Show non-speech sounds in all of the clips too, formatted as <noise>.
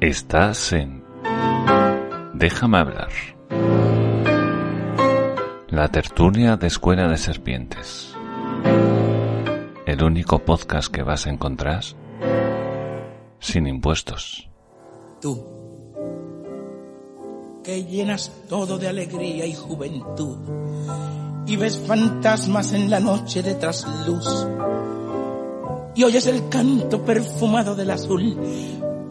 Estás en Déjame hablar. La tertulia de Escuela de Serpientes. El único podcast que vas a encontrar sin impuestos. Tú, que llenas todo de alegría y juventud, y ves fantasmas en la noche de trasluz, y oyes el canto perfumado del azul,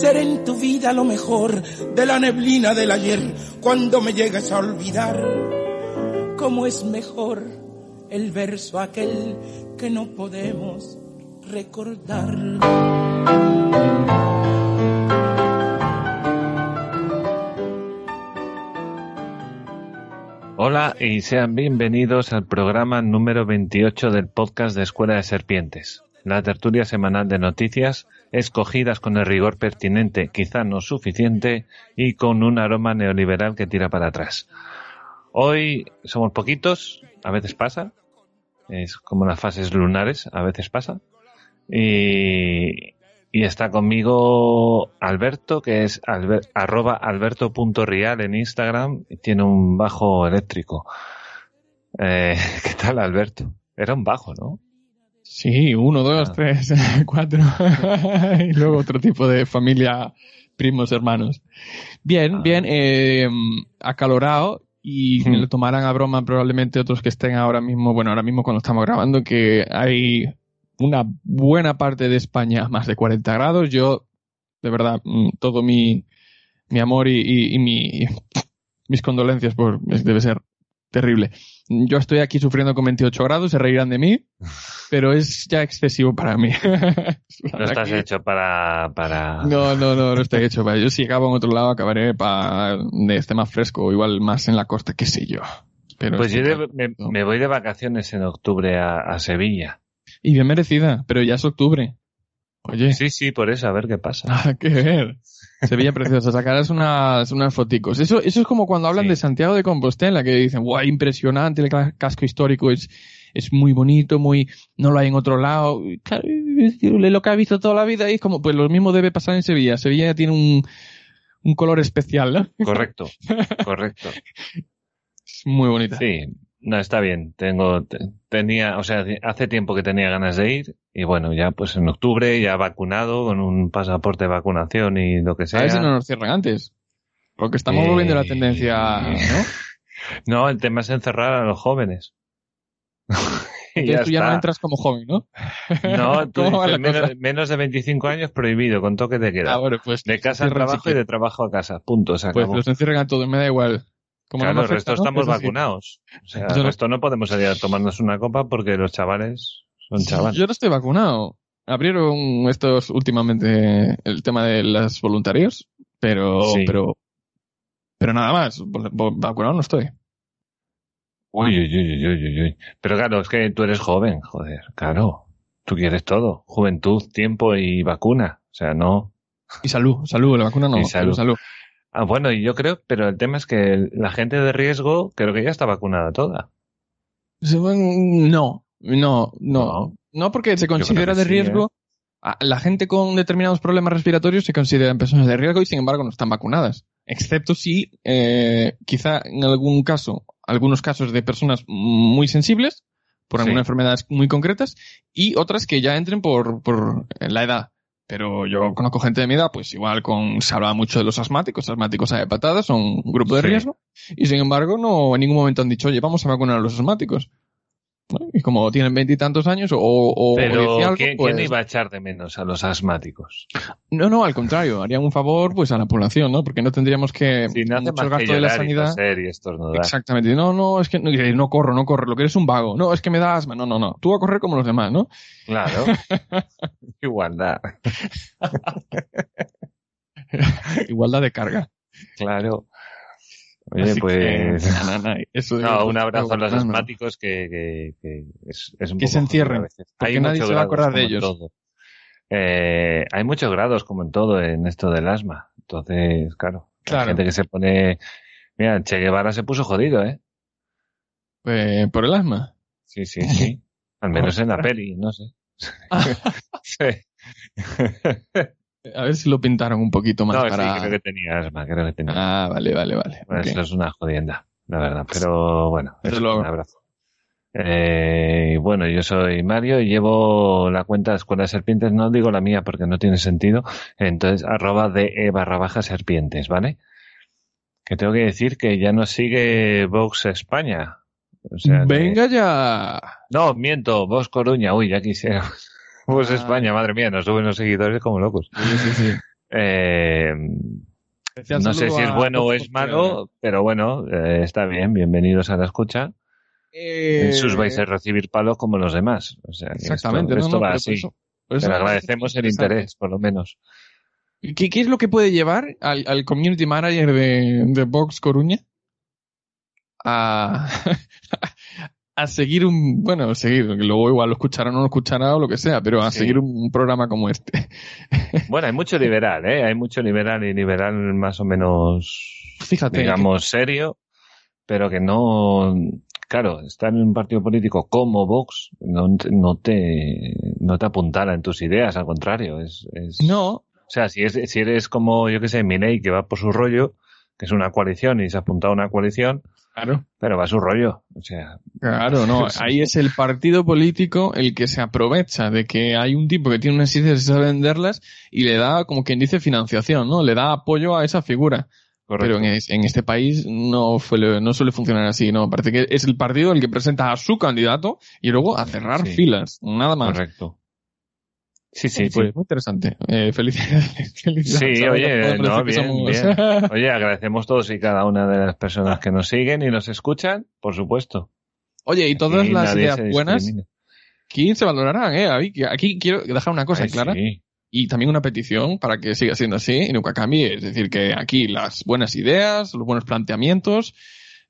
Ser en tu vida lo mejor de la neblina del ayer cuando me llegues a olvidar. Cómo es mejor el verso aquel que no podemos recordar. Hola y sean bienvenidos al programa número 28 del podcast de Escuela de Serpientes, la tertulia semanal de noticias escogidas con el rigor pertinente, quizá no suficiente, y con un aroma neoliberal que tira para atrás. Hoy somos poquitos, a veces pasa, es como las fases lunares, a veces pasa, y, está conmigo Alberto, que es alber, arroba alberto.real en Instagram, y tiene un bajo eléctrico. Eh, <laughs> ¿Qué tal, Alberto? Era un bajo, ¿no? Sí, uno, dos, Ah. tres, <laughs> cuatro. <laughs> y luego otro tipo de familia, primos, hermanos. Bien, Ah. bien, eh, acalorado y Hmm. lo tomarán a broma probablemente otros que estén ahora mismo, bueno, ahora mismo cuando estamos grabando, que hay una buena parte de España a más de 40 grados. Yo, de verdad, mm, todo mi, mi amor y, y- y mi, mis condolencias, por, debe ser terrible. Yo estoy aquí sufriendo con 28 grados, se reirán de mí, <laughs> pero es ya excesivo para mí. <laughs> No estás Aquí- hecho para, para... No, no, no, no estoy hecho. para- Yo si acabo en otro lado acabaré para de este más fresco, igual más en la costa, qué sé yo. Pero Pues es yo de- me, me voy de vacaciones en octubre a, a Sevilla. Y bien merecida, pero ya es octubre. Oye, Sí, sí, por eso, a ver qué pasa. <laughs> nada que ver. Sevilla preciosa, sacarás unas, unas foticos. Eso, eso es como cuando hablan Sí. de Santiago de Compostela, que dicen, guau, impresionante, el ca- casco histórico es, es muy bonito, muy, no lo hay en otro lado. Claro, es lo que ha visto toda la vida y es como, pues lo mismo debe pasar en Sevilla. Sevilla tiene un, un color especial, ¿no? Correcto, <laughs> correcto. Es muy bonita. Sí, no, está bien. Tengo, te- tenía, o sea, hace tiempo que tenía ganas de ir y bueno, ya pues en octubre, ya vacunado, con un pasaporte de vacunación y lo que sea. A ver si no nos cierran antes. Porque estamos Eh, volviendo a la tendencia, ¿no? <laughs> No, el tema es encerrar a los jóvenes. <laughs> y ya Entonces tú ya no entras como joven, ¿no? No, <laughs> tú menos, menos de 25 años prohibido, con toque de queda. Ah, bueno, pues de casa al cierran trabajo y de trabajo a casa. Punto, se Pues los encierran a todos, me da igual. Como claro, no el resto estamos vacunados. O sea, el resto no podemos salir a tomarnos una copa porque los chavales son chavales. Yo no estoy vacunado. Abrieron estos últimamente el tema de los voluntarios, pero, Sí. pero, pero nada más. Vacunado no estoy. Uy, uy, uy, uy, uy, uy. Pero claro, es que tú eres joven, joder, claro. Tú quieres todo. Juventud, tiempo y vacuna. O sea, no. Y salud, salud, la vacuna no. Y salud. salud. Ah, bueno, y yo creo, pero el tema es que la gente de riesgo creo que ya está vacunada toda. No, no, no. No. Porque se considera de sí, ¿eh? riesgo. a- La gente con determinados problemas respiratorios se consideran personas de riesgo y sin embargo no están vacunadas. Excepto si, eh, quizá en algún caso, algunos casos de personas muy sensibles por Sí. algunas enfermedades muy concretas y otras que ya entren por, por la edad. Pero yo conozco gente de mi edad, pues igual con, se habla mucho de los asmáticos, asmáticos a patadas, son un grupo de Sí. riesgo, y sin embargo no en ningún momento han dicho, oye, vamos a vacunar a los asmáticos. Y como tienen veintitantos años o, o Pero dice algo, ¿quién, pues- quién iba a echar de menos a los asmáticos? No, no, al contrario, harían un favor pues a la población, ¿no? Porque no tendríamos que Si no mucho más que gasto de la y sanidad. y. Exactamente. No, no, es que no, no corro, no corro, lo que eres un vago. No, es que me da asma. No, no, no. Tú a correr como los demás, ¿no? Claro. <laughs> Igualdad. <laughs> Igualdad de carga. Claro. Oye, Así pues. que, na, na, eso de- No, un abrazo a los asmáticos que, que, que es, es un Que poco se encierren, jodido a veces. porque Hay nadie muchos se va a grados, acordar de como en ellos. todo. Eh, hay muchos grados, como en todo, en esto del asma. Entonces, claro, Claro. hay gente que se pone. Mira, Che Guevara se puso jodido, ¿eh? Eh, por el asma. Sí, sí, sí. <laughs> Al menos en la peli, no sé. <laughs> <laughs> A ver si lo pintaron un poquito más No, para. sí, creo que tenía asma, creo que tenía. Ah, vale, vale, vale. Bueno. Eso es una jodienda, la verdad. Pero bueno, luego. un abrazo. Eh, bueno, yo soy Mario y llevo la cuenta de Escuela de Serpientes, no digo la mía porque no tiene sentido, entonces arroba de e barra baja serpientes, ¿vale? Que tengo que decir que ya nos sigue Vox España. O sea que- Venga ya. No, miento, Vox Coruña, uy, ya quisiera. Vox Ah. España, madre mía, nos suben los seguidores como locos. Sí, sí, sí. Eh, no sé si es bueno o es malo, pero bueno, eh, está bien, bienvenidos a la escucha. Eh, En sus vais a recibir palos como los demás. O sea, que Exactamente, esto, no, esto no, va así. por eso- Pero parece agradecemos el interés, por lo menos. ¿Qué, qué es lo que puede llevar al, al community manager de, de Vox Coruña a, <laughs> a seguir un, bueno, seguir, que luego igual lo escuchará o no lo escuchará o lo que sea, pero a Sí. seguir un, programa como este? <laughs> Bueno, hay mucho liberal, ¿eh? Hay mucho liberal y liberal más o menos, Fíjate. digamos, serio, pero que no, claro, estar en un partido político como Vox no, te- no te, no te apuntala en tus ideas, al contrario, es, es no, O sea, si, es, si eres como, yo que sé, Milei, que va por su rollo, que es una coalición y se ha apuntado a una coalición, claro. pero va a su rollo. O sea, Claro, no. <laughs> Ahí es el partido político el que se aprovecha de que hay un tipo que tiene unas ideas y sabe venderlas y le da, como quien dice, financiación, ¿no? Le da apoyo a esa figura. Pero en, es- en este país no, fue, no suele funcionar así, ¿no? Parece que es el partido el que presenta a su candidato y luego a cerrar Sí. filas, nada más. Correcto. Sí, sí, Pues sí. muy interesante. Eh, felicidades. <laughs> felicidades Sí, oye, no, bien, <laughs> Oye, agradecemos todos y cada una de las personas que nos siguen y nos escuchan, por supuesto. Oye, y todas Aquí las ideas buenas, aquí se valorarán, ¿eh? Aquí, aquí quiero dejar una cosa Ay, clara. sí. y también una petición para que siga siendo así y nunca cambie. Es decir, que aquí las buenas ideas, los buenos planteamientos,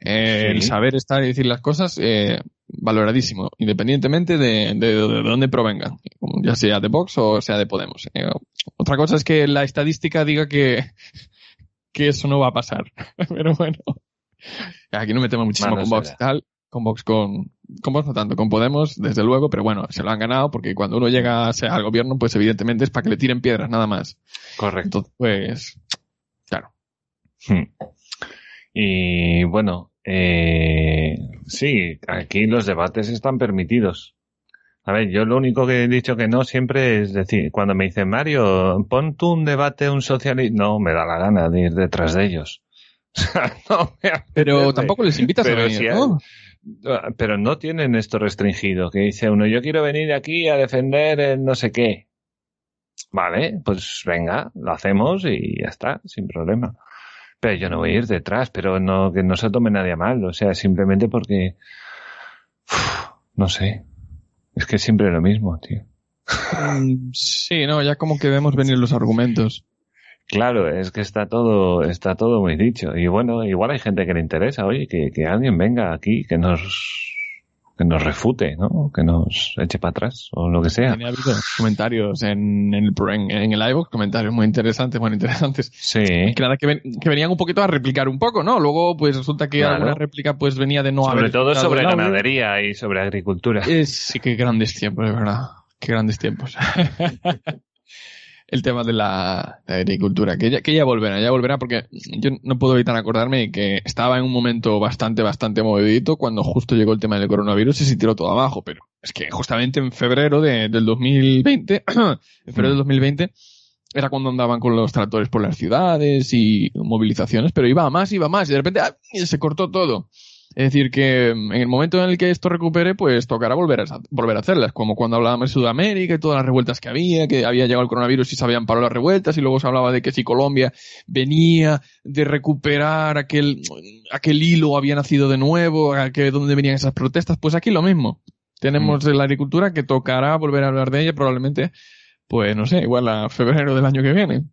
eh, Sí. el saber estar y decir las cosas, eh, valoradísimo, independientemente de, de, de dónde provengan, ya sea de Vox o sea de Podemos. Eh, otra cosa es que la estadística diga que, que eso no va a pasar. <laughs> Pero bueno, aquí nos metemos muchísimo Malo con Vox tal. Con Vox, con, con Vox no tanto, con Podemos, desde luego, pero bueno, se lo han ganado porque cuando uno llega a ser al gobierno, pues evidentemente es para que le tiren piedras, nada más. Correcto. Entonces, pues, claro. Hmm. Y bueno, eh, sí, aquí los debates están permitidos. A ver, yo lo único que he dicho que no siempre es decir, cuando me dicen Mario, pon tú un debate, un socialista, no me da la gana de ir detrás de ellos. <laughs> No me Pero tampoco les invitas Pero a venir, si hay- ¿no? Pero no tienen esto restringido, que dice uno, yo quiero venir aquí a defender el no sé qué. Vale, pues venga, lo hacemos y ya está, sin problema. Pero yo no voy a ir detrás, pero no, que no se tome nadie mal, o sea, simplemente porque, uf, no sé, es que es siempre lo mismo, tío. Mm, Sí, no, ya como que vemos venir los argumentos. Claro, es que está todo, está todo muy dicho. Y bueno, igual hay gente que le interesa, oye, que, que alguien venga aquí, que nos, que nos refute, ¿no? Que nos eche para atrás, o lo que sea. Tenía habido comentarios en, el, en, en el iVoox, comentarios muy interesantes, muy interesantes. Sí, Que nada, que, ven- que venían un poquito a replicar un poco, ¿no? Luego, pues resulta que Claro. alguna réplica pues venía de no sobre haber todo sobre el audio. ganadería y sobre agricultura. Eh, sí, qué grandes tiempos, de verdad. Qué grandes tiempos. <laughs> el tema de la, agricultura, que ya, que ya volverá, ya volverá, porque yo no puedo evitar acordarme que estaba en un momento bastante, bastante movidito cuando justo llegó el tema del coronavirus y se tiró todo abajo, pero es que justamente en febrero de- del 2020, <clears throat> en febrero del 2020, era cuando andaban con los tractores por las ciudades y movilizaciones, pero iba a más, iba a más, y de repente ¡ah! se cortó todo. Es decir, que mm, en el momento en el que esto recupere, pues tocará volver a, volver a hacerlas, como cuando hablábamos de Sudamérica y todas las revueltas que había, que había llegado el coronavirus y se habían parado las revueltas, y luego se hablaba de que si Colombia venía de recuperar aquel, aquel hilo, había nacido de nuevo, a que donde venían esas protestas, pues aquí lo mismo. Tenemos la agricultura que tocará volver a hablar de ella probablemente, pues no sé, igual a febrero del año que viene.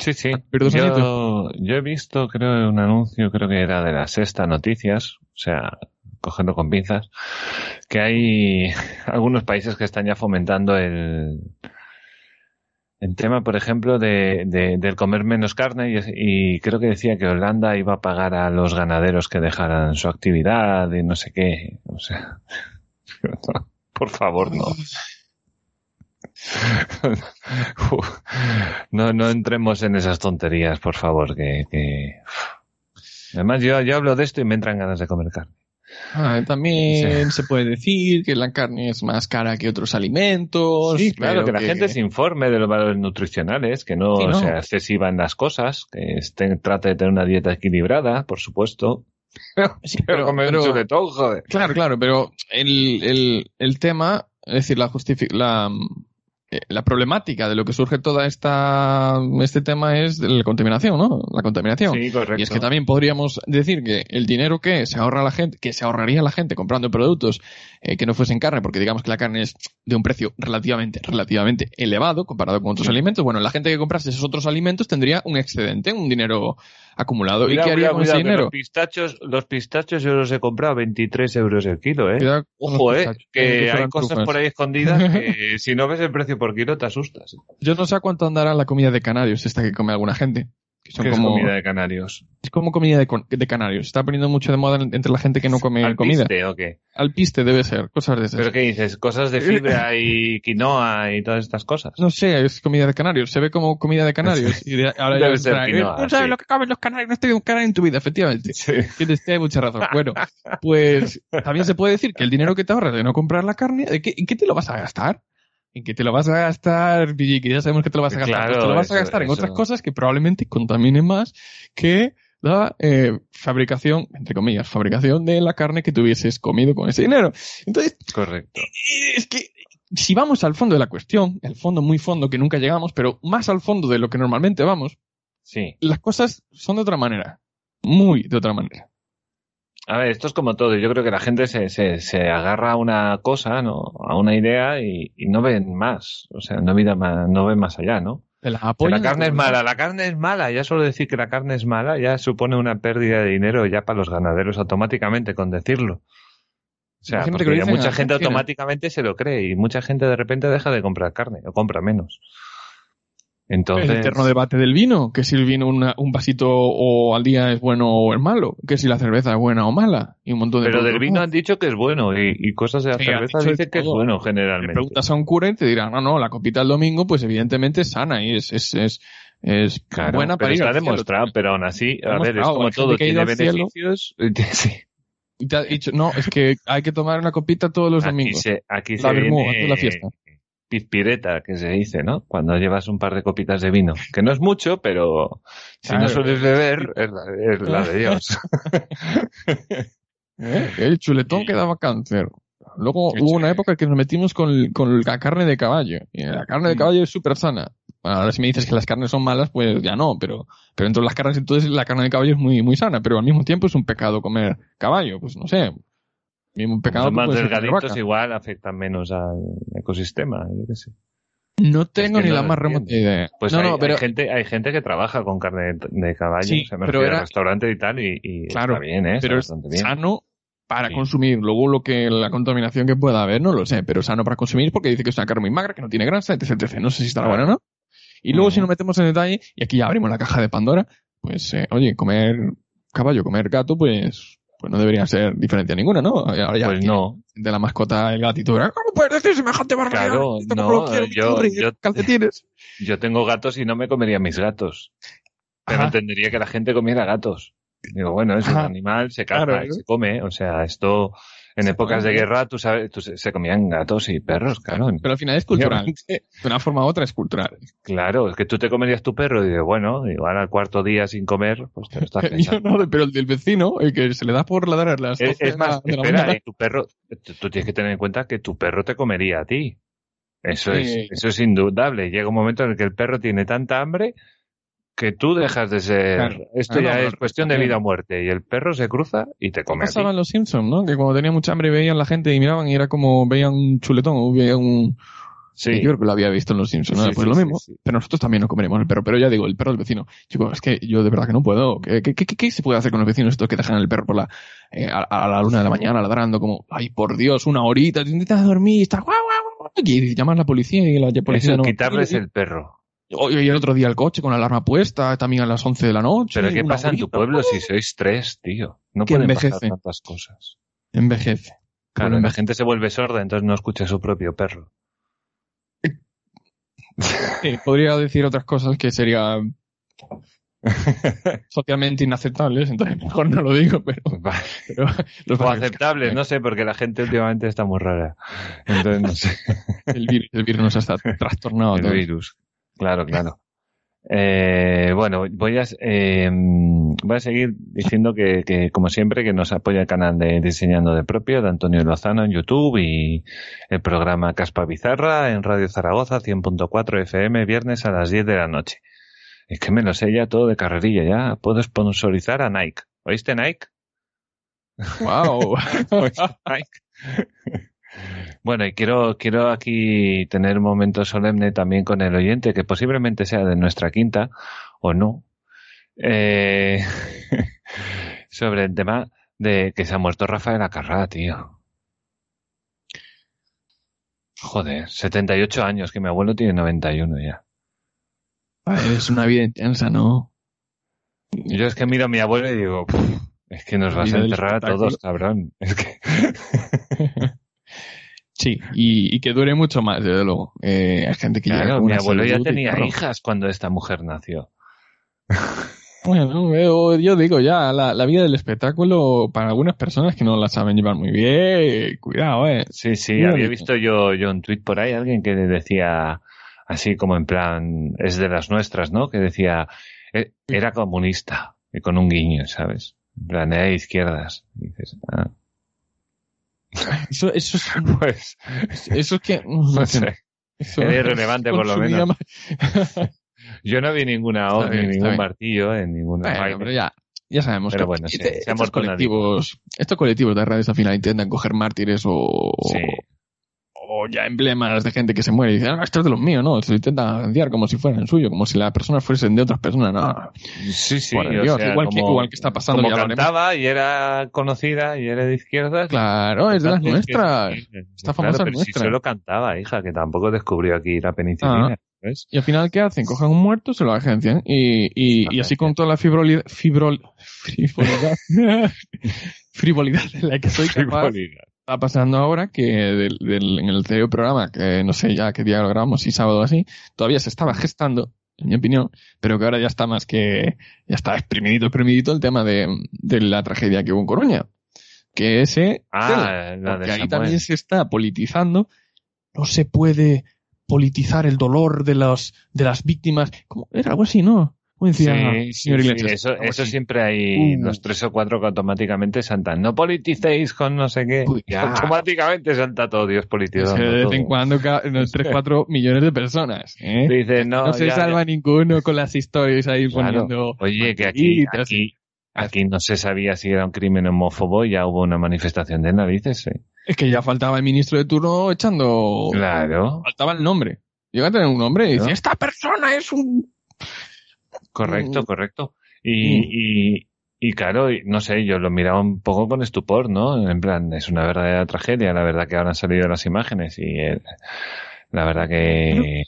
Sí, sí. Pero dos añitos. Yo, yo he visto, creo, un anuncio, creo que era de la Sexta Noticias, o sea, cogiendo con pinzas, que hay <laughs> algunos países que están ya fomentando el, el tema, por ejemplo, de, de- del comer menos carne y, y creo que decía que Holanda iba a pagar a los ganaderos que dejaran su actividad y no sé qué. O sea, <laughs> por favor, no. <laughs> <laughs> No, no entremos en esas tonterías, por favor, que, que... Además, yo, yo hablo de esto y me entran ganas de comer carne. Ah, también se puede decir que la carne es más cara que otros alimentos. Sí, claro, que la gente se informe de los valores nutricionales, que no, Sí, no. sea excesiva en las cosas, que esté, trate de tener una dieta equilibrada, por supuesto. Sí, Pero <laughs> pero- comer pero- un chuletón, joder. Claro, claro, pero el, el, el tema, es decir, la la, la problemática de lo que surge toda esta este tema es la contaminación, ¿no? La contaminación. Sí, correcto. Y es que también podríamos decir que el dinero que se ahorra la gente, que se ahorraría la gente comprando productos eh, que no fuesen carne, porque digamos que la carne es de un precio relativamente, relativamente elevado comparado con otros alimentos, bueno, la gente que comprase esos otros alimentos tendría un excedente, un dinero acumulado. Cuidado, ¿Y qué haría cuidado, con ese cuidado, dinero? Los pistachos, los pistachos yo los he comprado a 23 euros el kilo, ¿eh? Ojo, eh, pistachos, que hay cosas trufas. por ahí escondidas que <laughs> si no ves el precio por kilo te asustas. Yo no sé a cuánto andará la comida de canarios, esta que come alguna gente. Que son ¿Qué es como, comida de canarios? es como comida de, canarios. Está poniendo mucho de moda entre la gente que no come ¿Al comida. piste o qué? Al piste debe ser, cosas de esas. ¿Pero qué dices? ¿Cosas de fibra <laughs> y quinoa y todas estas cosas? No sé, es comida de canarios. Se ve como comida de canarios. <laughs> Y de- ahora Debe ya ser entra, eh, quinoa, No sabes sí. lo que comen los canarios, no has tenido un canario en tu vida, efectivamente. Sí. Tienes mucha razón. Bueno, pues también se puede decir que el dinero que te ahorras de no comprar la carne, ¿de qué, ¿en qué te lo vas a gastar? ¿En qué te lo vas a gastar, Villiki? Ya sabemos que te lo vas a gastar. Claro, Pues te lo vas a gastar en eso. otras cosas que probablemente contaminen más que la eh, fabricación, entre comillas, fabricación de la carne que tuvieses comido con ese dinero. Entonces, Correcto. es que si vamos al fondo de la cuestión, el fondo muy fondo que nunca llegamos, pero más al fondo de lo que normalmente vamos, Sí. las cosas son de otra manera. Muy de otra manera. A ver, esto es como todo. Yo creo que la gente se, se, se agarra a una cosa, ¿no? A una idea y, y no ven más. O sea, no, mira más, no ven más allá, ¿no? La la carne es mala, la carne es mala. Ya solo decir que la carne es mala ya supone una pérdida de dinero ya para los ganaderos automáticamente con decirlo. O sea, porque que dicen mucha gente automáticamente se lo cree y mucha gente de repente deja de comprar carne o compra menos. Entonces, El eterno debate del vino, que si el vino una- un vasito o al día es bueno o es malo, que si la cerveza es buena o mala, y un montón de pero del vino han dicho que es bueno y, y cosas de la Sí, cerveza dicen que es bueno Le generalmente. preguntas a un cura y te dirá, no, no, la copita del domingo, pues evidentemente es sana y es, es, es, es Claro, buena pero para ir está al cielo. demostrado, pero aún así, a ver, es como todo, tiene al cielo. beneficios. <laughs> Sí. Y te ha dicho, no, es que hay que tomar una copita todos los Aquí domingos. se, aquí La se vermú, viene la fiesta. Pizpireta, que se dice, ¿no? Cuando llevas un par de copitas de vino, que no es mucho, pero si no sueles beber, es la, es la de Dios. <laughs> ¿Eh? El chuletón que daba cáncer. Luego Qué hubo una época que nos metimos con, con la carne de caballo. Y la carne de Mm. caballo es súper sana. Bueno, ahora si me dices que las carnes son malas, pues ya no, pero, pero entre las carnes entonces la carne de caballo es muy, muy sana, pero al mismo tiempo es un pecado comer caballo, pues no sé. Mismo pecado Son más delgaditos, igual afectan menos al ecosistema, yo qué sé. No tengo que ni no la más remota idea. Pues no, hay, no, pero hay gente, hay gente que trabaja con carne de, de caballo, Sí, o sea, me pero era- al restaurante y tal, y, y Claro, está bien, ¿eh? Pero es bastante bien. sano para Sí. consumir. Luego lo que la contaminación que pueda haber, no lo sé, pero sano para consumir porque dice que es una carne muy magra, que no tiene grasa, etc, etc. No sé si estará Claro. buena o no. Y luego si nos metemos en detalle, y aquí ya abrimos la caja de Pandora, pues, eh, oye, comer caballo, comer gato, pues, pues no debería ser diferencia ninguna, ¿no? Ahora ya Pues no. de la mascota el gatito. ¿Cómo puedes decir semejante barbaridad? Claro, no, quiero, yo- yo- calcetines. Yo tengo gatos y no me comería mis gatos. Pero Ajá. entendería que la gente comiera gatos. Digo, bueno, es un animal, se caza Claro, y ¿no? se come. O sea, esto, en Se épocas de guerra, tú sabes, tú se, comían gatos y perros, claro. Pero al final es cultural. <laughs> De una forma u otra es cultural. Claro, es que tú te comerías tu perro y dices, bueno, igual al cuarto día sin comer, pues te lo estás <laughs> pensando. no, pero el del vecino, el que se le da por ladrar a las Es, 12 es más, de la espera, eh, tu perro, tú, tú tienes que tener en cuenta que tu perro te comería a ti. Eso Sí. es, eso es indudable. Llega un momento en el que el perro tiene tanta hambre que tú dejas de ser. Claro. Esto Claro, ya es cuestión de vida o muerte. Y el perro se cruza y te come a ti. pasaba en los Simpsons, ¿no? Que cuando tenía mucha hambre veían la gente y miraban y era como veían un chuletón o veían un, Sí. Yo creo que lo había visto en Los Simpsons, ¿no? pues lo mismo. Pero nosotros también nos comeremos el perro. Pero ya digo, el perro del vecino. Chicos, es que yo de verdad que no puedo. ¿Qué, qué, qué, qué se puede hacer con los vecinos estos que dejan el perro por la, eh, a, la luna de la mañana ladrando como, ay, por Dios, una horita, te intentas dormir, está guau, guau, guau, y llamas a la policía y la policía Eso, no. quitarles el perro. Y el otro día el coche con la alarma puesta, también a las 11 de la noche. Pero ¿qué pasa en tu pueblo si sois tres, tío? No pueden envejece. pasar tantas cosas. Envejece. Claro, Bueno, la gente se vuelve sorda, entonces no escucha a su propio perro. <laughs> Sí, podría decir otras cosas que serían <laughs> socialmente inaceptables, entonces mejor no lo digo, pero, <laughs> Vale. pero los O aceptables, no sé, porque la gente últimamente está muy rara. Entonces, no sé. El virus, el virus nos está trastornado. El virus. Claro, claro. Eh, bueno, voy a, eh, voy a seguir diciendo que, que, como siempre, que nos apoya el canal de Diseñando de Propio de Antonio Lozano en YouTube y el programa Caspa Bizarra en Radio Zaragoza 100.4 FM viernes a las 10 de la noche. Es que me lo sé ya todo de carrerilla, ya puedo sponsorizar a Nike. ¿Oíste Nike? Wow. ¿Oíste <laughs> Nike? Bueno, y quiero, quiero aquí tener un momento solemne también con el oyente, que posiblemente sea de nuestra quinta, o no, eh, <laughs> sobre el tema de que se ha muerto Rafael Acarrá, tío. Joder, 78 años, que mi abuelo tiene 91 ya. es una vida intensa, ¿no? Yo es que miro a mi abuelo y digo, "Puf, es que nos vas a enterrar a todos, cabrón. Es que... <laughs> Sí, y, y que dure mucho más, desde luego. Eh, hay gente que Claro, mi abuelo ya y tenía hijas cuando esta mujer nació. <laughs> Bueno, yo, yo digo ya, la, la vida del espectáculo, para algunas personas que no la saben llevar muy bien, cuidado, eh. Sí, sí, había visto yo, yo un tuit por ahí, alguien que decía, así como en plan, es de las nuestras, ¿no? Que decía, eh, era comunista, y con un guiño, ¿sabes? En plan, era de izquierdas. Y dices, ah, Eso, eso es, <laughs> pues, eso es que, <laughs> no sé. eso- Era irrelevante, por lo menos. más- Yo no vi ninguna bien, ni ningún martillo en ninguna Bueno, pero ya, ya sabemos Pero que bueno, sí, este- estos colectivos, estos colectivos de redes al final intentan coger mártires o, Sí. O ya emblemas de gente que se muere y dicen, ah, esto es de los míos, ¿no? Se lo intentan agenciar como si fueran suyo, como si las personas fuesen de otras personas, no. Sí, sí, Por o Dios, sea, igual, que, como- igual que está pasando, como ya cantaba y era conocida y era de izquierdas. Claro, es de las es que- nuestras. sí, Esta claro, famosa pero es si nuestra. solo cantaba, hija, que tampoco descubrió aquí la penicilina, Ah. ¿sabes? Y al final, ¿qué hacen? Cogen un muerto, se lo agencian. Y, y, y así con toda la frivolidad, fibrol, <laughs> frivolidad, frivolidad en la que soy capaz, Frivolidad. Está pasando ahora que del, del- en el anterior programa, que no sé ya qué día lo grabamos, si sábado o así, todavía se estaba gestando, en mi opinión, pero que ahora ya está más que, ya está exprimidito, exprimidito el tema de, de la tragedia que hubo en Coruña. Que ese, Ah, la porque de ahí también se está politizando. No se puede politizar el dolor de los de las víctimas. Como era algo así, ¿no? Sí, señor eso, siempre hay Uh. los tres o cuatro que automáticamente saltan. No politicéis con no sé qué. Uy. Automáticamente salta todo, Dios que de vez en cuando unos 3, 4 millones de personas. ¿eh? Dice, no, No, se ya, salva ninguno con las historias ahí Claro. poniendo. Oye, que aquí, aquí, aquí no se sabía si era un crimen homófobo y ya hubo una manifestación de narices. ¿eh? Es que ya faltaba el ministro de turno echando. Claro, Faltaba el nombre. Llega a tener un nombre y dice. Esta persona es un. Correcto, Mm. correcto. Y, Mm. y, y claro, no sé, yo lo miraba un poco con estupor, ¿no? En plan, es una verdadera tragedia, la verdad que ahora han salido las imágenes y eh, la verdad que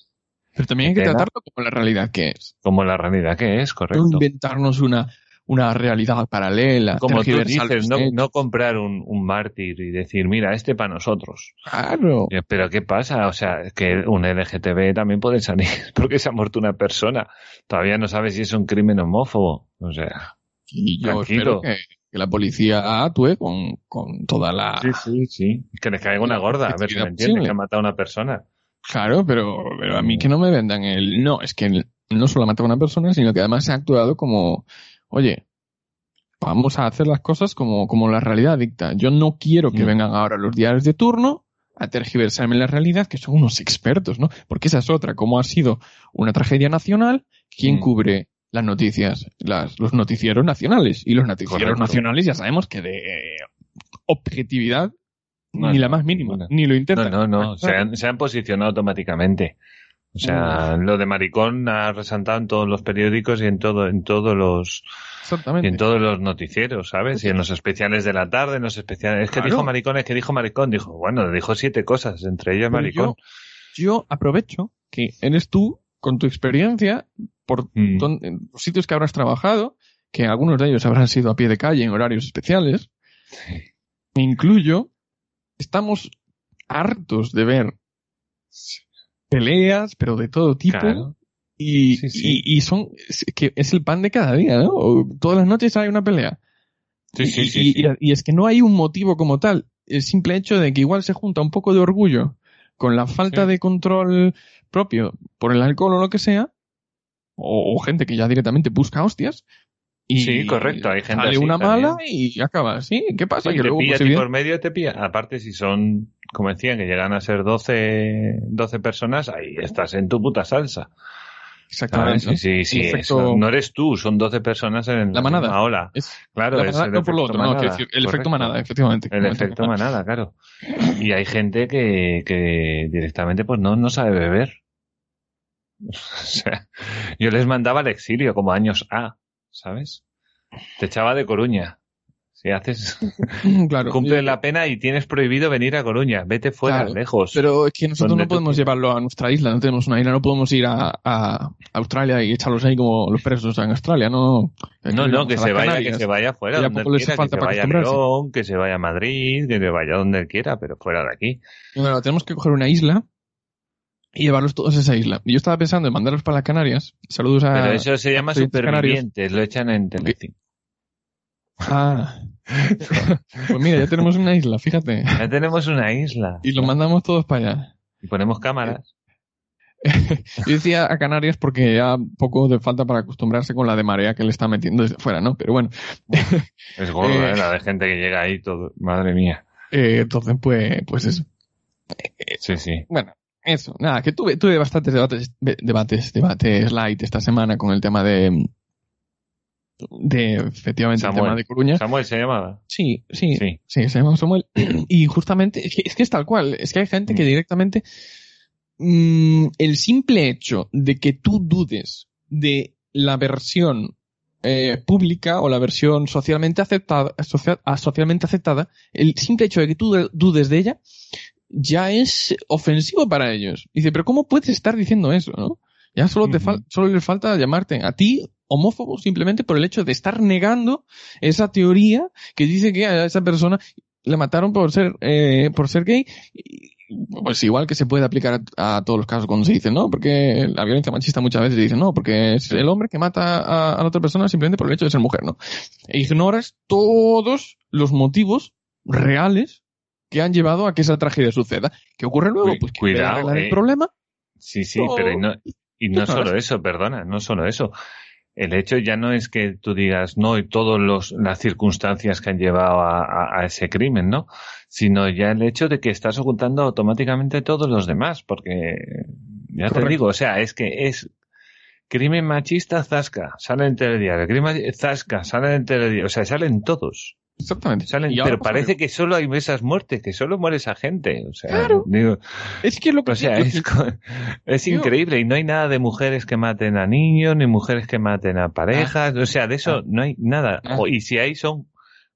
Pero también hay que tratarlo como la realidad que es. como la realidad que es, No correcto. inventarnos una, una realidad paralela. Como tú dices, no, hechos. no comprar un, un mártir y decir, mira, este para nosotros. Claro. Eh, Pero ¿qué pasa? O sea, que un LGTB también puede salir <laughs> porque se ha muerto una persona. Todavía no sabes si es un crimen homófobo. O sea, Y yo Tranquilo. espero que, que la policía actúe con, con toda la... sí, sí. Que les caiga una gorda, a ver si me entiendes, que ha matado a una persona. Claro, pero, pero a mí que no me vendan el... No, es que el- no solo ha matado a una persona, sino que además se ha actuado como, oye, vamos a hacer las cosas como, como la realidad dicta. Yo no quiero que Mm. vengan ahora los diarios de turno a tergiversarme la realidad, que son unos expertos, ¿no? Porque esa es otra, como ha sido una tragedia nacional, ¿quién Mm. cubre las noticias? Las, los noticieros nacionales. Y los noticieros Correcto. nacionales ya sabemos que de objetividad ni la más mínima, ni lo intentan. No, no, no, se han, se han posicionado automáticamente. O sea, lo de maricón ha resaltado en todos los periódicos y en todo, en todos los, y en todos los noticieros, ¿sabes? Y en los especiales de la tarde, en los especiales. Es que dijo maricón, es que dijo maricón. Dijo, bueno, dijo siete cosas, entre ellas maricón. Yo, aprovecho que eres tú, con tu experiencia, por mm. los sitios que habrás trabajado, que algunos de ellos habrán sido a pie de calle en horarios especiales, me incluyo, estamos hartos de ver peleas, pero de todo tipo. Y, y, son, que es el pan de cada día, ¿no? Todas las noches hay una pelea. Sí, sí, sí, y, es que no hay un motivo como tal. El simple hecho de que igual se junta un poco de orgullo con la falta de control propio por el alcohol o lo que sea, o, gente que ya directamente busca hostias, y sí, correcto, hay gente sale una mala y acaba así. ¿Qué pasa? que luego, pilla pues, por medio te pilla. Aparte, si son, como decían, que llegan a ser 12, 12 personas, ahí estás en tu puta salsa. Exactamente. Sí, sí, sí. No eres tú, son 12 personas en la manada. La ola. claro, es el, efecto manada, el efecto manada, efectivamente. El efecto manada, claro. Y hay gente que, que directamente pues no, no sabe beber. <laughs> O sea, yo les mandaba al exilio como años A, ¿sabes? Te echaba de Coruña. Si haces, <laughs> claro, cumple la pena y tienes prohibido venir a Coruña, vete fuera, lejos. Pero es que nosotros no podemos llevarlo a nuestra isla, no tenemos una isla, no podemos ir a, Australia y echarlos ahí como los presos en Australia, no. No, no, que se vaya, que se vaya fuera, donde quiera, que se vaya a León, que se vaya a Madrid, que se vaya donde quiera, pero fuera de aquí. bueno, tenemos que coger una isla y llevarlos todos a esa isla. Yo estaba pensando en mandarlos para las Canarias. Saludos a. Pero eso se llama supervivientes, lo echan en Telecinco. Ah. <laughs> pues mira, ya tenemos una isla, fíjate. Ya tenemos una isla. Y lo mandamos todos para allá. Y ponemos cámaras. <laughs> Yo decía a Canarias porque ya poco de falta para acostumbrarse con la de marea que le está metiendo desde fuera, ¿no? Pero bueno. Es gordo, <laughs> ¿eh? La de gente que llega ahí, todo. Madre mía. Eh, entonces, pues, pues eso. Sí, sí. Bueno, eso. Nada, que tuve, tuve bastantes debates, debates, debates light esta semana con el tema de, de efectivamente el tema de Coruña. Samuel se llamaba. Sí, sí, sí, sí, se llama Samuel. y justamente, es que, es tal cual, es que hay gente que mm. directamente, mm, el simple hecho de que tú dudes de la versión eh, pública o la versión socialmente aceptada, socialmente aceptada, el simple hecho de que tú dudes de ella, ya es ofensivo para ellos. Dice, pero ¿cómo puedes estar diciendo eso, no? Ya solo te solo les falta llamarte a ti homófobo simplemente por el hecho de estar negando esa teoría que dice que a esa persona le mataron por ser, eh, por ser gay. Pues igual que se puede aplicar a, todos los casos cuando se dice, no, porque la violencia machista muchas veces dice, no, porque es el hombre que mata a, a la otra persona simplemente por el hecho de ser mujer, ¿no? E ignoras todos los motivos reales que han llevado a que esa tragedia suceda. ¿Qué ocurre luego? Pues que cuidado, el eh. problema. Sí, sí, pero no, y no solo eso, perdona, no solo eso el hecho ya no es que tú digas no y todas las circunstancias que han llevado a, ese crimen, ¿no? Sino ya el hecho de que estás ocultando automáticamente todos los demás, porque ya te digo, o sea, es que es crimen machista, zasca, sale en telediario, crimen zasca, sale en telediario, o sea, salen todos. Exactamente. Salen, pero parece que solo hay esas muertes, que solo muere esa gente. O sea, claro. es que lo que. O sea, es, increíble y no hay nada de mujeres que maten a niños, ni mujeres que maten a parejas. o sea, de eso ah. no hay nada. Ah. y si hay, son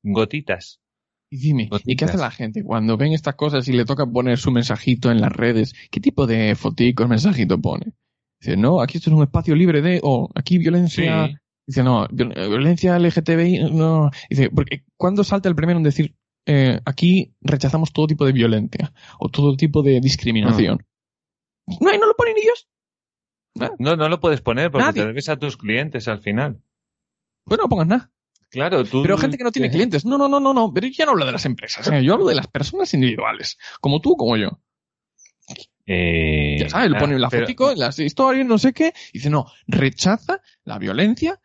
gotitas. Y dime, ¿y qué hace la gente cuando ven estas cosas y le toca poner su mensajito en las redes? ¿Qué tipo de foticos, mensajito pone? Dice, no, aquí esto es un espacio libre de, o aquí violencia Dice, no, violencia LGTBI, no. Dice, porque ¿cuándo salta el primero en decir, eh, aquí rechazamos todo tipo de violencia o todo tipo de discriminación? No, y no lo ponen ellos. No, no lo puedes poner porque te debes a tus clientes al final. Pues no pongas nada. Claro, tú. Pero gente que no tiene clientes. No, no, no, no, no. Pero yo ya no hablo de las empresas. ¿eh? Yo hablo de las personas individuales. Como tú, como yo. Eh, ya sabes, le ponen la fotico, las historias, no sé qué. Y dice, no, rechaza la violencia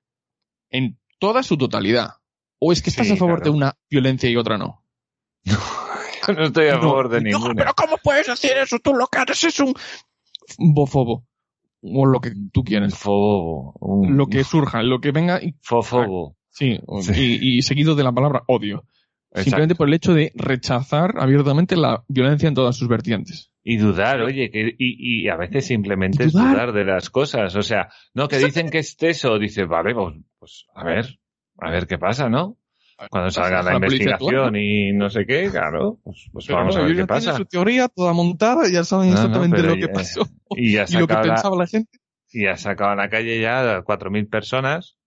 en toda su totalidad. ¿O es que estás a favor de una violencia y otra no? <laughs> No, estoy a favor de ninguna. No, pero ¿cómo puedes decir eso? Tú lo que eres es un bofobo. O lo que tú quieres. Fobo. Lo que surja, lo que venga. Y... Fofobo. Sí, Y, seguido de la palabra odio. Simplemente por el hecho de rechazar abiertamente la violencia en todas sus vertientes. Y dudar, oye, que, y, y a veces simplemente es dudar de las cosas. O sea, no, que dicen que es eso, dice, vale, pues, pues a ver, a ver qué pasa, ¿no? Cuando salga la, investigación y no sé qué, claro, pues, pues vamos a ver qué pasa. su teoría toda montada, ya saben exactamente lo que pasó y, ya lo que pensaba la gente. Y ha sacado a la calle ya 4.000 personas.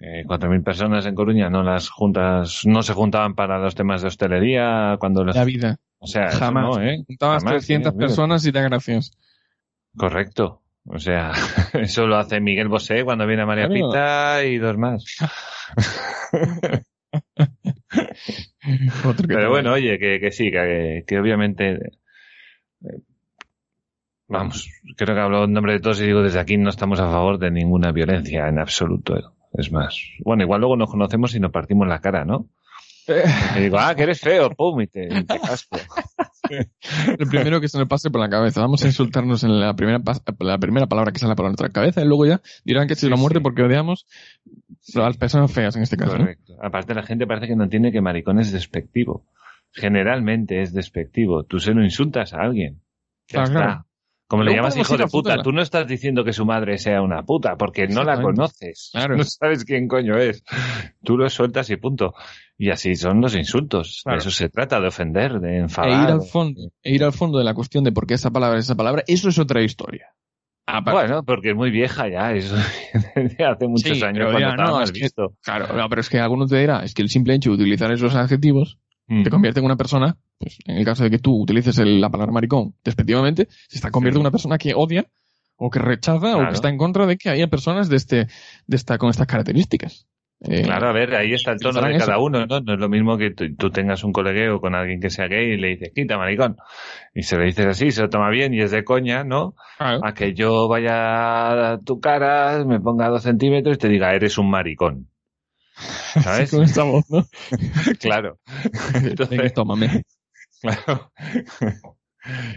Que 4.000 personas en Coruña no las juntas, no se juntaban para los temas de hostelería cuando La vida. O sea, jamás. no, ¿eh? Juntabas 300 personas y te gracias. Correcto. O sea, <laughs> eso lo hace Miguel Bosé cuando viene a María Pita y dos más. Pero bueno, oye, que, que sí, que, que obviamente eh, vamos, creo que hablo en nombre de todos y digo desde aquí no estamos a favor de ninguna violencia en absoluto. Es más, bueno, igual luego nos conocemos y nos partimos la cara, ¿no? Y digo, ah, que eres feo, <laughs> pum, y te, casco. El primero que se me pase por la cabeza. Vamos a insultarnos en la primera, la primera palabra que sale por nuestra cabeza y luego ya dirán que es la muerte porque odiamos a las personas feas en este caso. Correcto. Aparte la gente parece que no entiende que maricón es despectivo. Generalmente es despectivo. Tú se lo insultas a alguien. Ya está. Como le llamas hijo de puta, tú no estás diciendo que su madre sea una puta, porque no la conoces. Claro. No sabes quién coño es. Tú lo sueltas y punto. Y así son los insultos. De eso se trata, de ofender, de enfadar. E ir al fondo, e ir al fondo de la cuestión de por qué esa palabra es esa palabra, eso es otra historia. Bueno, porque es muy vieja ya, eso <laughs> hace muchos años cuando no, visto. claro, pero es que algunos te dirán, es que el simple hecho de utilizar esos adjetivos te mm. convierte en una persona, pues, en el caso de que tú utilices la palabra maricón despectivamente, se está convirtiendo en una persona que odia o que rechaza o que está en contra de que haya personas de este, de esta, con estas características. Eh, claro, a ver, ahí está el tono de cada uno, ¿no? No es lo mismo que tú, tengas un colegueo con alguien que sea gay y le dices, quita maricón. Y se le dices así, se lo toma bien y es de coña, ¿no? A que yo vaya a tu cara, me ponga dos centímetros y te diga, eres un maricón. <laughs> ¿Sabes? con esta voz, ¿no? <laughs> claro. Entonces, tómame. Claro.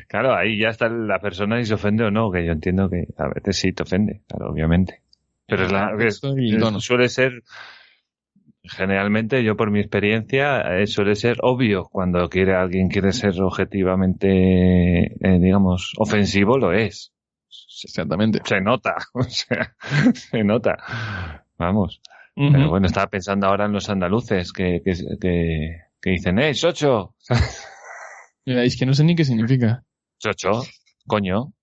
Claro, ahí ya está la persona y se ofende o no, que yo entiendo que a veces sí te ofende, claro, obviamente. Pero es la, suele ser, generalmente yo por mi experiencia, eh, suele ser obvio cuando quiere alguien quiere ser objetivamente, eh, digamos, ofensivo, lo es. Exactamente. Se nota, <laughs> o sea, se nota. Vamos. Pero bueno, estaba pensando ahora en los andaluces que, que, que, dicen, ¡eh, chocho! <laughs> es que no sé ni qué significa. Chocho, coño,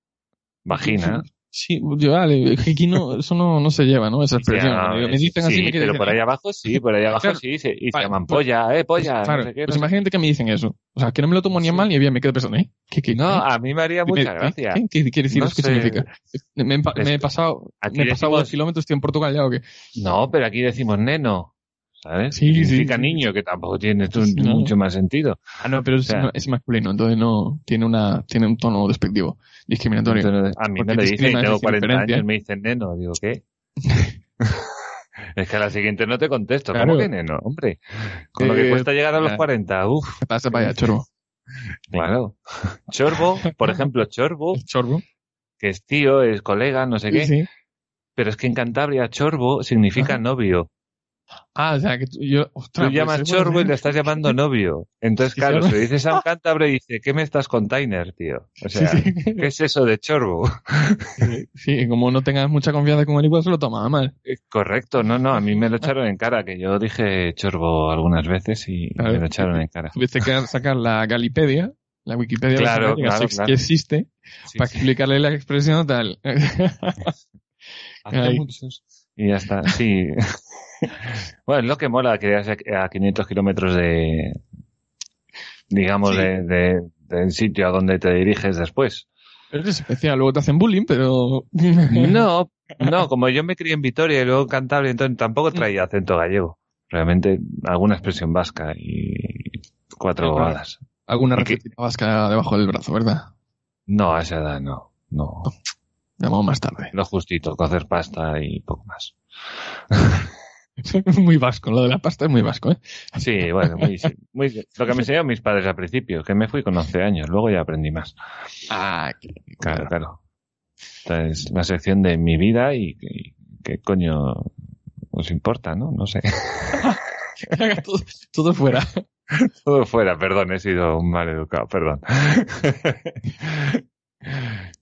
vagina. <laughs> Sí, yo, vale, es aquí no, eso no, no se lleva, ¿no? Esa expresión. me dicen así, me pero por ahí abajo sí, por ahí abajo sí, se, y se llaman polla, eh, polla. Claro, no sé qué, pues imagínate que me dicen eso. O sea, que no me lo tomo ni mal ni bien me quedo pensando, ¿eh? ¿Qué, qué, no, a mí me haría mucha gracia. ¿Qué, quiere decir? No ¿Qué significa? Me, me, he pasado, me he pasado dos kilómetros, estoy en Portugal ya o qué. No, pero aquí decimos neno. ¿sabes? Sí, Significa niño, que tampoco tiene mucho más sentido. Ah, no, pero es, masculino, entonces no tiene una tiene un tono despectivo, discriminatorio. a mí me lo dicen, tengo 40 años, me dicen neno, digo, ¿qué? <laughs> es que a la siguiente no te contesto, ¿cómo que neno? Hombre, con lo que eh, cuesta llegar a los 40, uff. ¿Qué pasa para allá, <laughs> chorbo? Claro. Chorbo, por <laughs> ejemplo, Chorbo. Chorbo. Que es tío, es colega, no sé qué. Pero es que en Cantabria Chorbo significa novio. Ah, o sea, que tú, yo, ostras, tú llamas pues chorbo y le estás llamando <laughs> novio. Entonces, claro, si le dices a un cántabro y dice, ¿qué me estás container, tío? O sea, ¿qué es eso de chorbo? Sí, como no tengas mucha confianza con él, igual se lo tomaba mal. Eh, correcto, no, no, a mí me lo echaron en cara, que yo dije chorbo algunas veces y me lo echaron en cara. Tuviste que sacar la Galipedia, la Wikipedia claro, claro, que existe, para explicarle la expresión tal. <laughs> Hace muchos. Y ya está, sí. <laughs> <laughs> bueno, es lo que mola que a 500 kilómetros de, digamos, de, del sitio a donde te diriges después. Es especial, luego te hacen bullying, pero... <laughs> no, no, <laughs> como yo me crié en Vitoria y luego en Cantabria, entonces tampoco traía acento gallego. Realmente alguna expresión vasca y cuatro bobadas. Alguna receta vasca debajo del brazo, ¿verdad? No, a esa edad no, no. Llamamos más tarde. Lo justito, cocer pasta y poco más. <laughs> muy vasco, lo de la pasta es muy vasco, ¿eh? Sí, bueno, muy, muy, lo que me enseñaron mis padres al principio, que me fui con 11 años, luego ya aprendí más. Ah, claro, claro. Esta es la sección de mi vida y, qué coño os importa, ¿no? No sé. todo, todo fuera. <laughs> Todo fuera, perdón, he sido un mal educado, perdón. <laughs>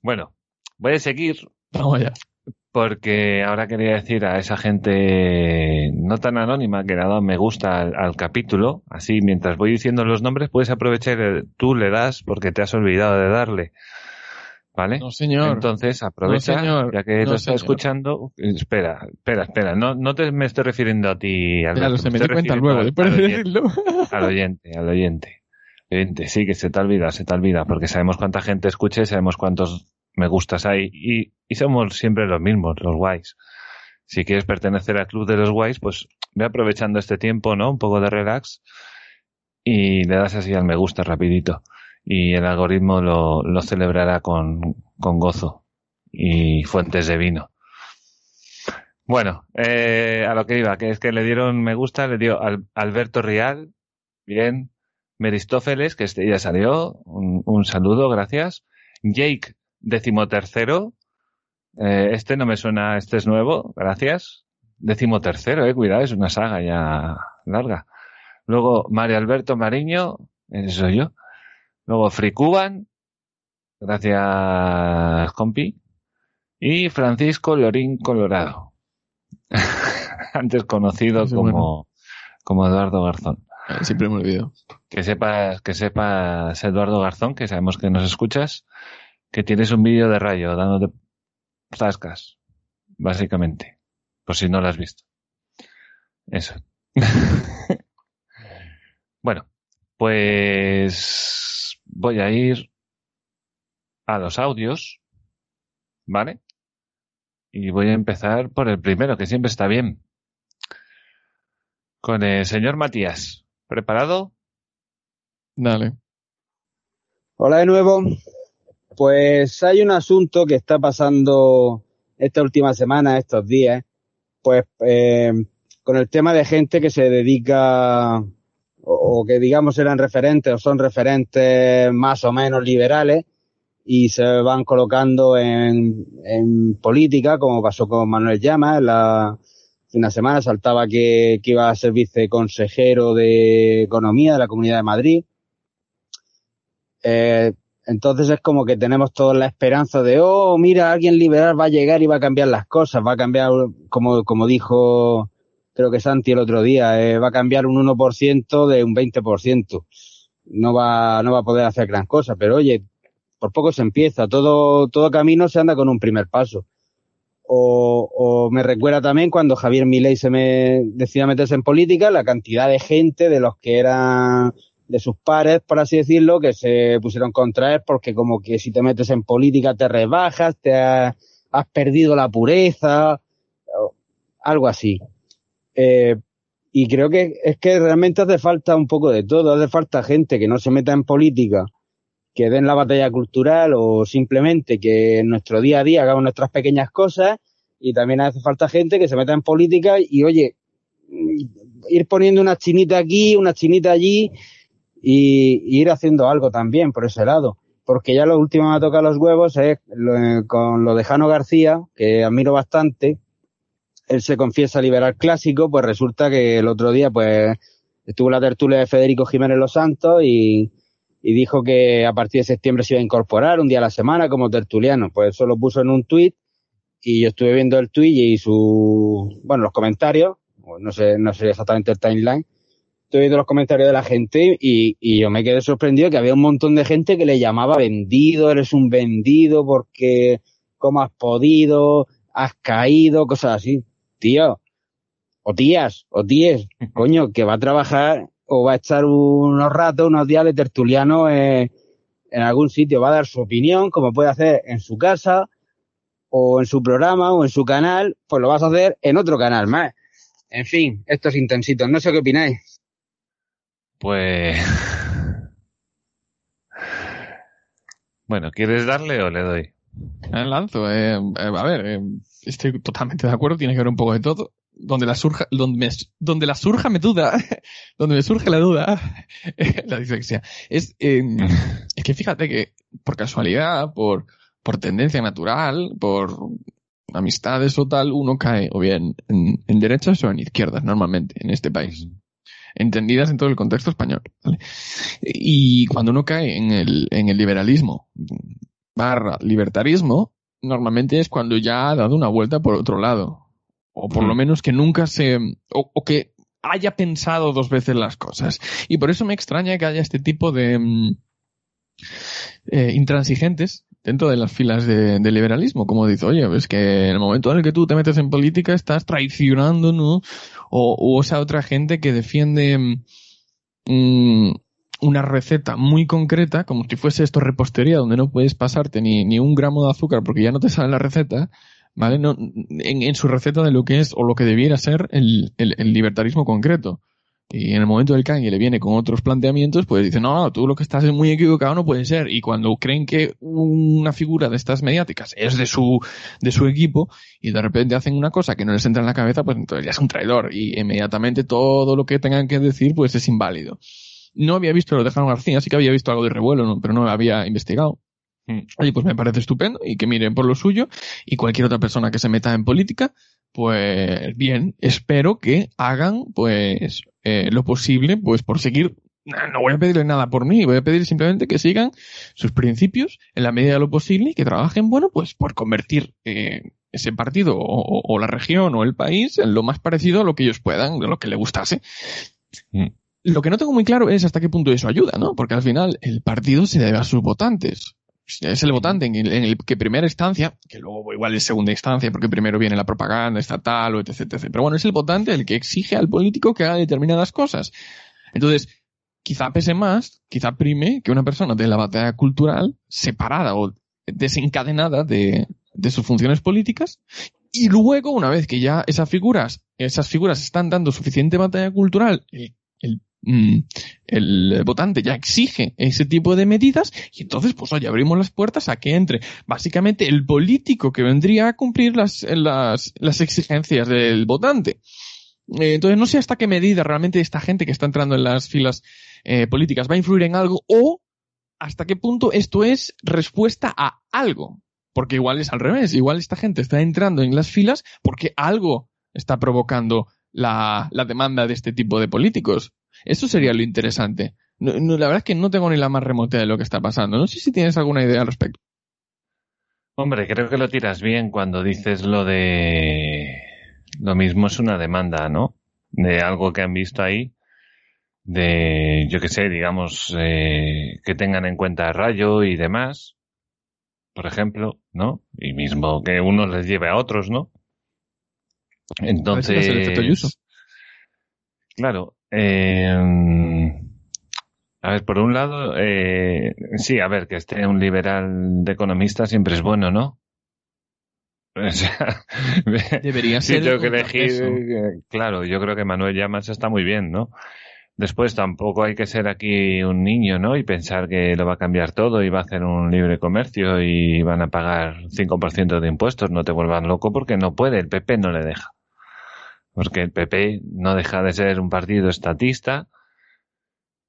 bueno, voy a seguir. Vamos allá. Porque ahora quería decir a esa gente no tan anónima que le ha dado me gusta al, al capítulo, así mientras voy diciendo los nombres puedes aprovechar, eh, tú le das porque te has olvidado de darle. ¿Vale? No, señor. Entonces aprovecha, No, señor. ya que No, lo señor. escuchando. Espera, espera, espera. No, no te me estoy refiriendo a ti, Alberto, lo sé, me di cuenta luego. al- Después al oyente. <laughs> Al oyente, al oyente. Oyente, sí, que se te olvida, se te olvida, porque sabemos cuánta gente escucha y sabemos cuántos me gustas hay. Y, somos siempre los mismos, los guays. Si quieres pertenecer al club de los guays, pues ve aprovechando este tiempo, ¿no? Un poco de relax y le das así al me gusta rapidito. Y el algoritmo lo, lo celebrará con, con gozo y fuentes de vino. Bueno, eh, a lo que iba, que es que le dieron me gusta, le dio al, Alberto Rial, bien, Meristófeles, que este ya salió, un saludo, gracias. Jake, decimotercero, eh, este no me suena, este es nuevo, gracias. Decimotercero, eh, cuidado, es una saga ya larga. Luego Mario Alberto Mariño, ese soy yo. Luego Free Cuban, gracias compi. Y Francisco Lorín Colorado, <laughs> antes conocido como, como Eduardo Garzón. Eh, Siempre me olvido. Que sepas, que sepas, Eduardo Garzón, que sabemos que nos escuchas, que tienes un vídeo de rayo dándote zascas, básicamente, por si no lo has visto. Eso. <laughs> bueno, pues voy a ir a los audios, ¿vale? Y voy a empezar por el primero, que siempre está bien. Con el señor Matías. ¿Preparado? Dale. Hola de nuevo. Pues hay un asunto que está pasando esta última semana, estos días, pues eh, con el tema de gente que se dedica o, que digamos eran referentes o son referentes más o menos liberales y se van colocando en, en política, como pasó con Manuel Llamas. La, hace una semana saltaba que, que iba a ser viceconsejero de Economía de la Comunidad de Madrid. Eh, entonces es como que tenemos toda la esperanza de, oh, mira, alguien liberal va a llegar y va a cambiar las cosas, va a cambiar, como, como dijo, creo que Santi el otro día, eh, va a cambiar un 1% de un 20%. No va, no va a poder hacer gran cosa, pero oye, por poco se empieza, todo, todo camino se anda con un primer paso. O, o me recuerda también cuando Javier Milei se me decía meterse en política, la cantidad de gente de los que eran de sus pares, por así decirlo, que se pusieron contra él porque como que si te metes en política te rebajas, te has, has perdido la pureza, algo así. Eh, y creo que es que realmente hace falta un poco de todo, hace falta gente que no se meta en política, que den la batalla cultural o simplemente que en nuestro día a día hagamos nuestras pequeñas cosas y también hace falta gente que se meta en política y oye, ir poniendo una chinita aquí, una chinita allí y, ir haciendo algo también por ese lado. Porque ya lo último que me ha tocado los huevos es lo- con lo de Jano García, que admiro bastante. Él se confiesa liberal clásico, pues resulta que el otro día pues estuvo la tertulia de Federico Jiménez Los Santos y, y dijo que a partir de septiembre se iba a incorporar un día a la semana como tertuliano. Pues eso lo puso en un tuit y yo estuve viendo el tuit y su, bueno, los comentarios, no sé, no sé exactamente el timeline, estoy viendo los comentarios de la gente y, y yo me quedé sorprendido que había un montón de gente que le llamaba vendido, eres un vendido porque cómo has podido, has caído, cosas así. Tío, o tías, o tíes, <laughs> coño, que va a trabajar o va a estar unos ratos, unos días de tertuliano eh, en algún sitio, va a dar su opinión, como puede hacer en su casa, o en su programa, o en su canal, pues lo vas a hacer en otro canal más. En fin, estos intensitos, no sé qué opináis. Pues. <laughs> Bueno, ¿quieres darle o le doy? Eh, Lanzo, eh, eh, a ver, eh, estoy totalmente de acuerdo, tiene que haber un poco de todo. Donde la surja, donde me, donde la surja me duda, <laughs> donde me surge la duda, <laughs> la dislexia, es, es que fíjate que por casualidad, por, por tendencia natural, por amistades o tal, uno cae o bien en, en derechas o en izquierdas normalmente en este país. Entendidas en todo el contexto español. Y cuando uno cae en el, en el liberalismo barra libertarismo, normalmente es cuando ya ha dado una vuelta por otro lado. O por lo menos que nunca se... o, que haya pensado dos veces las cosas. Y por eso me extraña que haya este tipo de mm, eh, intransigentes dentro de las filas de, liberalismo, como dice, oye, es que en el momento en el que tú te metes en política estás traicionando, ¿no? O, esa otra gente que defiende mm, una receta muy concreta, como si fuese esto repostería, donde no puedes pasarte ni, ni un gramo de azúcar porque ya no te sale la receta, ¿vale? No, en, su receta de lo que es o lo que debiera ser el, el, libertarismo concreto. Y en el momento del Kanye le viene con otros planteamientos, pues dice, no, no, tú lo que estás es muy equivocado, no puede ser. Y cuando creen que una figura de estas mediáticas es de su, de su equipo, y de repente hacen una cosa que no les entra en la cabeza, pues entonces ya es un traidor. Y inmediatamente todo lo que tengan que decir, pues es inválido. No había visto lo de Jano García, sí que había visto algo de revuelo, pero no lo había investigado. Mm. Oye, pues me parece estupendo y que miren por lo suyo y cualquier otra persona que se meta en política, pues bien, espero que hagan pues eh, lo posible pues por seguir no voy a pedirle nada por mí, voy a pedir simplemente que sigan sus principios en la medida de lo posible y que trabajen, bueno, pues por convertir eh, ese partido o, la región o el país en lo más parecido a lo que ellos puedan, de lo que le gustase. Mm. Lo que no tengo muy claro es hasta qué punto eso ayuda, ¿no? Porque al final el partido se debe a sus votantes es el votante en el, que primera instancia, que luego igual es segunda instancia porque primero viene la propaganda estatal o etc, etc. Pero bueno, es el votante el que exige al político que haga determinadas cosas. Entonces, quizá pese más, quizá prime que una persona de la batalla cultural separada o desencadenada de, de sus funciones políticas y luego, una vez que ya esas figuras, esas figuras están dando suficiente batalla cultural, el Mm, el votante ya exige ese tipo de medidas y entonces pues oye abrimos las puertas a que entre básicamente el político que vendría a cumplir las, las, las exigencias del votante. Eh, entonces no sé hasta qué medida realmente esta gente que está entrando en las filas eh, políticas va a influir en algo o hasta qué punto esto es respuesta a algo. Porque igual es al revés, igual esta gente está entrando en las filas porque algo está provocando la, la demanda de este tipo de políticos. Eso sería lo interesante. No, la verdad es que no tengo ni la más remota de lo que está pasando. No sé si tienes alguna idea al respecto. Hombre, creo que lo tiras bien cuando dices lo de... Lo mismo es una demanda, ¿no? De algo que han visto ahí, de, yo qué sé, digamos, eh, que tengan en cuenta Rayo y demás, por ejemplo, ¿no? Y mismo que uno les lleve a otros, ¿no? Entonces... Claro, eh, a ver, por un lado, eh, sí, a ver, que esté un liberal de economista siempre es bueno, ¿no? <laughs> O sea, Debería ser. tengo que elegir, eh, claro, yo creo que Manuel Llamas está muy bien, ¿no? Después tampoco hay que ser aquí un niño, ¿no? Y pensar que lo va a cambiar todo y va a hacer un libre comercio y van a pagar 5% de impuestos. No te vuelvan loco porque no puede, el PP no le deja porque el PP no deja de ser un partido estatista.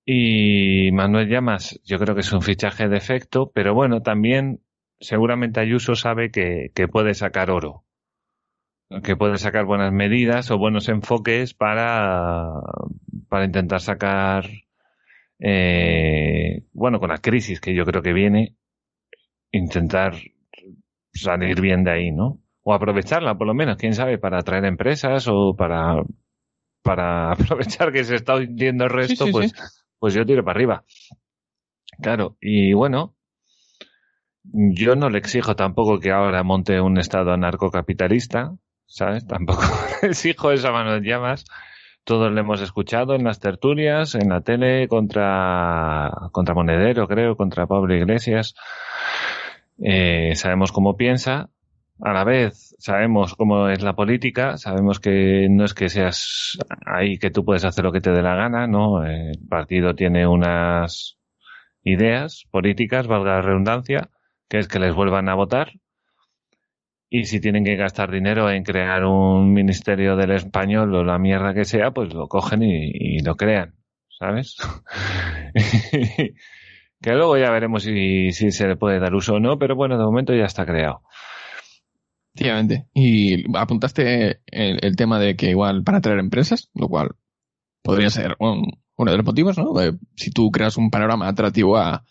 Y Manuel Llamas, yo creo que es un fichaje de efecto, pero bueno, también seguramente Ayuso sabe que, puede sacar oro, que puede sacar buenas medidas o buenos enfoques para, para intentar sacar, eh, bueno, con la crisis que yo creo que viene, intentar salir bien de ahí, ¿no? O aprovecharla por lo menos, quién sabe, para atraer empresas o para, para <laughs> aprovechar que se está hundiendo el resto, pues, pues yo tiro para arriba. Claro, y bueno, yo no le exijo tampoco que ahora monte un estado anarcocapitalista, ¿sabes? Tampoco <laughs> le exijo esa mano de llamas. Todos le hemos escuchado en las tertulias, en la tele, contra, contra Monedero, creo, contra Pablo Iglesias. Eh, sabemos cómo piensa, a la vez sabemos cómo es la política, sabemos que no es que seas ahí que tú puedes hacer lo que te dé la gana, ¿no? El partido tiene unas ideas políticas, valga la redundancia, que es que les vuelvan a votar. Y si tienen que gastar dinero en crear un ministerio del español o la mierda que sea, pues lo cogen y, lo crean, ¿sabes? <laughs> que luego ya veremos si, se le puede dar uso o no, pero bueno, de momento ya está creado. Efectivamente. Y apuntaste el, tema de que igual para traer empresas, lo cual podría ser un- uno de los motivos, ¿no? Eh, Si tú creas un panorama atractivo a,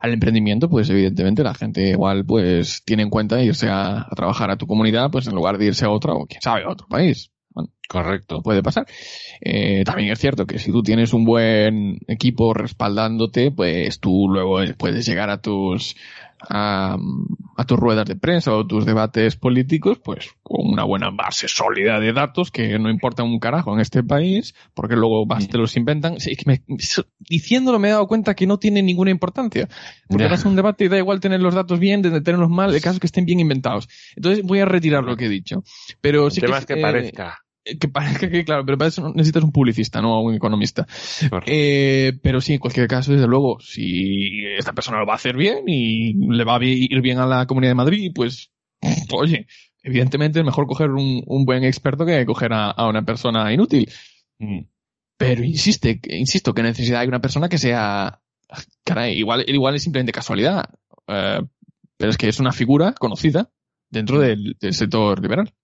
al emprendimiento, pues evidentemente la gente igual pues tiene en cuenta irse a, a trabajar a tu comunidad, pues en lugar de irse a otra o quién sabe, a otro país. Bueno, Correcto. puede pasar. Eh, también es cierto que si tú tienes un buen equipo respaldándote, pues tú luego puedes llegar a tus a, a tus ruedas de prensa o tus debates políticos, pues con una buena base sólida de datos que no importa un carajo en este país, porque luego vas, te los inventan. Sí, me- diciéndolo me he dado cuenta que no tiene ninguna importancia. Porque vas a un debate y da igual tener los datos bien, de tenerlos mal, el caso es que estén bien inventados. Entonces voy a retirar lo que he dicho. Pero sí el tema que, es que eh, parezca. Que parezca que, claro, pero para eso necesitas un publicista, no un economista. Eh, pero sí, en cualquier caso, desde luego, si esta persona lo va a hacer bien y le va a ir bien a la Comunidad de Madrid, pues, <laughs> oye, evidentemente es mejor coger un, un buen experto que coger a, a una persona inútil. Mm. Pero insiste, insisto, que necesidad hay una persona que sea, caray, igual, igual es simplemente casualidad, eh, pero es que es una figura conocida dentro del, del sector liberal.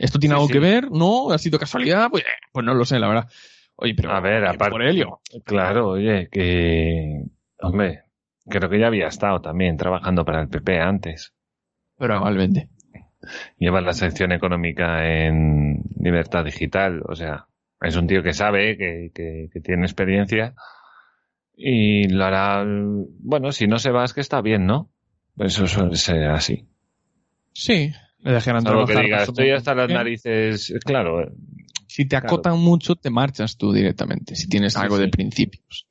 ¿Esto tiene Sí, algo sí. que ver? ¿No? ¿Ha sido casualidad? Pues, eh, pues no lo sé, la verdad. Oye, pero A ver, aparte- por Helio. Claro, oye, que. Hombre, creo que ya había estado también trabajando para el PP antes. Probablemente. Lleva la sección económica en Libertad Digital, o sea, es un tío que sabe, que, que, que tiene experiencia y lo hará. Bueno, si no se va, es que está bien, ¿no? Eso suele ser así. Sí, le dejarán Algo que trabajar diga, estoy hasta las narices. Claro, eh, Si te Claro. acotan mucho, te marchas tú directamente, si tienes Sí, algo de principios.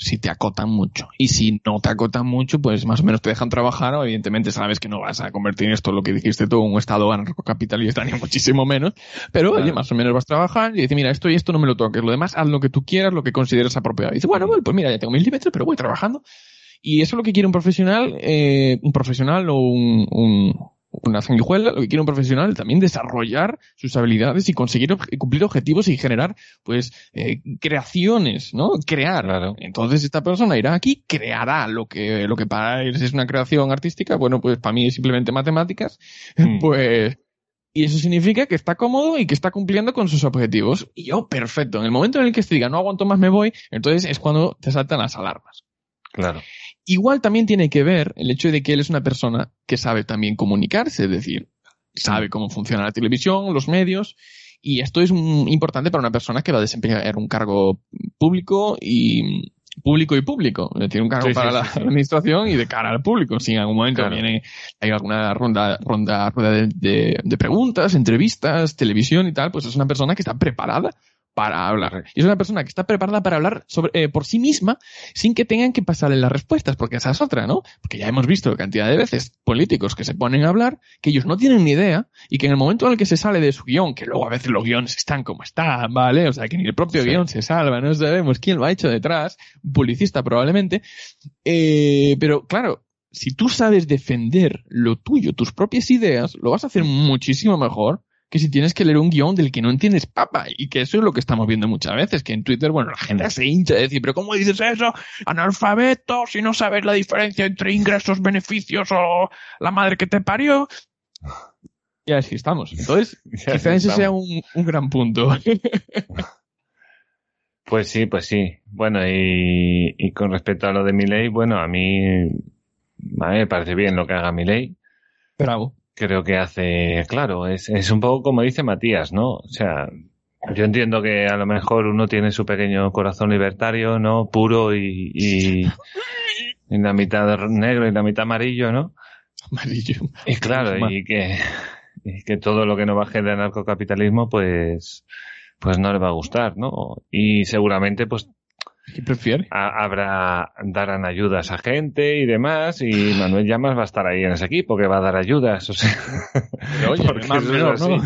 Si te acotan mucho. Y si no te acotan mucho, pues más o menos te dejan trabajar, o evidentemente sabes que no vas a convertir esto, lo que dijiste tú, en un estado anarcocapitalista, <laughs> ni muchísimo menos. Pero, Claro. oye, más o menos vas a trabajar y dices, mira, esto y esto no me lo toques, lo demás haz lo que tú quieras, lo que consideres apropiado. Y dices, bueno, bueno, pues mira, ya tengo mis límites, pero voy trabajando. Y eso es lo que quiere un profesional, eh, un profesional o un, un- una sanguijuela, lo que quiere un profesional también desarrollar sus habilidades y conseguir obje- cumplir objetivos y generar, pues, eh, creaciones, ¿no? Crear. Claro. Entonces esta persona irá aquí, creará lo que, lo que para él es una creación artística, bueno, pues para mí es simplemente matemáticas, Mm. <laughs> pues, y eso significa que está cómodo y que está cumpliendo con sus objetivos. Y yo, perfecto. En el momento en el que se diga, no aguanto más, me voy, entonces es cuando te saltan las alarmas. claro. Igual también tiene que ver el hecho de que él es una persona que sabe también comunicarse, es decir, sabe cómo funciona la televisión, los medios, y esto es un- importante para una persona que va a desempeñar un cargo público y público y público, es decir, un cargo Sí, para sí, la sí. administración y de cara al público. Si en algún momento Claro. viene, hay alguna ronda, ronda, rueda de, de- de preguntas, entrevistas, televisión y tal, pues es una persona que está preparada para hablar. Y es una persona que está preparada para hablar sobre, eh, por sí misma sin que tengan que pasarle las respuestas, porque esa es otra, ¿no? Porque ya hemos visto cantidad de veces políticos que se ponen a hablar, que ellos no tienen ni idea, y que en el momento en el que se sale de su guion, que luego a veces los guiones están como están, ¿vale? O sea, que ni el propio Sí. guion se salva, no sabemos quién lo ha hecho detrás, un publicista probablemente, eh, pero claro, si tú sabes defender lo tuyo, tus propias ideas, lo vas a hacer muchísimo mejor que si tienes que leer un guion del que no entiendes papa. Y que eso es lo que estamos viendo muchas veces, que en Twitter, bueno, la gente se hincha de decir, pero ¿cómo dices eso? Analfabeto, si no sabes la diferencia entre ingresos, beneficios o la madre que te parió. Y así estamos. Entonces, <laughs> Ya quizá ese sea un, un gran punto. <laughs> Pues sí, pues sí. Bueno, y, y con respecto a lo de mi ley, bueno, a mí, a mí me parece bien lo que haga mi ley. Bravo. Creo que hace, claro, es, es un poco como dice Matías, ¿no? O sea, yo entiendo que a lo mejor uno tiene su pequeño corazón libertario, ¿no? Puro y, y, y la mitad negro y la mitad amarillo, ¿no? Amarillo. Y claro, y que, y que todo lo que no baje del anarcocapitalismo, pues, pues no le va a gustar, ¿no? Y seguramente, pues, ¿Qué prefiere? ha- habrá, darán ayudas a gente y demás, y Manuel Llamas va a estar ahí en ese equipo que va a dar ayudas, o sea. Pero oye, porque más menor, ¿no?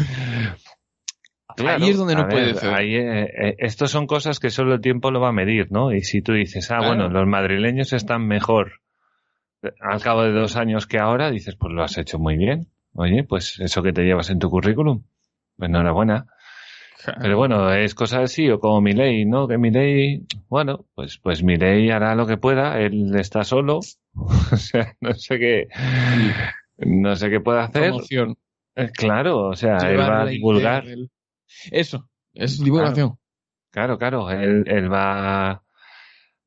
Claro, Ahí es donde no a puede ver, ahí, eh, eh, estos son cosas que solo el tiempo lo va a medir, ¿no? Y si tú dices, ah, Claro. bueno, los madrileños están mejor al cabo de dos años que ahora, dices, pues lo has hecho muy bien. Oye, pues eso que te llevas en tu currículum, pues enhorabuena. Pero bueno, es cosa así, o como mi ley, ¿no? Que mi ley, bueno, pues, pues mi ley hará lo que pueda, él está solo, <laughs> o sea, no sé qué, no sé qué puede hacer. Promoción. Eh, Claro, o sea, él va a divulgar. del- Eso, es divulgación. Claro, claro, él, él va,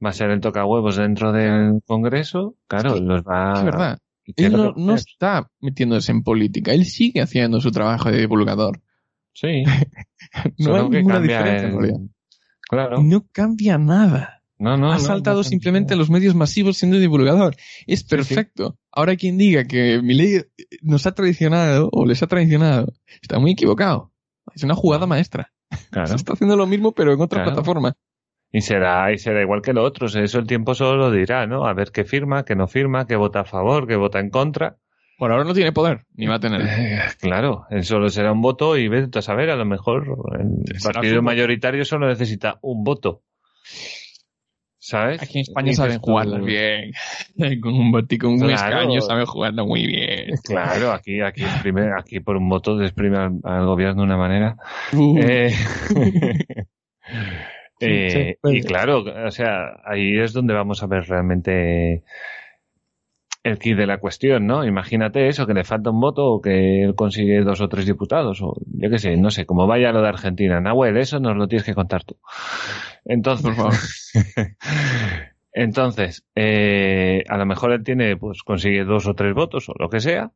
va a ser el tocahuevos dentro del Congreso, claro, Sí, los va... Es verdad. ¿Y qué es Él no, no está metiéndose en política, él sigue haciendo su trabajo de divulgador. Sí, <laughs> No solo hay ninguna diferencia en el- realidad. Claro. No cambia nada. No, no, ha saltado no simplemente a los medios masivos siendo divulgador. Es sí. perfecto. Ahora quien diga que Milei nos ha traicionado o les ha traicionado, está muy equivocado. Es una jugada maestra. <laughs> Claro. Se está haciendo lo mismo pero en otra Claro. plataforma. Y será, y será igual que lo otro. Eso el tiempo solo lo dirá, ¿no? A ver qué firma, qué no firma, qué vota a favor, qué vota en contra. Por ahora no tiene poder, ni va a tener. Eh, claro, él solo será un voto y vete a saber, a lo mejor el partido mayoritario solo necesita un voto. ¿Sabes? Aquí en España saben tú, jugarlas bien. <laughs> Con un botico, un Claro. escaño saben jugarla muy bien. Claro, aquí, aquí, exprime- aquí por un voto desprime al, al gobierno de una manera. Uh, Eh, <laughs> <laughs> eh, sí, y claro, o sea, ahí es donde vamos a ver realmente el kit de la cuestión, ¿no? Imagínate eso, que le falta un voto o que él consigue dos o tres diputados, o yo qué sé, no sé, como vaya lo de Argentina. Nahuel, eso nos lo tienes que contar tú. Entonces, Por favor. <laughs> entonces, eh, a lo mejor él tiene, pues consigue dos o tres votos o lo que sea.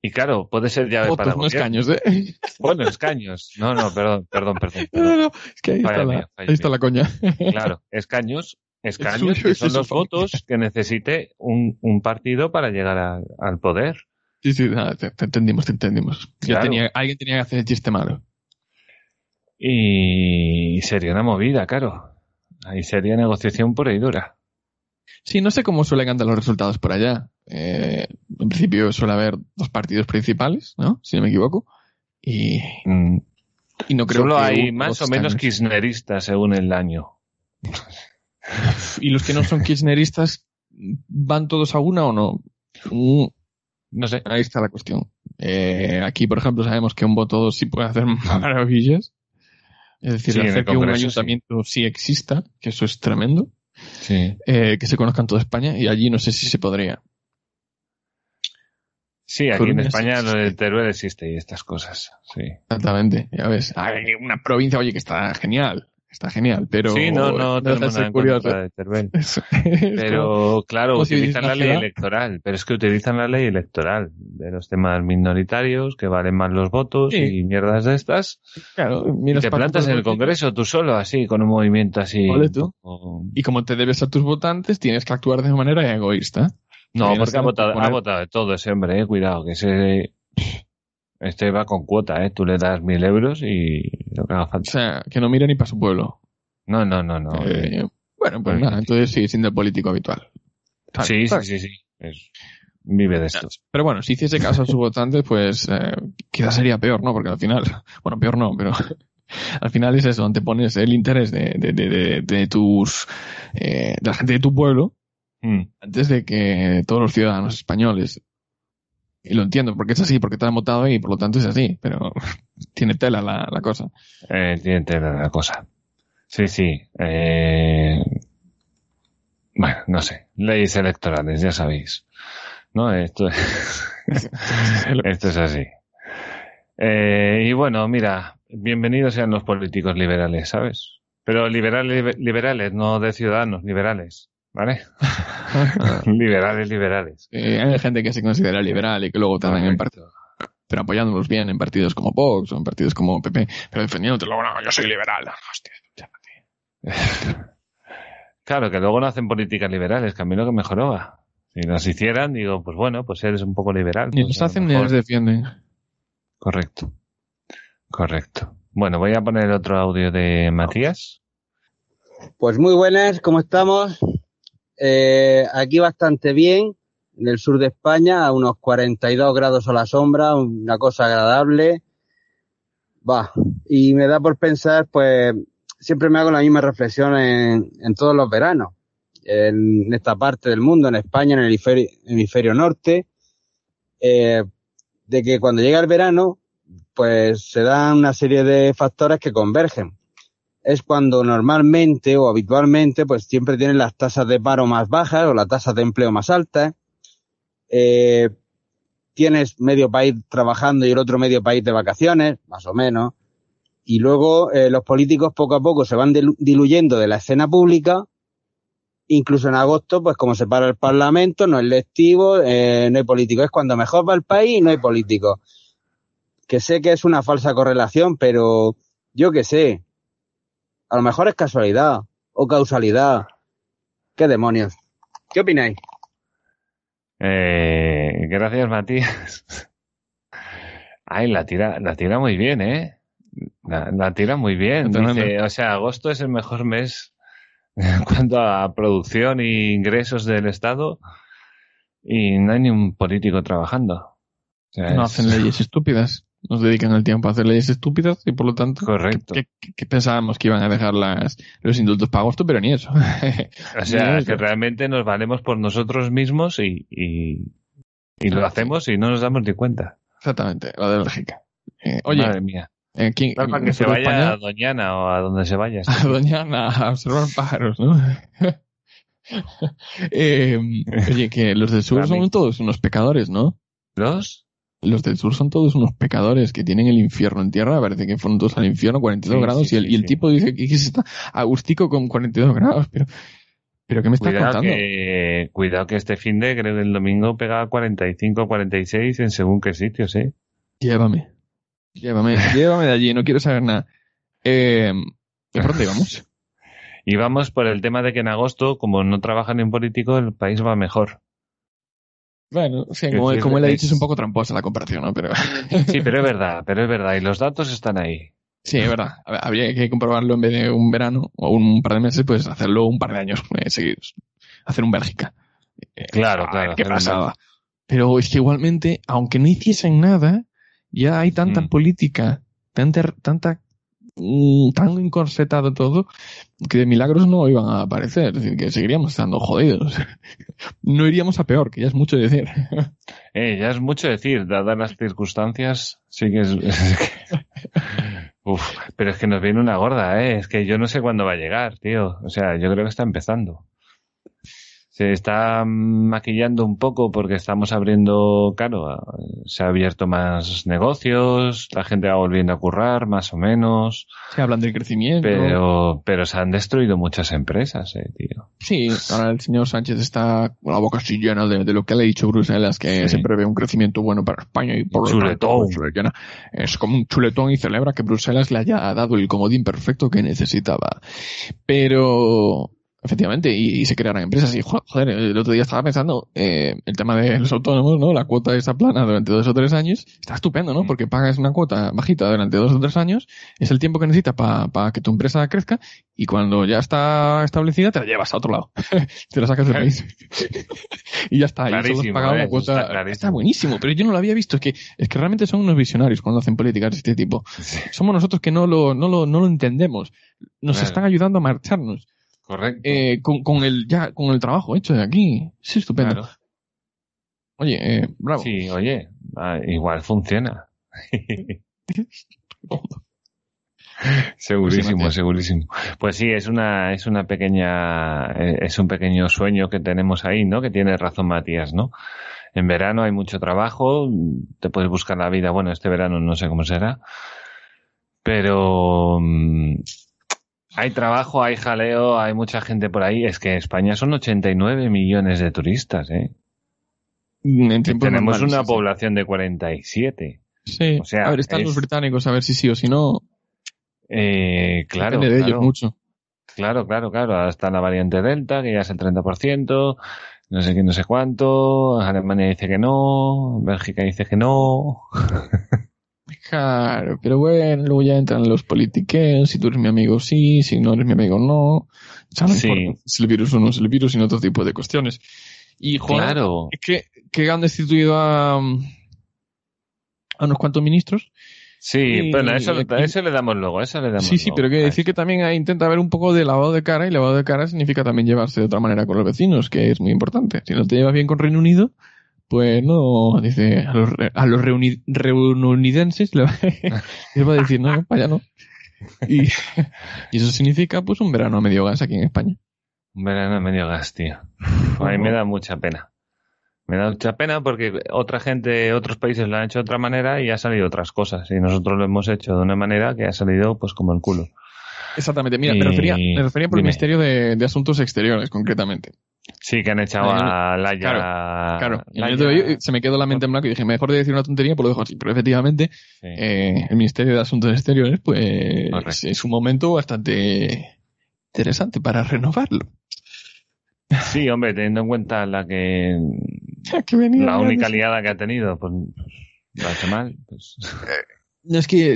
Y claro, puede ser llave para votos, no gobierno. escaños, ¿eh? Bueno, escaños. No, no, perdón, perdón, perdón. No, no, no. Es que ahí está, la, ahí está la coña. Claro, escaños, escaños que son los votos <laughs> que necesite un, un partido para llegar a- al poder. Sí, sí, nada, te, te entendimos, te entendimos. Yo tenía, alguien tenía que hacer el chiste malo. Y sería una movida, claro. Ahí sería negociación pura y dura. Sí, no sé cómo suelen andar los resultados por allá. Eh, en principio suele haber dos partidos principales, ¿no? Si no me equivoco. Y, Mm, y no creo Solo que hay más o menos kirchneristas según el año. ¿Y los que no son kirchneristas van todos a una o no? Mm, No sé. Ahí está la cuestión. Eh, aquí, por ejemplo, sabemos que un voto sí puede hacer <laughs> maravillas. Es decir, Sí, hacer que un sí. ayuntamiento sí. exista, que eso es tremendo, Sí. eh, que se conozca en toda España, y allí no sé si se podría. Sí, aquí Coruña en España sí. lo Teruel existe y estas cosas. Sí. Exactamente, ya ves. Hay una provincia, oye, que está genial, está genial, pero sí, no, no, de tenemos nada en curioso. contra de Teruel. <laughs> Es- es como- Pero claro, utilizan la ley electoral, pero es que utilizan la ley electoral de los temas minoritarios, que valen más los votos Sí. y mierdas de estas. claro, Y miras te plantas en el Congreso tú solo, así, con un movimiento así. Tú. Y como te debes a tus votantes, tienes que actuar de manera egoísta. No, porque ha votado, poner- ha votado de todo ese hombre, eh, cuidado, que ese, este va con cuota, eh, tú le das mil euros y lo que haga O falta. sea, que no mira ni para su pueblo. No, no, no, no. Eh, bueno, pues nada, entonces sigue siendo el político habitual. Tal, sí, sí, tal. sí, sí. Es- vive de esto. Pero bueno, si hiciese caso a sus <laughs> votantes, pues eh, quizás sería peor, ¿no? Porque al final, <laughs> bueno, peor no, pero <laughs> al final es eso, donde pones el interés de, de, de, de, tus, eh, de la gente de tu pueblo, Mm. antes de que todos los ciudadanos españoles. Y lo entiendo, porque es así, porque han votado ahí, por lo tanto es así, pero <laughs> tiene tela la, la cosa. Eh, tiene tela la cosa. Sí, sí. Eh... Bueno, no sé. Leyes electorales, ya sabéis. ¿No? Esto, <laughs> esto es así. Eh, y bueno, mira, bienvenidos sean los políticos liberales, ¿sabes? Pero liberales, liberales, no de ciudadanos, liberales, ¿vale? <laughs> liberales, liberales. Eh, hay gente que se considera liberal y que luego te dan en Correcto. pero apoyándolos bien en partidos como Vox o en partidos como PP, pero defendiéndote luego, no, yo soy liberal. Hostia. <laughs> Claro, que luego no hacen políticas liberales, que a mí lo que me joroba. Si las hicieran, digo, pues bueno, pues eres un poco liberal. Ni pues los hacen ni los defienden. Correcto. Correcto. Bueno, voy a poner otro audio de Matías. Pues muy buenas, ¿cómo estamos? Eh, aquí bastante bien, en el sur de España, a unos 42 grados a la sombra, una cosa agradable. Va, y me da por pensar, pues, siempre me hago la misma reflexión en, en todos los veranos, en esta parte del mundo, en España, en el hemisferio, hemisferio norte, eh, de que cuando llega el verano, pues se dan una serie de factores que convergen es cuando normalmente o habitualmente pues siempre tienen las tasas de paro más bajas o las tasas de empleo más altas. Eh, tienes medio país trabajando y el otro medio país de vacaciones, más o menos. Y luego eh, los políticos poco a poco se van diluyendo de la escena pública. Incluso en agosto, pues como se para el Parlamento, no es lectivo, eh, no hay político. Es cuando mejor va el país y no hay políticos. Que sé que es una falsa correlación, pero yo qué sé. A lo mejor es casualidad o causalidad. ¿Qué demonios? ¿Qué opináis? Eh, gracias, Matías. Ay, la tira, la tira muy bien, ¿eh? La, tira muy bien. Dice, o sea, agosto es el mejor mes en cuanto a producción e ingresos del Estado y no hay ni un político trabajando. no hacen leyes estúpidas. Nos dedican el tiempo a hacer leyes estúpidas y por lo tanto, Correcto. ¿qué, pensábamos que iban a dejar las, los indultos para agosto? Pero ni eso. <laughs> o sea, que realmente nos valemos por nosotros mismos y, y, y lo hacemos y no nos damos ni cuenta. Exactamente, la de Bélgica. Eh, oye, Madre mía. Eh, ¿quién, para que se vaya a Doñana o a donde se vaya. <laughs> A Doñana, a observar pájaros, ¿no? <laughs> eh, oye, que los del sur son todos unos pecadores, ¿no? ¿Los? Los del sur son todos unos pecadores que tienen el infierno en tierra. Parece que fueron todos al infierno, 42 grados. y el, y el tipo dice que está agustico con 42 grados. Pero, pero ¿qué me estás cuidado contando? Que, cuidado que este fin de, creo que el domingo pega 45, 46 en según qué sitios, ¿eh? Llévame. Llévame, llévame de allí, no quiero saber nada. Eh, ¿Por dónde vamos? Y vamos por el tema de que en agosto, como no trabajan en político, el país va mejor. Bueno, sí, como, como él ha dicho, es un poco tramposa la comparación, ¿no? Pero... <laughs> Sí, pero es verdad, pero es verdad. Y los datos están ahí. Sí, es verdad. Habría que comprobarlo en vez de un verano o un par de meses, pues hacerlo un par de años eh, seguidos. Hacer un Bélgica. Eh, claro, claro. ¿Qué pasaba? Pero es que igualmente, aunque no hiciesen nada, ya hay tanta mm. política, tanta, tanta tan encorsetado todo que de milagros no iban a aparecer, es decir, que seguiríamos estando jodidos. <laughs> no iríamos a peor, que ya es mucho decir. <laughs> eh, ya es mucho decir, dadas las circunstancias, sí que es... <laughs> Pero es que nos viene una gorda, ¿eh? Es que yo no sé cuándo va a llegar, tío. O sea, yo creo que está empezando se está maquillando un poco porque estamos abriendo, claro, se ha abierto más negocios, la gente va volviendo a currar, más o menos. Se hablan del crecimiento. Pero, pero se han destruido muchas empresas, eh, tío. Sí, ahora el señor Sánchez está con la boca así llena de, lo que le ha dicho Bruselas, que se prevé un crecimiento bueno para España y por chuletón. Tanto, es como un chuletón y celebra que Bruselas le haya dado el comodín perfecto que necesitaba. Pero, Efectivamente, y, se crearán empresas. Y joder, el otro día estaba pensando, eh, el tema de los autónomos, ¿no? La cuota esa plana durante dos o tres años, está estupendo, ¿no? Mm. Porque pagas una cuota bajita durante dos o tres años, es el tiempo que necesitas para que tu empresa crezca, y cuando ya está establecida, te la llevas a otro lado. <laughs> te la sacas del país. <laughs> y ya está. y solo pagado una cuota. Está, buenísimo, pero yo no lo había visto. Es que, es que realmente son unos visionarios cuando hacen políticas de este tipo. Somos nosotros que no lo, no lo, no lo entendemos. Nos están ayudando a marcharnos. Correcto. Eh, con, con, el, ya, con el trabajo hecho de aquí. Sí, estupendo. Oye, eh, bravo. Sí, oye, ah, igual funciona. <laughs> segurísimo, segurísimo. Pues sí, es una, es una pequeña, eh, es un pequeño sueño que tenemos ahí, ¿no? Que tiene razón Matías, ¿no? En verano hay mucho trabajo, te puedes buscar la vida, bueno, este verano no sé cómo será, pero mm, hay trabajo, hay jaleo, hay mucha gente por ahí. Es que en España son 89 millones de turistas, ¿eh? Tenemos una población de 47. Sí, o sea, a ver, están los británicos a ver si sí o si no. Eh, claro. Depende de ellos mucho. Claro, claro, claro. Hasta la variante Delta, que ya es el 30%, no sé qué, no sé cuánto. Alemania dice que no, Bélgica dice que no. <laughs> Claro, pero bueno, luego ya entran los politiques, si tú eres mi amigo sí, si no eres mi amigo no. No sí. si el virus o no es el virus, sino otro tipo de cuestiones. Y joder, es que, que han destituido a, a unos cuantos ministros. Sí, pero eso, eso, le damos luego, eso le damos Sí, sí, pero que decir que también intenta haber un poco de lavado de cara y lavado de cara significa también llevarse de otra manera con los vecinos, que es muy importante. Si no te llevas bien con Reino Unido, pues no, dice, a los, a los reunidenses le <laughs> va, a decir, no, para allá no. Y, y, eso significa pues un verano a medio gas aquí en España. Un verano a medio gas, tío. <laughs> A mí me da mucha pena. Me da mucha pena porque otra gente, otros países lo han hecho de otra manera y ha salido otras cosas. Y nosotros lo hemos hecho de una manera que ha salido pues como el culo. Exactamente. Mira, me refería, me refería por el Ministerio de, Asuntos Exteriores, concretamente. Sí, que han echado a Laia. Claro, claro. se me quedó la mente en blanco y dije, mejor de decir una tontería, pues lo dejo así. Pero efectivamente, eh, el Ministerio de Asuntos Exteriores, pues es un momento bastante interesante para renovarlo. Sí, hombre, teniendo en cuenta la que <laughs> la única liada que ha tenido, pues hecho mal. Pues. No es que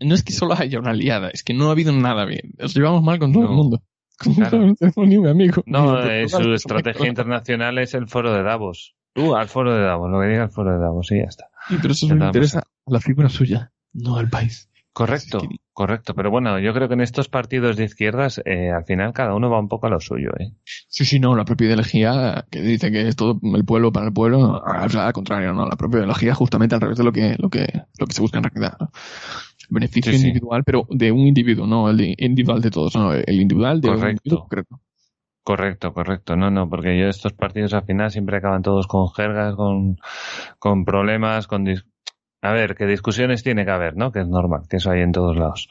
no es que solo haya una liada, es que no ha habido nada bien. Nos llevamos mal con todo el mundo. <laughs> Con mi amigo. No, eh, su estrategia internacional es el foro de Davos. Tú al foro de Davos, lo que diga el foro de Davos, y ya está. Sí, pero eso me interesa a la figura suya, no al país. Correcto, correcto. Pero bueno, yo creo que en estos partidos de izquierdas, eh, al final cada uno va un poco a lo suyo. ¿eh? Sí, sí, no. La propia ideología que dice que es todo el pueblo para el pueblo, al contrario, no. La propia ideología justamente al revés de lo que, lo que, lo que se busca en realidad. El beneficio individual, pero de un individuo, no el individual de todos, no. El individual de correcto. un individuo correcto. Correcto, correcto. No, no, porque yo estos partidos al final siempre acaban todos con jergas, con, con problemas, con, a ver, qué discusiones tiene que haber, ¿no? Que es normal, que eso hay en todos lados.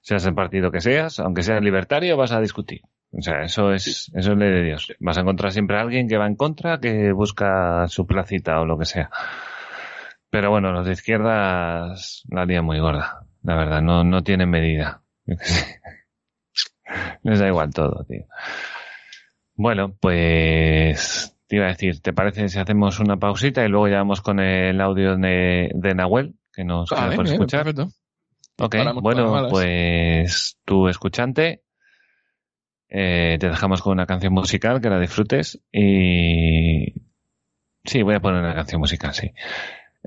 Seas el partido que seas, aunque seas libertario, vas a discutir. O sea, eso es, eso es ley de Dios. Vas a encontrar siempre a alguien que va en contra, que busca su placita o lo que sea. Pero bueno, los de izquierdas la harían muy gorda. La verdad, no, no tienen medida. <laughs> Les da igual todo, tío. Bueno, pues te iba a decir, ¿te parece si hacemos una pausita y luego ya vamos con el audio de, Nahuel, que nos por escuchar? Perfecto. Ok, bueno, pues tu escuchante, eh, te dejamos con una canción musical que la disfrutes y... Sí, voy a poner una canción musical, sí.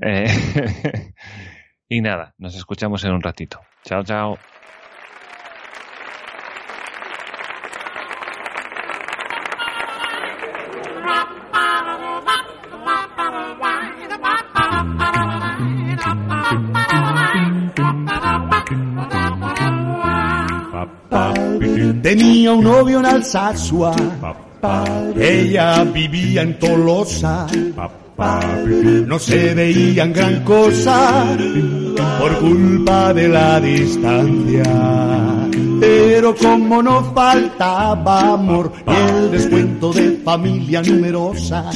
Eh, <laughs> y nada, nos escuchamos en un ratito. Chao, chao. Tenía un novio en Alsasua, ella vivía en Tolosa. No se veían gran cosa por culpa de la distancia. Pero como no faltaba amor el descuento de familia numerosa,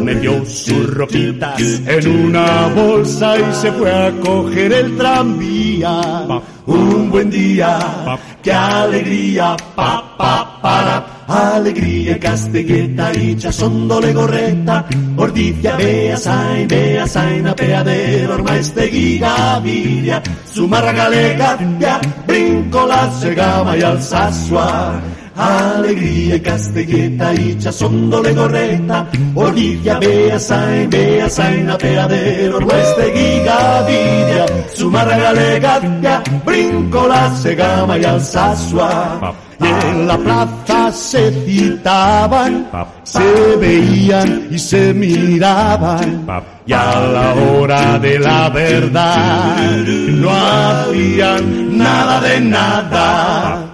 Metió sus ropitas en una bolsa y se fue a coger el tranvía. Un buen día, qué alegría, pa, pa, para. Alegría, castelleta y chasondole gorreta. Ordizia, bea, sain, bea, sain, apeadero, ormaestegui, gaviria. Sumarra galega, ya, brinco la segama y alsasua alegría y chasondole gorreta, orilla, bea, sain, bea, sain, apeadero, nuestra gigavidia, sumarra galega, brinco la segama y alsasua. En la plaza se citaban, se veían y se miraban, y a la hora de la verdad no hacían nada de nada.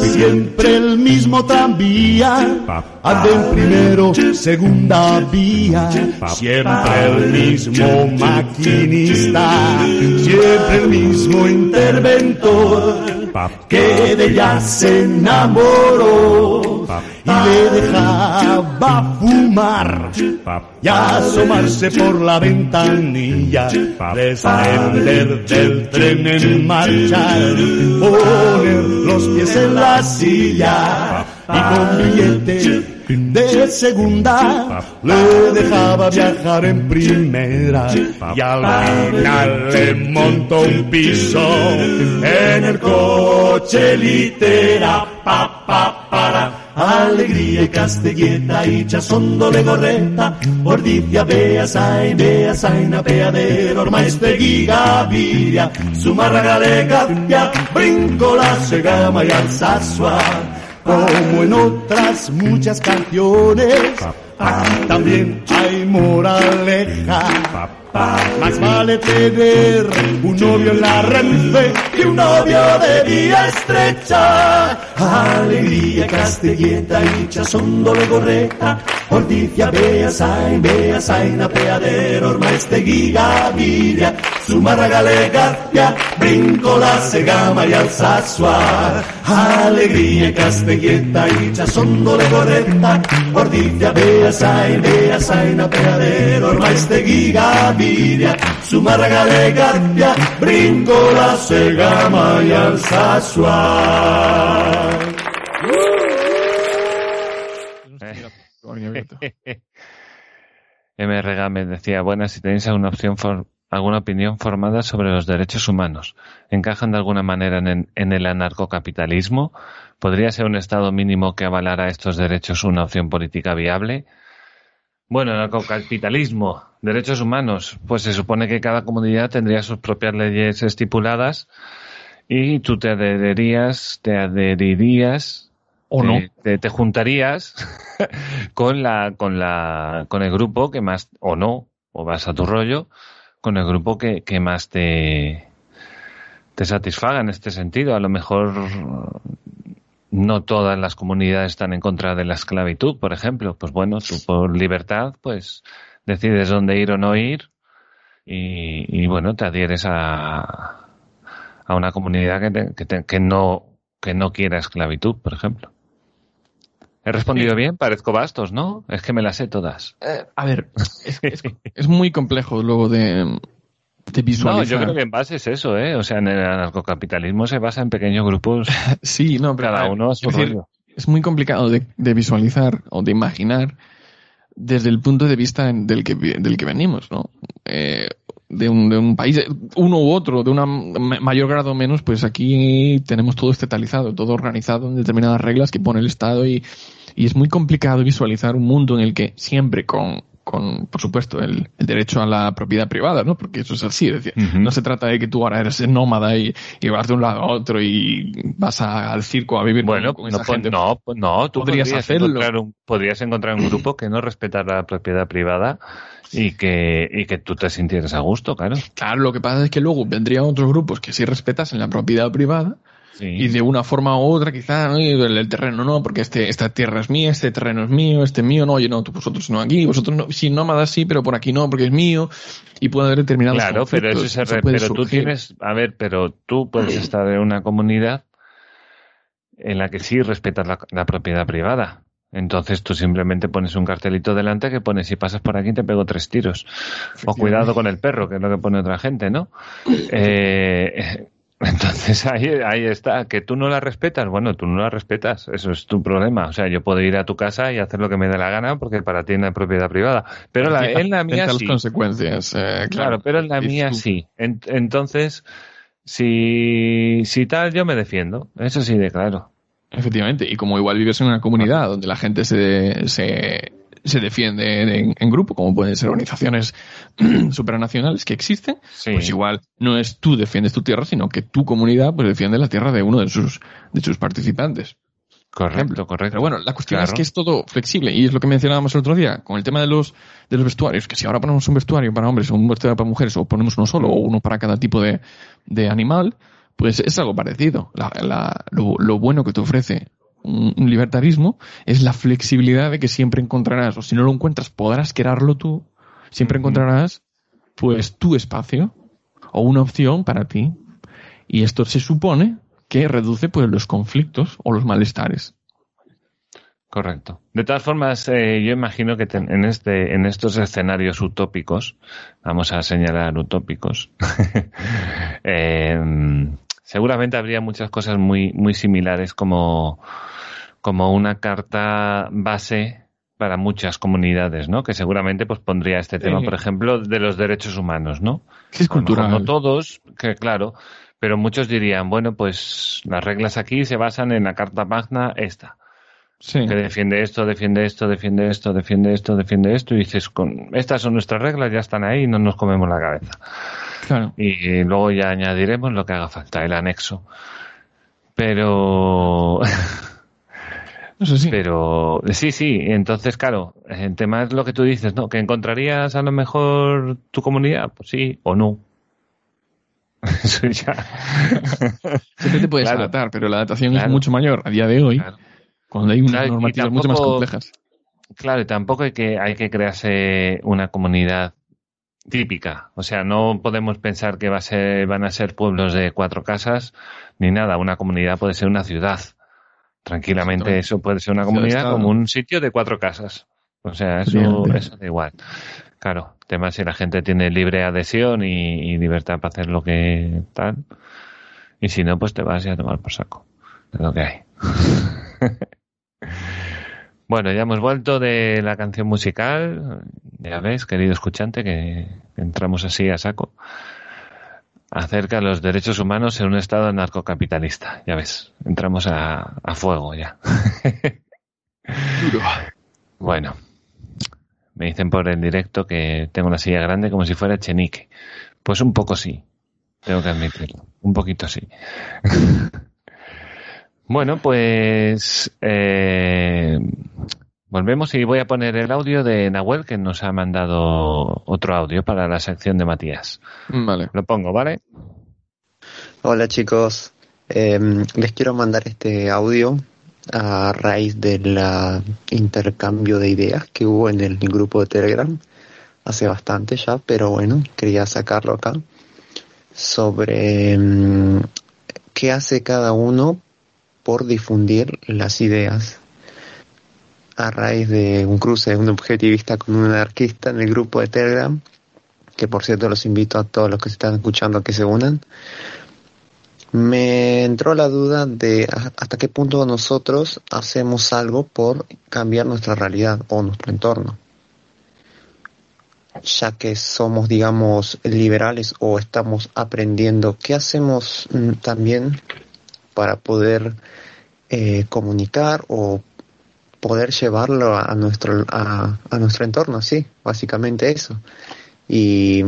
Siempre el mismo tranvía, anda primero, segunda vía. Siempre el mismo maquinista, siempre el mismo interventor, que de ella se enamoró y le dejaba fumar y asomarse por la ventanilla, descender del tren en marcha, poner los pies en la silla y con billete de segunda le dejaba viajar en primera. Y al final le montó un piso en el coche litera. Pa pa para. Alegría y castelleta y chasondole gorreta, ordicia bea sai, bea saina peadero, ormaestegui gaviria, sumarra galega, ya brinco la segama y alsasua, como en otras muchas canciones, también hay moraleja, Más vale tener un novio en la Renfe que un novio de vía estrecha. Alegría castelleta y chasondo legorreta. Ordizia beasain, beasain apeadero, ormaestegui gaviria. Zumarra galegazia, brinco la segama y alzazua. Alegría castelleta y chasondo legorreta. Ordizia beasain, beasain apeadero, ormaestegui gaviria. Zumarra galegazia, brinco la segama y alzazua. <laughs> MRG me decía, buenas, si tenéis alguna opción alguna opinión formada sobre los derechos humanos, ¿encajan de alguna manera en, en el anarcocapitalismo? ¿Podría ser un Estado mínimo que avalara estos derechos una opción política viable? Bueno, anarcocapitalismo, derechos humanos, pues se supone que cada comunidad tendría sus propias leyes estipuladas y tú te adherirías, te adherirías O te, no. te, te juntarías <laughs> con la con la con el grupo que más o no o vas a tu rollo con el grupo que, que más te te satisfaga en este sentido a lo mejor no todas las comunidades están en contra de la esclavitud por ejemplo pues bueno tú por libertad pues decides dónde ir o no ir y, y bueno te adhieres a a una comunidad que, te- que, te- que no que no quiera esclavitud, por ejemplo. He respondido bien, parezco bastos, ¿no? Es que me las sé todas. Eh, a ver, es, es- es muy complejo luego de, No, yo creo que en base es eso, ¿eh? O sea, en el anarcocapitalismo se basa en pequeños grupos, <laughs> Sí, no, pero cada uno a su es decir, es muy complicado de, de visualizar o de imaginar desde el punto de vista del que, del que venimos, ¿no? Eh, de, un, de un país, uno u otro, de un mayor grado o menos, pues aquí tenemos todo estatalizado, todo organizado en determinadas reglas que pone el Estado y, y es muy complicado visualizar un mundo en el que siempre con, con por supuesto, el, el derecho a la propiedad privada, ¿no? Porque eso es así, es decir, Ujú. no se trata de que tú ahora eres nómada y, y vas de un lado a otro y vas a- al circo a vivir Bueno, con, no, esa gente. no, pues no, tú Podrías podrías, hacerlo. encontrar un, podrías encontrar un grupo que no respetara la propiedad privada y que, y que tú te sintieras a gusto, claro. Claro, lo que pasa es que luego vendrían otros grupos que sí respetasen la propiedad privada Sí. y de una forma u otra quizá ¿no? El, el terreno no, porque este, esta tierra es mía, este terreno es mío, este es mío, no, oye, no, tú vosotros no aquí, vosotros no, sí, nómadas sí, pero por aquí no, porque es mío y puede haber determinados Claro, pero eso se re- pero tú tienes, a ver, pero tú puedes estar en una comunidad en la que sí respetas la, la propiedad privada. Entonces tú simplemente pones un cartelito delante que pone si pasas por aquí te pego tres tiros. O cuidado con el perro, que es lo que pone otra gente, ¿no? Eh, entonces <laughs> ahí, ahí está, que tú no la respetas, bueno, tú no la respetas, eso es tu problema. O sea, yo puedo ir a tu casa y hacer lo que me dé la gana porque para ti no hay propiedad privada. Pero la, en la mía sí. consecuencias, eh, claro. Claro, pero en la mía tú- sí. En- entonces, si, si tal, yo me defiendo. Eso sí de claro. Efectivamente, y como igual vives en una comunidad donde la gente se, se, se defiende en, en grupo, como pueden ser organizaciones <clears throat> supranacionales que existen, Sí. pues igual no es tú defiendes tu tierra, sino que tu comunidad pues defiende la tierra de uno de sus, de sus participantes. correcto, correcto. Pero bueno, la cuestión es que es todo flexible y es lo que mencionábamos el otro día con el tema de los, de los vestuarios, que si ahora ponemos un vestuario para hombres o un vestuario para mujeres o ponemos uno solo o uno para cada tipo de, de animal, pues es algo parecido. La- la- lo, lo bueno que te ofrece un, libertarismo es la flexibilidad de que siempre encontrarás, o si no lo encuentras, podrás crearlo tú, siempre encontrarás pues tu espacio o una opción para ti. Y esto se supone que reduce pues los conflictos o los malestares. Correcto. De todas formas, eh, yo imagino que ten- en este, en estos escenarios utópicos, vamos a señalar utópicos, <laughs> eh, seguramente habría muchas cosas muy, muy similares como, como una carta base para muchas comunidades, ¿no? Que seguramente pues pondría este tema, Sí. por ejemplo, de los derechos humanos, ¿no? Es lo mejor cultural. No todos, que claro, pero muchos dirían, bueno, pues las reglas aquí se basan en la Carta Magna esta Sí. que defiende esto, defiende esto, defiende esto, defiende esto, defiende esto, y dices, con estas son nuestras reglas, ya están ahí, no nos comemos la cabeza. Claro. Y luego ya añadiremos lo que haga falta, el anexo. Pero <laughs> Eso sí. Pero sí, sí, entonces, claro, el tema es lo que tú dices, ¿no? Que encontrarías a lo mejor tu comunidad, pues sí o no. <laughs> Eso ya. Siempre te puedes Claro. adaptar, pero la adaptación es mucho mayor a día de hoy, Claro. cuando hay unas normativas mucho más complejas. Claro, y tampoco hay que, hay que crearse una comunidad típica. O sea, no podemos pensar que va a ser, van a ser pueblos de cuatro casas ni nada. Una comunidad puede ser una ciudad. Tranquilamente, eso puede ser una comunidad como un sitio de cuatro casas. O sea, eso, eso da igual. Claro, el tema es si la gente tiene libre adhesión y, y libertad para hacer lo que tal. Y si no, pues te vas a tomar por saco. Es lo que hay. <laughs> Bueno, ya hemos vuelto de la canción musical. Ya ves, querido escuchante, que entramos así a saco. Acerca de los derechos humanos en un estado narcocapitalista. Ya ves, entramos a, a fuego ya. Bueno, me dicen por el directo que tengo una silla grande como si fuera Chenique. Pues un poco sí, tengo que admitirlo. Un poquito sí. <laughs> Bueno, pues eh, volvemos y voy a poner el audio de Nahuel que nos ha mandado otro audio para la sección de Matías. Vale. Lo pongo, ¿vale? Hola chicos, Em, les quiero mandar este audio a raíz del intercambio de ideas que hubo en el grupo de Telegram hace bastante ya, pero bueno, quería sacarlo acá sobre mm, qué hace cada uno por difundir las ideas a raíz de un cruce de un objetivista con un anarquista en el grupo de Telegram, que por cierto los invito a todos los que se están escuchando a que se unan. Me entró la duda de hasta qué punto nosotros hacemos algo por cambiar nuestra realidad o nuestro entorno. Ya que somos, digamos, liberales o estamos aprendiendo, ¿qué hacemos mm, también para poder eh, comunicar o poder llevarlo a nuestro, a, nuestro entorno? Sí, básicamente eso. Y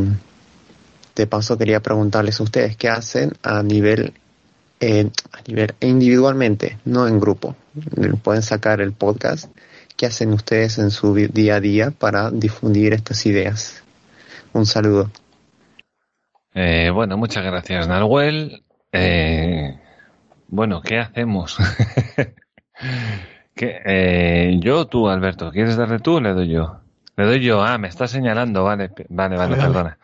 de paso quería preguntarles a ustedes qué hacen a nivel eh, a nivel individualmente, no en grupo. Pueden sacar el podcast. ¿Qué hacen ustedes en su día a día para difundir estas ideas? Un saludo. Eh, bueno, muchas gracias, Nahuel. Eh, bueno, ¿qué hacemos? <laughs> ¿Qué, eh, yo o tú, Alberto? ¿Quieres darle tú o le doy yo? Le doy yo. Ah, me está señalando. Vale, vale, vale, perdona.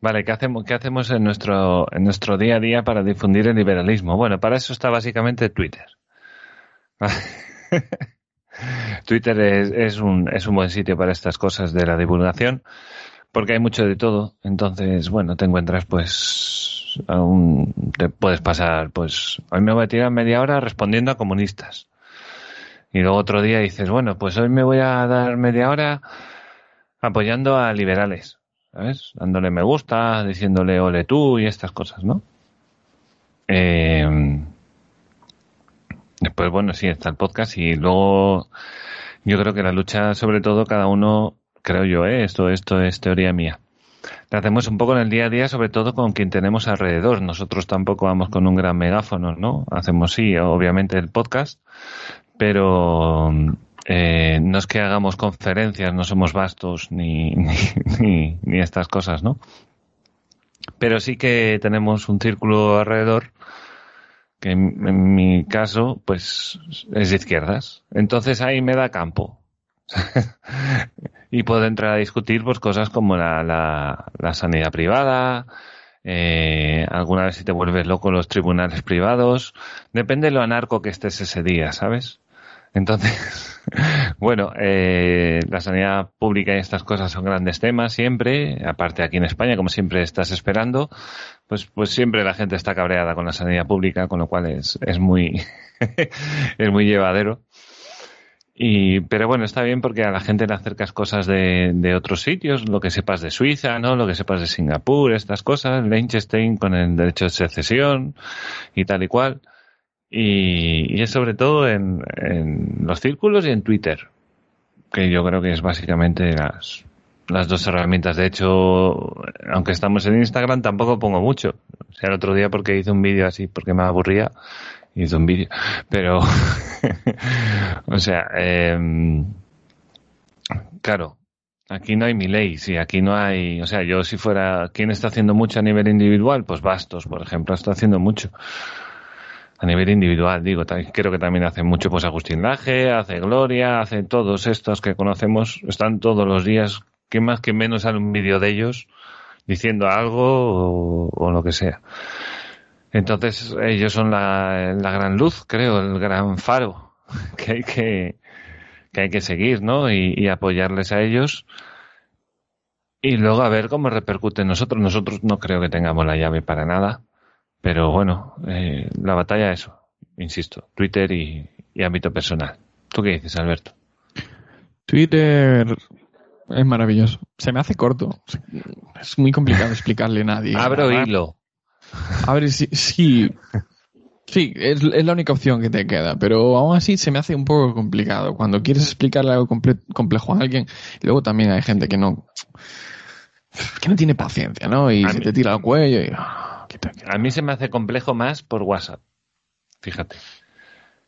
Vale, ¿qué hacemos, qué hacemos en nuestro, en nuestro día a día para difundir el liberalismo? Bueno, para eso está básicamente Twitter. <laughs> Twitter es, es, un, es un buen sitio para estas cosas de la divulgación, porque hay mucho de todo. Entonces, bueno, te encuentras, pues, a un- te puedes pasar, pues, hoy me voy a tirar media hora respondiendo a comunistas. Y luego otro día dices, bueno, pues hoy me voy a dar media hora apoyando a liberales, ¿sabes? Dándole me gusta, diciéndole ole tú y estas cosas, ¿no? Eh, después, bueno, sí, está el podcast y luego yo creo que la lucha, sobre todo, cada uno, creo yo, ¿eh? esto, esto es teoría mía. La hacemos un poco en el día a día, sobre todo con quien tenemos alrededor. Nosotros tampoco vamos con un gran megáfono, ¿no? Hacemos, sí, obviamente el podcast, pero eh, no es que hagamos conferencias, no somos vastos ni, <laughs> ni, ni, ni estas cosas, ¿no? Pero sí que tenemos un círculo alrededor que en, en mi caso, pues es de izquierdas. Entonces ahí me da campo. <laughs> y puedo entrar a discutir pues cosas como la, la, la sanidad privada, eh, alguna vez si te vuelves loco los tribunales privados, depende de lo anarco que estés ese día, ¿sabes? Entonces, <laughs> bueno, eh, la sanidad pública y estas cosas son grandes temas siempre, aparte aquí en España, como siempre estás esperando, pues, pues siempre la gente está cabreada con la sanidad pública, con lo cual es, es muy, <laughs> es muy llevadero. Y, pero bueno, está bien porque a la gente le acercas cosas de, de otros sitios, lo que sepas de Suiza, ¿no? Lo que sepas de Singapur, estas cosas, Liechtenstein con el derecho de secesión y tal y cual. Y, y es sobre todo en, en los círculos y en Twitter, que yo creo que es básicamente las, las dos herramientas. De hecho, aunque estamos en Instagram, tampoco pongo mucho. O sea, el otro día porque hice un vídeo así porque me aburría hizo un vídeo. Pero, <laughs> o sea, eh, claro, aquí no hay mi ley, sí, aquí no hay, o sea, yo si fuera, ¿quién está haciendo mucho a nivel individual? Pues Bastos, por ejemplo, está haciendo mucho. A nivel individual, digo, creo que también hace mucho pues Agustín Laje, hace Gloria, hace todos estos que conocemos, están todos los días, que más que menos sale un vídeo de ellos diciendo algo o, lo que sea. Entonces ellos son la, gran luz, creo, el gran faro <laughs> que hay que, que, hay que seguir, ¿no? Y, apoyarles a ellos. Y luego a ver cómo repercute en nosotros. Nosotros no creo que tengamos la llave para nada. Pero bueno, eh, la batalla es eso, insisto, Twitter y, y ámbito personal. ¿Tú qué dices, Alberto? Twitter es maravilloso. Se me hace corto. Es muy complicado <laughs> explicarle a nadie. Abro hilo. A ver, sí, sí, sí es, la única opción que te queda, pero aún así se me hace un poco complicado. Cuando quieres explicarle algo complejo a alguien, luego también hay gente que no, que no tiene paciencia, ¿no? Y se te tira al cuello y... A mí se me hace complejo más por WhatsApp. Fíjate.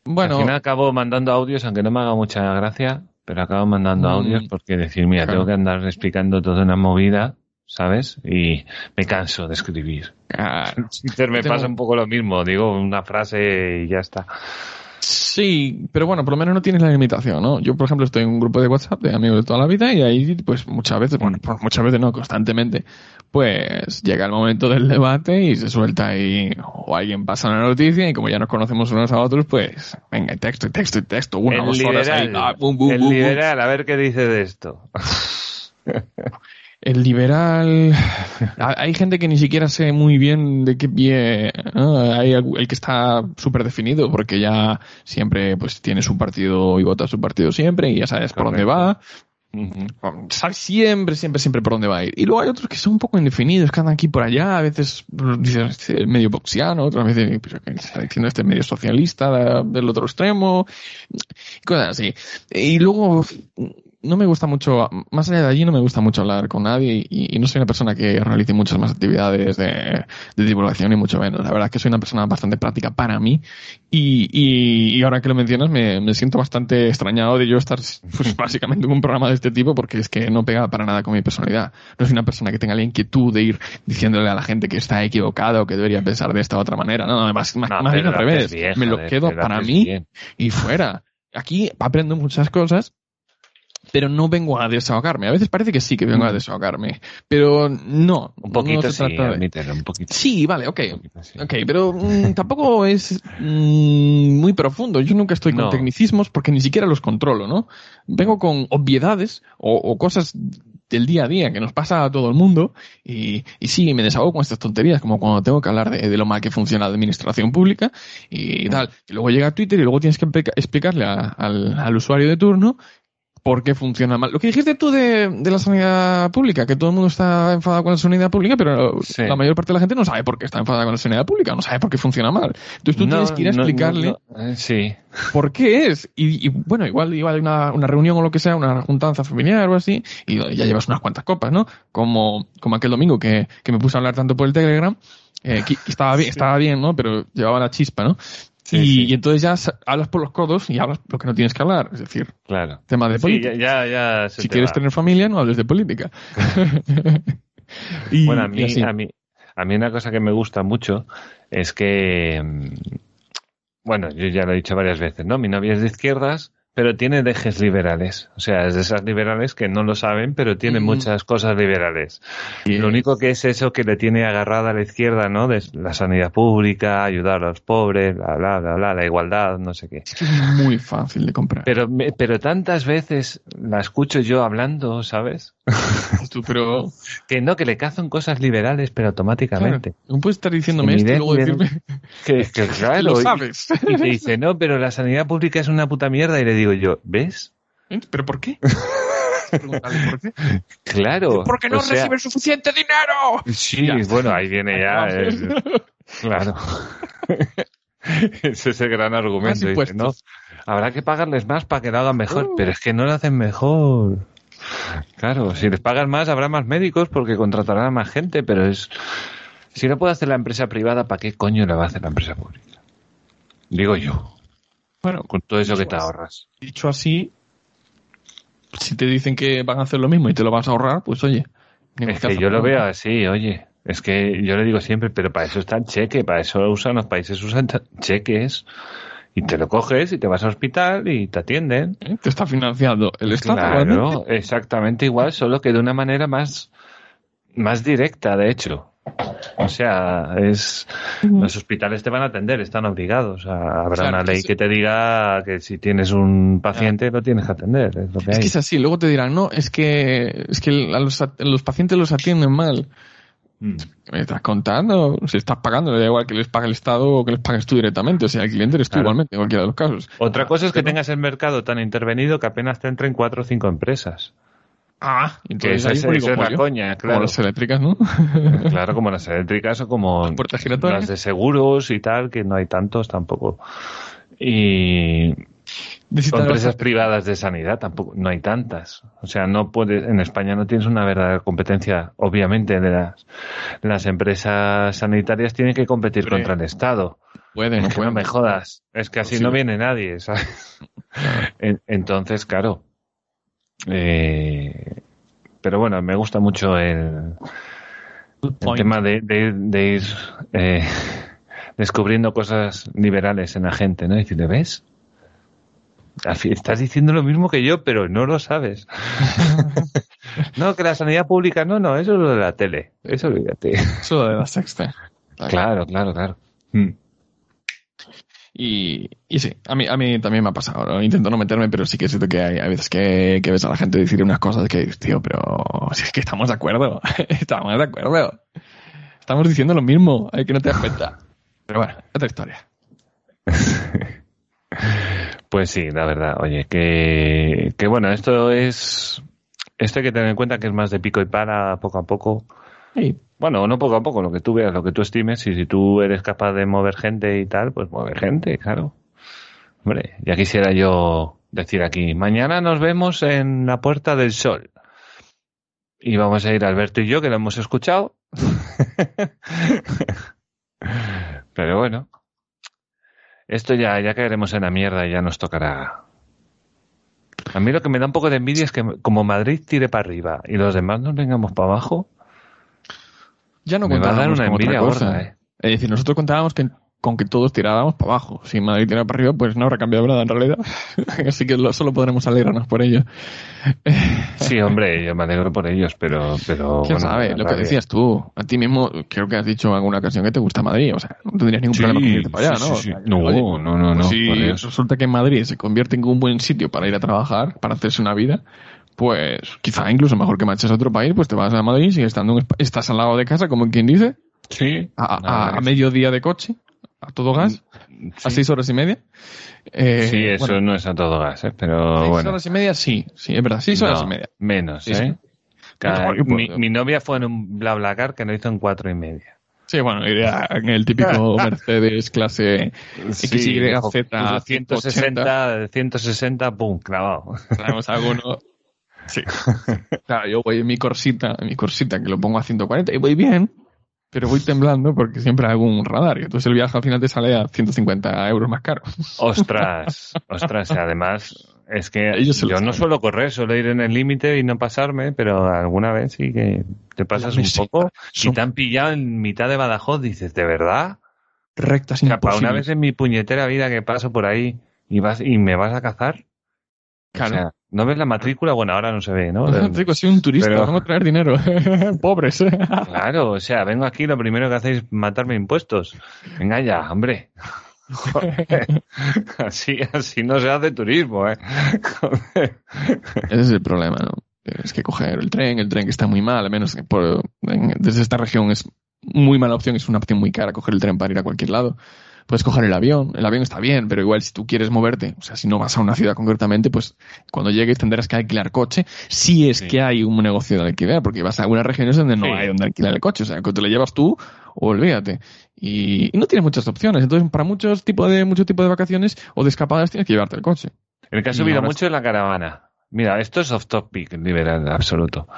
Bueno. Al final acabo mandando audios, aunque no me haga mucha gracia, pero acabo mandando mm. audios porque decir, mira, tengo que andar explicando toda una movida, ¿sabes? Y me canso de escribir. <laughs> Me pasa un poco lo mismo, digo una frase y ya está. Sí, pero bueno, por lo menos no tienes la limitación, ¿no? Yo, por ejemplo, estoy en un grupo de WhatsApp de amigos de toda la vida y ahí, pues muchas veces, bueno, pues, muchas veces no, constantemente, pues llega el momento del debate y se suelta ahí, o alguien pasa una noticia y como ya nos conocemos unos a otros, pues venga, texto, y texto, y texto, una, dos horas ahí, ah, el liberal, a ver qué dice de esto. <laughs> el liberal. <sighs> Hay gente que ni siquiera sé muy bien de qué pie. Hay el que está súper definido porque ya siempre pues tiene su partido y vota su partido siempre y ya sabes por dónde va. Sabes siempre, siempre, siempre por dónde va a ir. Y luego hay otros que son un poco indefinidos, que andan aquí por allá, a veces dicen este medio boxiano, otras veces está diciendo este medio socialista del otro extremo, cosas así. Y luego no me gusta mucho, más allá de allí no me gusta mucho hablar con nadie y, no soy una persona que realice muchas más actividades de, divulgación ni mucho menos. La verdad es que soy una persona bastante práctica para mí y, ahora que lo mencionas me, siento bastante extrañado de yo estar pues, <laughs> básicamente en un programa de este tipo porque es que no pega para nada con mi personalidad. No soy una persona que tenga la inquietud de ir diciéndole a la gente que está equivocado o que debería pensar de esta u otra manera. No, más, más, bien al revés. me lo quedo para mí y fuera. Aquí aprendo muchas cosas pero no vengo a desahogarme. A veces parece que sí que vengo a mm. desahogarme, pero no. Un poquito sí, un poquito. Sí, vale, ok. Ok, pero mm, tampoco es mm, muy profundo. Yo nunca estoy con tecnicismos porque ni siquiera los controlo, ¿no? Vengo con obviedades o, cosas del día a día que nos pasa a todo el mundo y, y sí, me desahogo con estas tonterías, como cuando tengo que hablar de, lo mal que funciona la administración pública y tal. Y luego llega Twitter y luego tienes que explicarle al, al usuario de turno por qué funciona mal. Lo que dijiste tú de, la sanidad pública, que todo el mundo está enfadado con la sanidad pública, pero la mayor parte de la gente no sabe por qué está enfadada con la sanidad pública, no sabe por qué funciona mal. Entonces tú tienes que ir a explicarle eh, sí. por qué es. Y, bueno, igual, igual una, una reunión o lo que sea, una juntanza familiar o así, y ya llevas unas cuantas copas, ¿no? Como, como aquel domingo que, que me puse a hablar tanto por el Telegram. Eh, estaba bien, estaba bien, ¿no? Pero llevaba la chispa, ¿no? Y, entonces ya hablas por los codos y hablas lo que no tienes que hablar. Es decir, claro. tema de política. Ya, ya, si quieres tener familia, no hables de política. <laughs> bueno, a mí, a, mí, a mí una cosa que me gusta mucho es que, mm, bueno, yo ya lo he dicho varias veces, ¿no? Mi novia es de izquierdas pero tiene dejes liberales. O sea, es de esas liberales que no lo saben, pero tiene muchas cosas liberales. Y lo único que es eso que le tiene agarrada a la izquierda, ¿no? De la sanidad pública, ayudar a los pobres, bla, bla, bla, bla, la igualdad, no sé qué. Es que es muy fácil de comprar. Pero, pero tantas veces la escucho yo hablando, ¿sabes? <laughs> Tú, pero... que no, que le cazan cosas liberales, pero automáticamente. no puedes estar diciéndome esto y luego decirme que, que <laughs> claro, lo sabes. Y, y, te dice, no, pero la sanidad pública es una puta mierda y le digo, yo, ¿ves? ¿Eh? ¿Pero por qué? <laughs> ¿por qué? Claro. Porque no recibe suficiente dinero. Sí, bueno, ahí viene ya. claro. Ese es el gran argumento. ¿no? Habrá que pagarles más para que lo hagan mejor, uh. pero es que no lo hacen mejor. Claro, si les pagan más habrá más médicos porque contratarán a más gente, pero es... Si no puede hacer la empresa privada, ¿para qué coño le va a hacer la empresa pública? Digo yo. Bueno, Con todo eso que te ahorras. dicho así, si te dicen que van a hacer lo mismo y te lo vas a ahorrar, pues oye. Es que yo lo veo así, oye. Es que yo le digo siempre, pero para eso está el cheque, para eso usan los países, usan cheques. Y te lo coges y te vas al hospital y te atienden. ¿eh? Te está financiando el Estado. Claro, exactamente igual, solo que de una manera más, más directa, de hecho. O sea, es los hospitales te van a atender, están obligados. Habrá Claro una ley que te diga que si tienes un paciente lo tienes que atender. Es lo que Es hay. que es así, luego te dirán, no, es que, es que a los, los pacientes los atienden mal. Mm. ¿Me estás contando? Si estás pagando, le da igual que les pague el Estado o que les pagues tú directamente. O sea, el cliente eres tú Claro. igualmente, en cualquiera de los casos. Otra cosa es que Pero- tengas el mercado tan intervenido que apenas te entren cuatro o cinco empresas. Ah, Que entonces ahí es, es esa es la coña, Como claro. las eléctricas, ¿no? <laughs> Claro, como las eléctricas o como Puertas giratorias. las de seguros y tal, que no hay tantos tampoco. Y Empresas privadas de sanidad tampoco, no hay tantas. O sea, no puedes, en España no tienes una verdadera competencia, obviamente, de las, las empresas sanitarias tienen que competir contra el Estado. Puede, no Es que puede. no me jodas. Es que así Sí. no viene nadie, ¿sabes? <laughs> En- Entonces, claro. Eh, pero bueno, me gusta mucho el, el tema de, de- de ir eh, descubriendo cosas liberales en la gente, ¿no? Y decirle, ¿ves? Estás diciendo lo mismo que yo, pero no lo sabes. <laughs> no, que la sanidad pública, no, no, eso es lo de la tele. Eso olvídate. Eso de la sexta. <laughs> Claro, claro, claro. Mm. Y, y sí, a mí, a mí también me ha pasado. Intento no meterme, pero sí que siento que hay, hay veces que, que ves a la gente decir unas cosas que dices, tío, pero si es que estamos de acuerdo. <laughs> estamos de acuerdo. Estamos diciendo lo mismo. Hay que no te das cuenta. Pero bueno, otra historia. Pues sí, la verdad. Oye, que, que bueno, esto es. Esto hay que tener en cuenta que es más de pico y para, poco a poco. Sí, Bueno, no poco a poco, lo que tú veas, lo que tú estimes. Y si tú eres capaz de mover gente y tal, pues mueve gente, claro. Hombre, ya quisiera yo decir aquí, mañana nos vemos en la Puerta del Sol. Y vamos a ir Alberto y yo, que lo hemos escuchado. <laughs> Pero bueno, esto ya, ya caeremos en la mierda y ya nos tocará. A mí lo que me da un poco de envidia es que como Madrid tire para arriba y los demás nos vengamos para abajo, Ya no me va a dar una envidia gorda, ¿eh? Es decir, nosotros contábamos que, con que todos tirábamos para abajo. Si Madrid tirara para arriba, pues no habrá cambiado nada en realidad. <laughs> Así que lo- solo podremos alegrarnos por ello. <laughs> Sí, hombre, yo me alegro por ellos, pero... pero ¿Quién bueno, sabe? Lo que decías tú. A ti mismo, creo que has dicho en alguna ocasión que te gusta Madrid. O sea, no tendrías ningún Sí, problema con irte para allá, sí, ¿no? sí, sí. O sea, que, No, oye, no, no, pues no, Si resulta que en Madrid se convierte en un buen sitio para ir a trabajar, para hacerse una vida, pues quizá incluso mejor que marches a otro país, pues te vas a Madrid, sigues estando en estás al lado de casa, como quien dice, Sí, a, a, a que medio día de coche, a todo gas, a sí. seis horas y media. Eh, Sí, eso bueno, no es a todo gas, ¿eh? pero seis bueno. horas y media, sí, sí, es verdad, seis horas y media. Menos, Sí, ¿eh? Cada- Mejor que mi, novia fue en un BlaBlaCar que lo hizo en cuatro y media. Sí, bueno, iría en el típico <laughs> Mercedes clase XYZ puso 160, 160, pum, clavado. Traemos alguno. <laughs> Sí. Claro, yo voy en mi corsita, en mi corsita que lo pongo a 140 y voy bien, pero voy temblando porque siempre hago un radar y entonces el viaje al final te sale a 150 euros más caro. Ostras, <laughs> ostras, además es que Ellos yo no saben. suelo correr, suelo ir en el límite y no pasarme, pero alguna vez sí que te pasas un poco y te han pillado en mitad de Badajoz, dices, ¿de verdad? rectas O sea, para una vez en mi puñetera vida que paso por ahí y vas y me vas a cazar. Claro. O sea, ¿no ves la matrícula? Bueno, ahora no se ve, ¿no? <laughs> Soy un turista, Pero- vengo a traer dinero. <laughs> Pobres. <laughs> Claro, o sea, vengo aquí, lo primero que hacéis es matarme impuestos. Venga ya, hombre. Joder. Así, así no se hace turismo, ¿eh? Joder. Ese es el problema, ¿no? Tienes que coger el tren, el tren que está muy mal, al menos que por, en- desde esta región es muy mala opción, es una opción muy cara coger el tren para ir a cualquier lado. Puedes coger el avión, el avión está bien, pero igual si tú quieres moverte, o sea, si no vas a una ciudad concretamente, pues cuando llegues tendrás que alquilar coche, si es Sí. que hay un negocio de alquiler, porque vas a algunas regiones donde no Sí. hay donde alquilar el coche, o sea, que te lo llevas tú olvídate. Y, y no tienes muchas opciones, entonces para muchos tipos de, muchos tipos de vacaciones o de escapadas tienes que llevarte el coche. El que ha subido mucho es la caravana. Mira, esto es off topic liberal absoluto.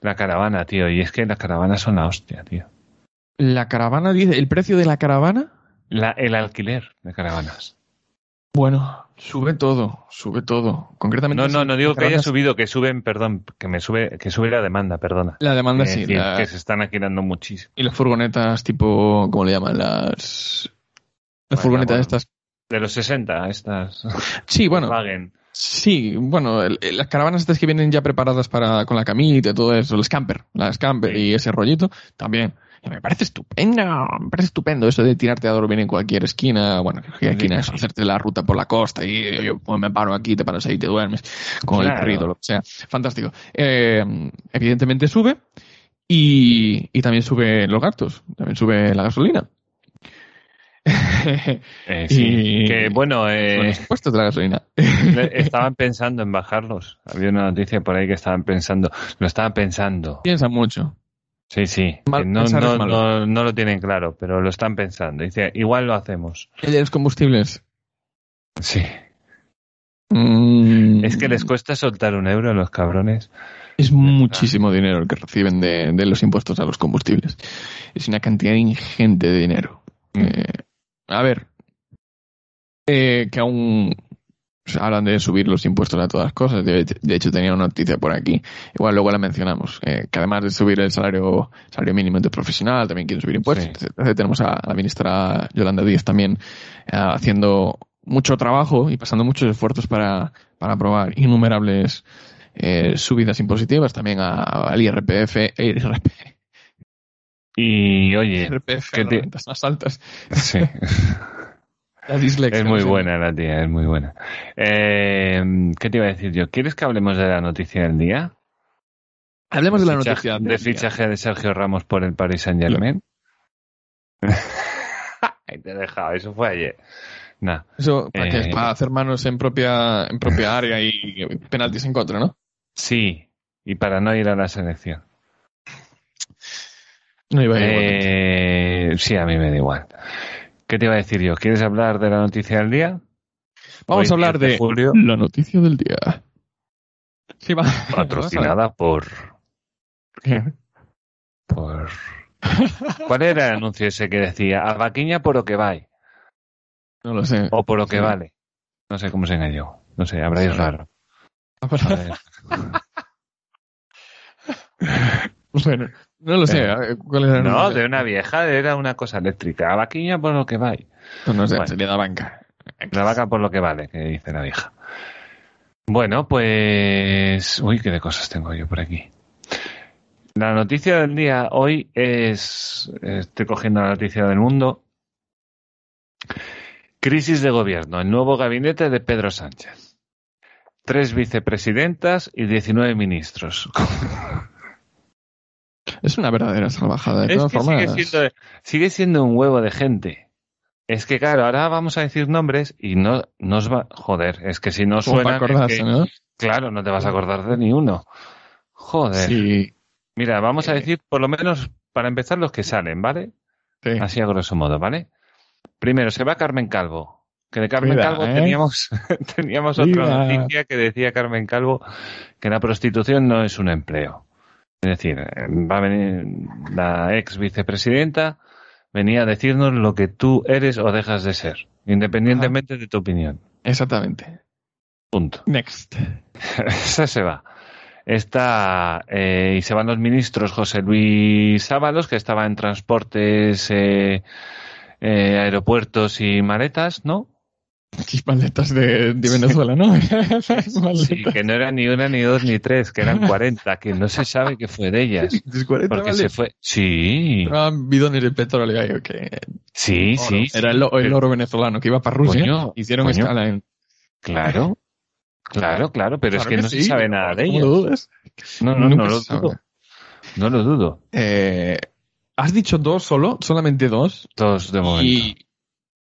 La caravana, tío, y es que las caravanas son la hostia, tío. La caravana dice, ¿el precio de la caravana? La, el alquiler de caravanas. Bueno, sube todo, sube todo. Concretamente. No, no, no digo que haya subido, que suben, perdón, que me sube, que sube la demanda, perdona. La demanda sí. la- que se están alquilando muchísimo. Y las furgonetas tipo, ¿cómo le llaman? Las... Las Bueno, furgonetas bueno. estas. De los 60, estas. Sí, bueno, Volkswagen. sí, bueno, el- el- las caravanas estas que vienen ya preparadas para con la camita y todo eso, los camper, las camper Sí. y ese rollito, también. Me parece estupendo, me parece estupendo eso de tirarte a dormir en cualquier esquina, bueno, que esquina es hacerte la ruta por la costa y yo pues, me paro aquí, te paras ahí y te duermes con el perrito, lo que sea. Fantástico. Eh, evidentemente sube y, y también sube los gastos, también sube la gasolina. <laughs> Eh, sí. Y- Que bueno, eh, de la gasolina. estaban pensando en bajarlos. Había una noticia por ahí que estaban pensando, lo estaban pensando. Piensa mucho. Sí, sí. Mal- no, no, no, no lo tienen claro, pero lo están pensando. Dice, igual lo hacemos. El de los combustibles. Sí. Mm, Es que les cuesta soltar un euro a los cabrones. Es muchísimo dinero el que reciben de, de los impuestos a los combustibles. Es una cantidad ingente de dinero. Mm. Eh, a ver, eh, que aún hablan de subir los impuestos a todas las cosas. De, de hecho, tenía una noticia por aquí. Igual luego la mencionamos. eh, que además de subir el salario, salario mínimo interprofesional, también quieren subir impuestos. Sí. Tenemos a la ministra Yolanda Díaz también eh, haciendo mucho trabajo y pasando muchos esfuerzos para, para aprobar innumerables eh, subidas impositivas también a- al IRPF, IRP, Y oye, IRPF, ¿qué las te- rentas más altas. sí. <laughs> La dislexia. Es muy buena la tía, es muy buena. Eh, ¿Qué te iba a decir yo? ¿Quieres que hablemos de la noticia del día? Hablemos de la Fichaje- noticia. De del día. fichaje de Sergio Ramos por el Paris Saint Germain. <laughs> Ahí te he dejado, eso fue ayer. Nah. Eso, ¿para? Eh, Para hacer manos en propia, en propia área y penaltis en contra, ¿no? Sí, y para no ir a la selección. No iba a ir. Eh, sí, a mí me da igual. ¿Qué te iba a decir yo? ¿Quieres hablar de la noticia del día? Vamos hoy, a hablar 10 de de julio. la noticia del día. Sí, va. Patrocinada por... por... ¿Cuál era el anuncio ese que decía? A vaquiña por lo que va No lo sé. o por lo que Sí. vale. No sé cómo se engañó. No sé, habráis Sí. raro. A ver. <laughs> Bueno, no lo sé. Eh, ¿Cuál era No, de una vieja era una cosa eléctrica. A vaquiña por lo que va. No, no sé, Bueno. sería la banca. La vaca por lo que vale, que dice la vieja. Bueno, pues... Uy, qué de cosas tengo yo por aquí. La noticia del día hoy es... Estoy cogiendo la noticia del mundo. Crisis de gobierno. El nuevo gabinete de Pedro Sánchez. Tres vicepresidentas y 19 ministros. <laughs> Es una verdadera salvajada. De Es todas que formas, sigue siendo, sigue siendo un huevo de gente. Es que claro, ahora vamos a decir nombres y no nos va... Joder, es que si no suena... acordarse, ¿no? Claro, no te vas a acordar de ni uno. Joder. Sí. Mira, vamos a Eh. decir por lo menos para empezar los que salen, ¿vale? sí. Así a grosso modo, ¿vale? Primero, se va Carmen Calvo. Que de Carmen Calvo ¿eh? teníamos, <laughs> teníamos otra noticia que decía Carmen Calvo que la prostitución no es un empleo. Es decir, va a venir la ex vicepresidenta, venía a decirnos lo que tú eres o dejas de ser, independientemente de tu opinión. Exactamente. Punto. Next. <laughs> Esa se va. Está, eh, y se van los ministros José Luis Ábalos, que estaba en transportes, eh, eh, aeropuertos y maletas, ¿no? Aquí maletas de, de Venezuela, ¿no? Sí, <laughs> que no eran ni una, ni dos, ni tres, que eran 40, que no se sabe qué fue de ellas. <laughs> Dices 40 Porque vale. se fue. Sí, Traban bidones de petróleo ahí, ok. sí, sí. Era el, pero- oro venezolano que iba para Rusia. Coño, Hicieron coño. escala en. Claro, claro, claro, pero Claro es que, no sí, se sabe nada de ¿cómo ellas. lo dudas? No, no, no lo dudo. No lo dudo. Eh, ¿Has dicho dos solo? Solamente dos. Todos de momento. Y,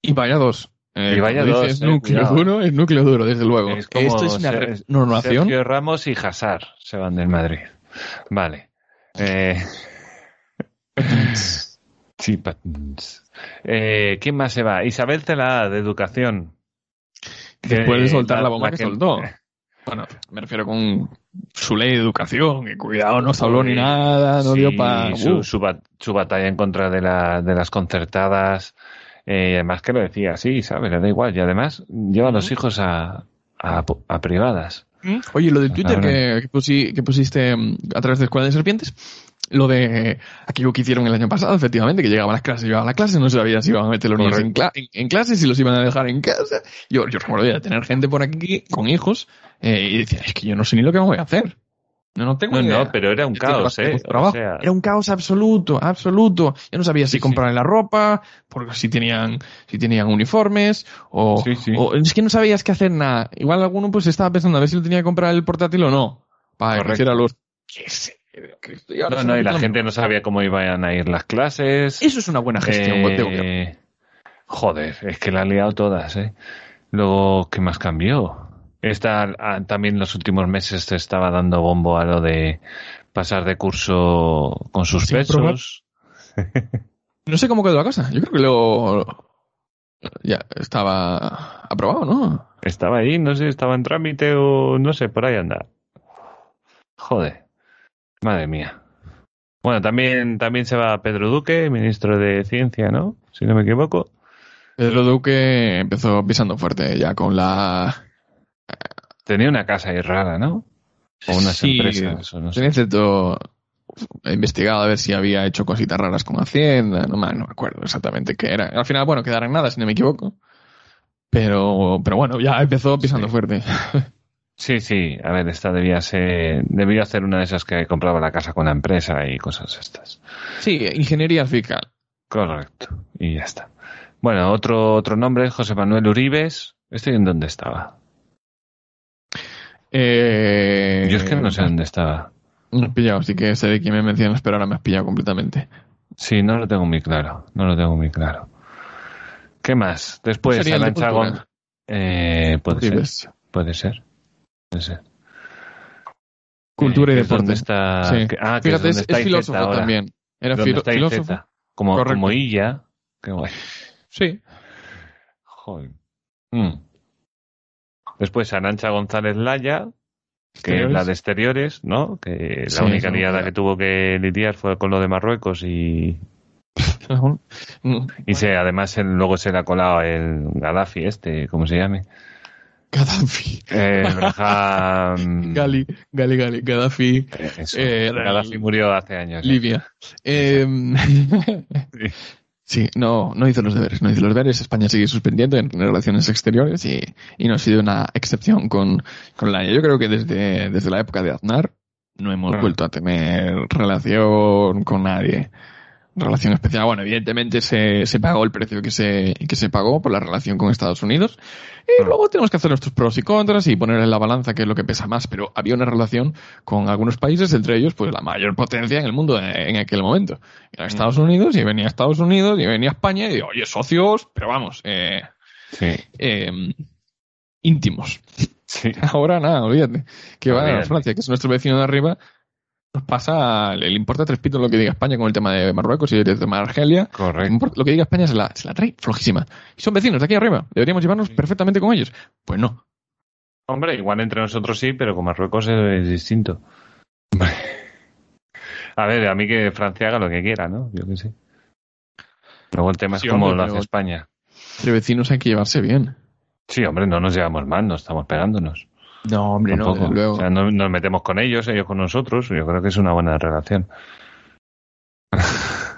y vaya dos. Eh, Y vaya dos, dices, eh, núcleo cuidado. duro, es núcleo duro, desde luego. Es como Esto es una Ser- renovación. Sergio Ramos y Hazard se van del Madrid. Vale. Eh. <laughs> Eh, ¿Quién más se va? Isabel Cela, de Educación. Después de soltar la bomba que, que- soltó. <laughs> Bueno, me refiero con su ley de educación, que cuidado, no se habló ni nada, no Sí, dio para... su, su bat- su batalla en contra de, la, de las concertadas Eh, además que lo decía así, ¿sabes? Le da igual. Y además lleva a los hijos a, a, a privadas. Oye, lo de Twitter que, que, pusi- que pusiste mm, a través de Escuela de Serpientes, lo de aquello que hicieron el año pasado, efectivamente, que llegaban a las clases, llegaban a la clase, no sabía si iban a meter los niños en, cla- en, en clase, si los iban a dejar en casa. Yo, yo recuerdo ya tener gente por aquí con hijos eh, y decía, es que yo no sé ni lo que me voy a hacer. No, no tengo No, idea. no, pero era un Yo caos, ¿eh? O trabajo. sea, Era un caos absoluto, absoluto. Yo no sabía si Sí, sí. la ropa, porque si tenían, si tenían uniformes, o, Sí, sí. o es que no sabías qué hacer nada. Igual alguno pues estaba pensando a ver si le tenía que comprar el portátil o no. Para que hiciera ahora No, no, y la gente no sabía cómo iban a ir las clases. Eso es una buena gestión, Eh, tengo que- Joder, es que la han liado todas, ¿eh? Luego, ¿qué más cambió? Esta, ah, también los últimos meses se estaba dando bombo a lo de pasar de curso con sus Sin probar. pesos. No sé cómo quedó la cosa. Yo creo que luego ya estaba aprobado, ¿no? Estaba ahí, no sé, estaba en trámite o no sé, por ahí anda. Joder, madre mía. Bueno, también, también se va Pedro Duque, ministro de Ciencia, ¿no? Si no me equivoco. Pedro Duque empezó pisando fuerte ya con la Tenía una casa ahí rara, ¿no? O unas Sí, empresas, o no sé. Tenía cierto. He investigado a ver si había hecho cositas raras con Hacienda, no, me- no me acuerdo exactamente qué era. Al final, bueno, quedaron nada, si no me equivoco. Pero, pero bueno, ya empezó pisando Sí. fuerte. <laughs> Sí, sí, a ver, esta debía ser, debía hacer una de esas que compraba la casa con la empresa y cosas estas. Sí, ingeniería fiscal. Correcto, y ya está. Bueno, otro, otro nombre, José Manuel Uribes. ¿Este en dónde estaba? Eh, Yo es que no sé dónde estaba. Me has pillado, sí que sé de quién me mencionas, pero ahora me has pillado completamente. Sí, no lo tengo muy claro, no lo tengo muy claro. ¿Qué más? Después, el de. Gon- Eh, puede ser, puede ser. Puede ser. Cultura Eh, y donde deporte. está, Sí. que- ah, que Fíjate, es, es, está filósofo ahora. también. Era filo- filósofo. IZ. Como, Correcto. como Illa. Qué guay. Sí. Joder. Mm. Después Arancha González Laya, que es la de exteriores, ¿no? Que Sí, la única liada que tuvo que lidiar fue con lo de Marruecos y, <laughs> y se, además él- luego se le ha colado el Gaddafi este, ¿cómo se llame? Gaddafi. Eh, Braham- <laughs> Gali, Gali, Gali, Gaddafi, Eh, eh, Gaddafi murió hace años. ya. Libia. Eh, <laughs> sí, no, no hizo los deberes, no hizo los deberes. España sigue suspendiendo en relaciones exteriores y, y no ha sido una excepción con, con la. Yo creo que desde, desde la época de Aznar no hemos vuelto a tener relación con nadie. Relación especial. Bueno, evidentemente se, se pagó el precio que se, que se pagó por la relación con Estados Unidos. Y Ah. luego tenemos que hacer nuestros pros y contras y poner en la balanza qué es lo que pesa más. Pero había una relación con algunos países, entre ellos, pues la mayor potencia en el mundo en, aquel momento. Era Mm. Estados Unidos, y venía Estados Unidos, y venía España, y digo, oye, socios, pero vamos, eh, Sí, eh, íntimos. sí. <laughs> Ahora nada, olvídate. Que va a. Francia, que es nuestro vecino de arriba, nos pasa, le, importa tres pitos lo que diga España con el tema de Marruecos y el tema de Argelia. Correcto. Lo que diga España se la, se la trae flojísima. Y son vecinos de aquí arriba. Deberíamos llevarnos perfectamente con ellos. Pues no. Hombre, igual entre nosotros sí, pero con Marruecos es, es distinto. <laughs> A ver, a mí que Francia haga lo que quiera, ¿no? Yo que sé. Luego el tema es Sí, cómo hombre, lo hace España. Entre vecinos hay que llevarse bien. Sí, hombre, no nos llevamos mal, no estamos pegándonos. No, hombre, Tampoco. desde luego. O sea, no nos metemos con ellos, ellos con nosotros. Yo creo que es una buena relación. <laughs>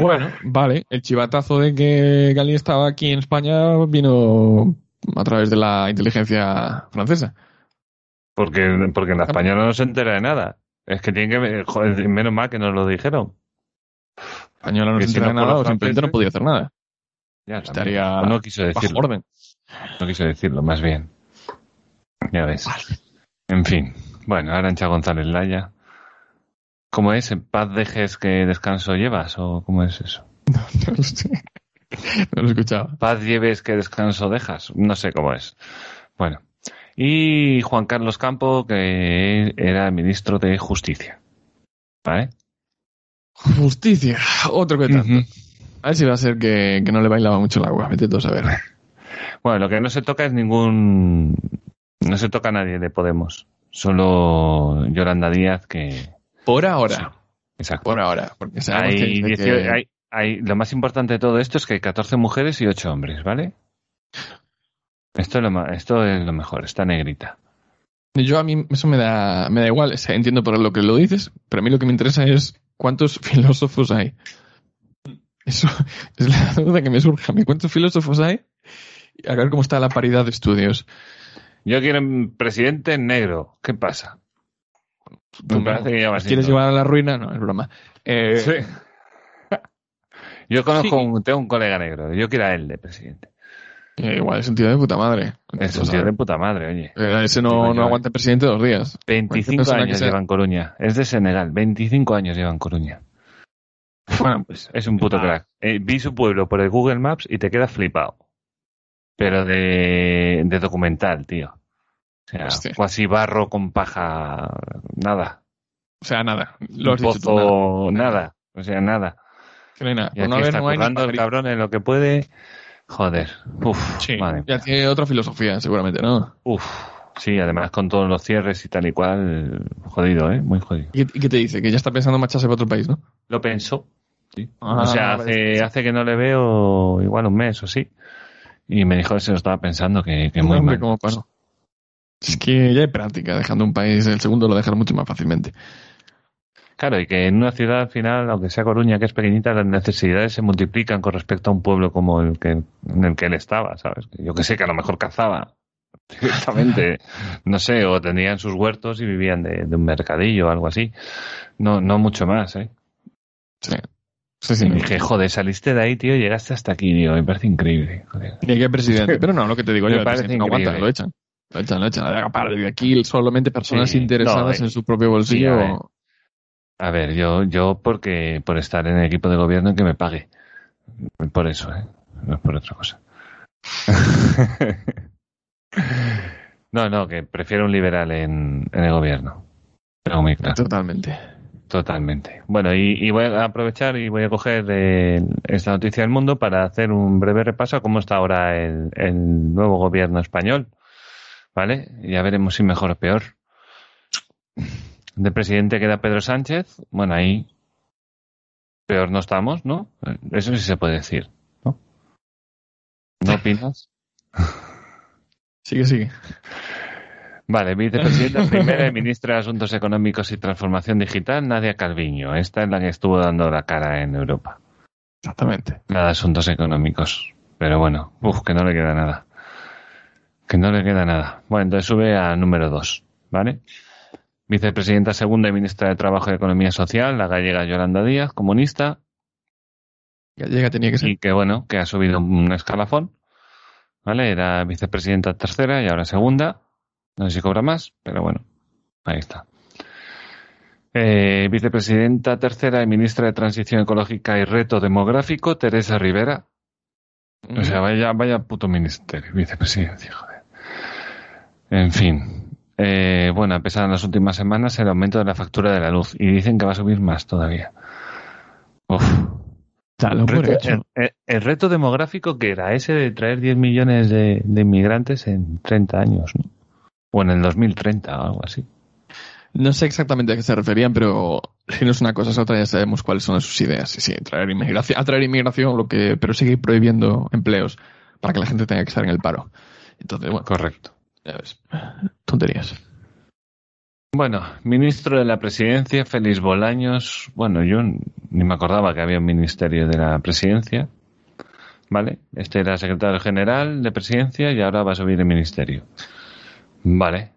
Bueno, vale. El chivatazo de que Gali estaba aquí en España vino a través de la inteligencia francesa. Porque, porque la española no se entera de nada. Es que tienen que... Joder, menos mal que nos lo dijeron. Española no Que se entera de no nada o simplemente no podía hacer nada. Ya. Estaría O no quiso Bajo orden. No quiso decirlo, más bien. Ya ves. En fin. Bueno, Arancha González Laya. ¿Cómo es? ¿En paz dejes que descanso llevas? ¿O cómo es eso? <laughs> No lo sé. No lo escuchaba. Paz lleves que descanso dejas. No sé cómo es. Bueno. Y Juan Carlos Campo, que era ministro de Justicia. ¿Vale? Justicia. Otro que tanto. A ver si va a ser que, que no le bailaba mucho el agua. Vete tú a saber. <laughs> Bueno, lo que no se toca es ningún... No se toca a nadie de Podemos. Solo Yolanda Díaz que... Por ahora. Exacto. Por ahora. Porque Hay, que, desde 18 que- hay, hay, lo más importante de todo esto es que hay 14 mujeres y 8 hombres, ¿vale? Esto es lo, esto es lo mejor, está negrita. Yo a mí eso me da, me da igual, o sea, entiendo por lo que lo dices, pero a mí lo que me interesa es cuántos <laughs> filósofos hay. Eso es la duda que me surge a mí. ¿Cuántos filósofos hay? A ver cómo está la paridad de estudios. Yo quiero un presidente negro. ¿Qué pasa? Que ya va ¿Nos ¿Quieres llevar a la ruina? No, es broma. Eh, Sí. <laughs> Yo conozco, Sí. un, tengo un colega negro. Yo quiero a él de presidente. eh, igual, es un tío de puta madre. Es un tío de puta madre, oye. eh, ese no, no aguanta presidente dos días. 25 persona que años lleva en Coruña. Es de Senegal. 25 años lleva en Coruña. Bueno, pues Es un puto Ah. crack. Vi su pueblo por el Google Maps y te quedas flipado. Pero de, de documental, tío. O sea, Hostia. cuasi barro con paja. Nada. O sea, nada. Lo has dicho nada. O sea, nada. Que no hay nada. Y no, está no hay el cabrón en lo que puede. Joder. Uf, Sí, madre ya tiene otra filosofía, seguramente, ¿no? Uf. Sí, además con todos los cierres y tal y cual. Jodido, ¿eh? Muy jodido. ¿Y qué, te dice? Que ya está pensando en marcharse para otro país, ¿no? Lo pensó. Sí. Ah, o sea, hace, hace que no le veo igual un mes o sí. Y me dijo que se lo estaba pensando, que, que muy Hombre, mal. Es que ya hay práctica, dejando un país, el segundo lo dejas mucho más fácilmente. Claro, y que en una ciudad al final, aunque sea Coruña, que es pequeñita, las necesidades se multiplican con respecto a un pueblo como el que en el que él estaba, ¿sabes? Yo que sé, que a lo mejor cazaba <laughs> directamente, no sé, o tenían sus huertos y vivían de, de un mercadillo o algo así. No, no mucho más, ¿eh? Sí. Sí, sí. Y dije, joder, saliste de ahí, tío, y llegaste hasta aquí, tío, me parece increíble. Joder. Que presidente. <laughs> Pero no, lo que te digo Me yo, el parece no aguanta, lo echan. Lo echan, lo echan. Para de aquí solamente personas Sí, interesadas no, eh, en su propio sí, bolsillo. a ver. A ver, yo, yo porque por estar en el equipo de gobierno y que me pague. Por eso, ¿eh? No es por otra cosa. <laughs> no, no, que prefiero un liberal en, en el gobierno. Pero muy claro, Totalmente. Totalmente. Bueno, y, voy a aprovechar y voy a coger esta noticia del mundo para hacer un breve repaso a cómo está ahora el, el nuevo gobierno español. ¿Vale? Ya veremos si mejor o peor. De presidente queda Pedro Sánchez. Bueno, ahí peor no estamos, ¿no? Eso sí se puede decir, ¿no? ¿No opinas? <laughs> Sigue, sigue. Vale, vicepresidenta <laughs> primera y ministra de Asuntos Económicos y Transformación Digital, Nadia Calviño. Esta es la que estuvo dando la cara en Europa. Exactamente. La de Asuntos Económicos. Pero bueno, uff, que no le queda nada. Que no le queda nada. Bueno, entonces sube a número dos, ¿vale? Vicepresidenta segunda y ministra de Trabajo y Economía Social, la gallega Yolanda Díaz, comunista, Gallega tenía que ser. y que bueno, que ha subido un escalafón, ¿vale? Era vicepresidenta tercera y ahora segunda. No sé si cobra más, pero bueno, ahí está. Eh, vicepresidenta tercera y ministra de Transición Ecológica y Reto Demográfico, Teresa Rivera. O sea, vaya, vaya puto ministerio, vicepresidencia, joder. En fin. Eh, bueno, a pesar de las últimas semanas el aumento de la factura de la luz y dicen que va a subir más todavía. Uf. Reto- el, el- el reto demográfico que era ese de traer 10 millones de, de inmigrantes en 30 años, ¿no? O en el 2030 o algo así. No sé exactamente a qué se referían, pero si no es una cosa es otra, ya sabemos cuáles son sus ideas. Sí, sí, traer inmigración, atraer inmigración, lo que, pero seguir prohibiendo empleos para que la gente tenga que estar en el paro. Entonces, bueno, Correcto. ya ves. Tonterías. Bueno, ministro de la presidencia, Félix Bolaños. Bueno, yo ni me acordaba que había un ministerio de la presidencia. ¿Vale? Este era secretario general de presidencia y ahora va a subir el ministerio. Vale.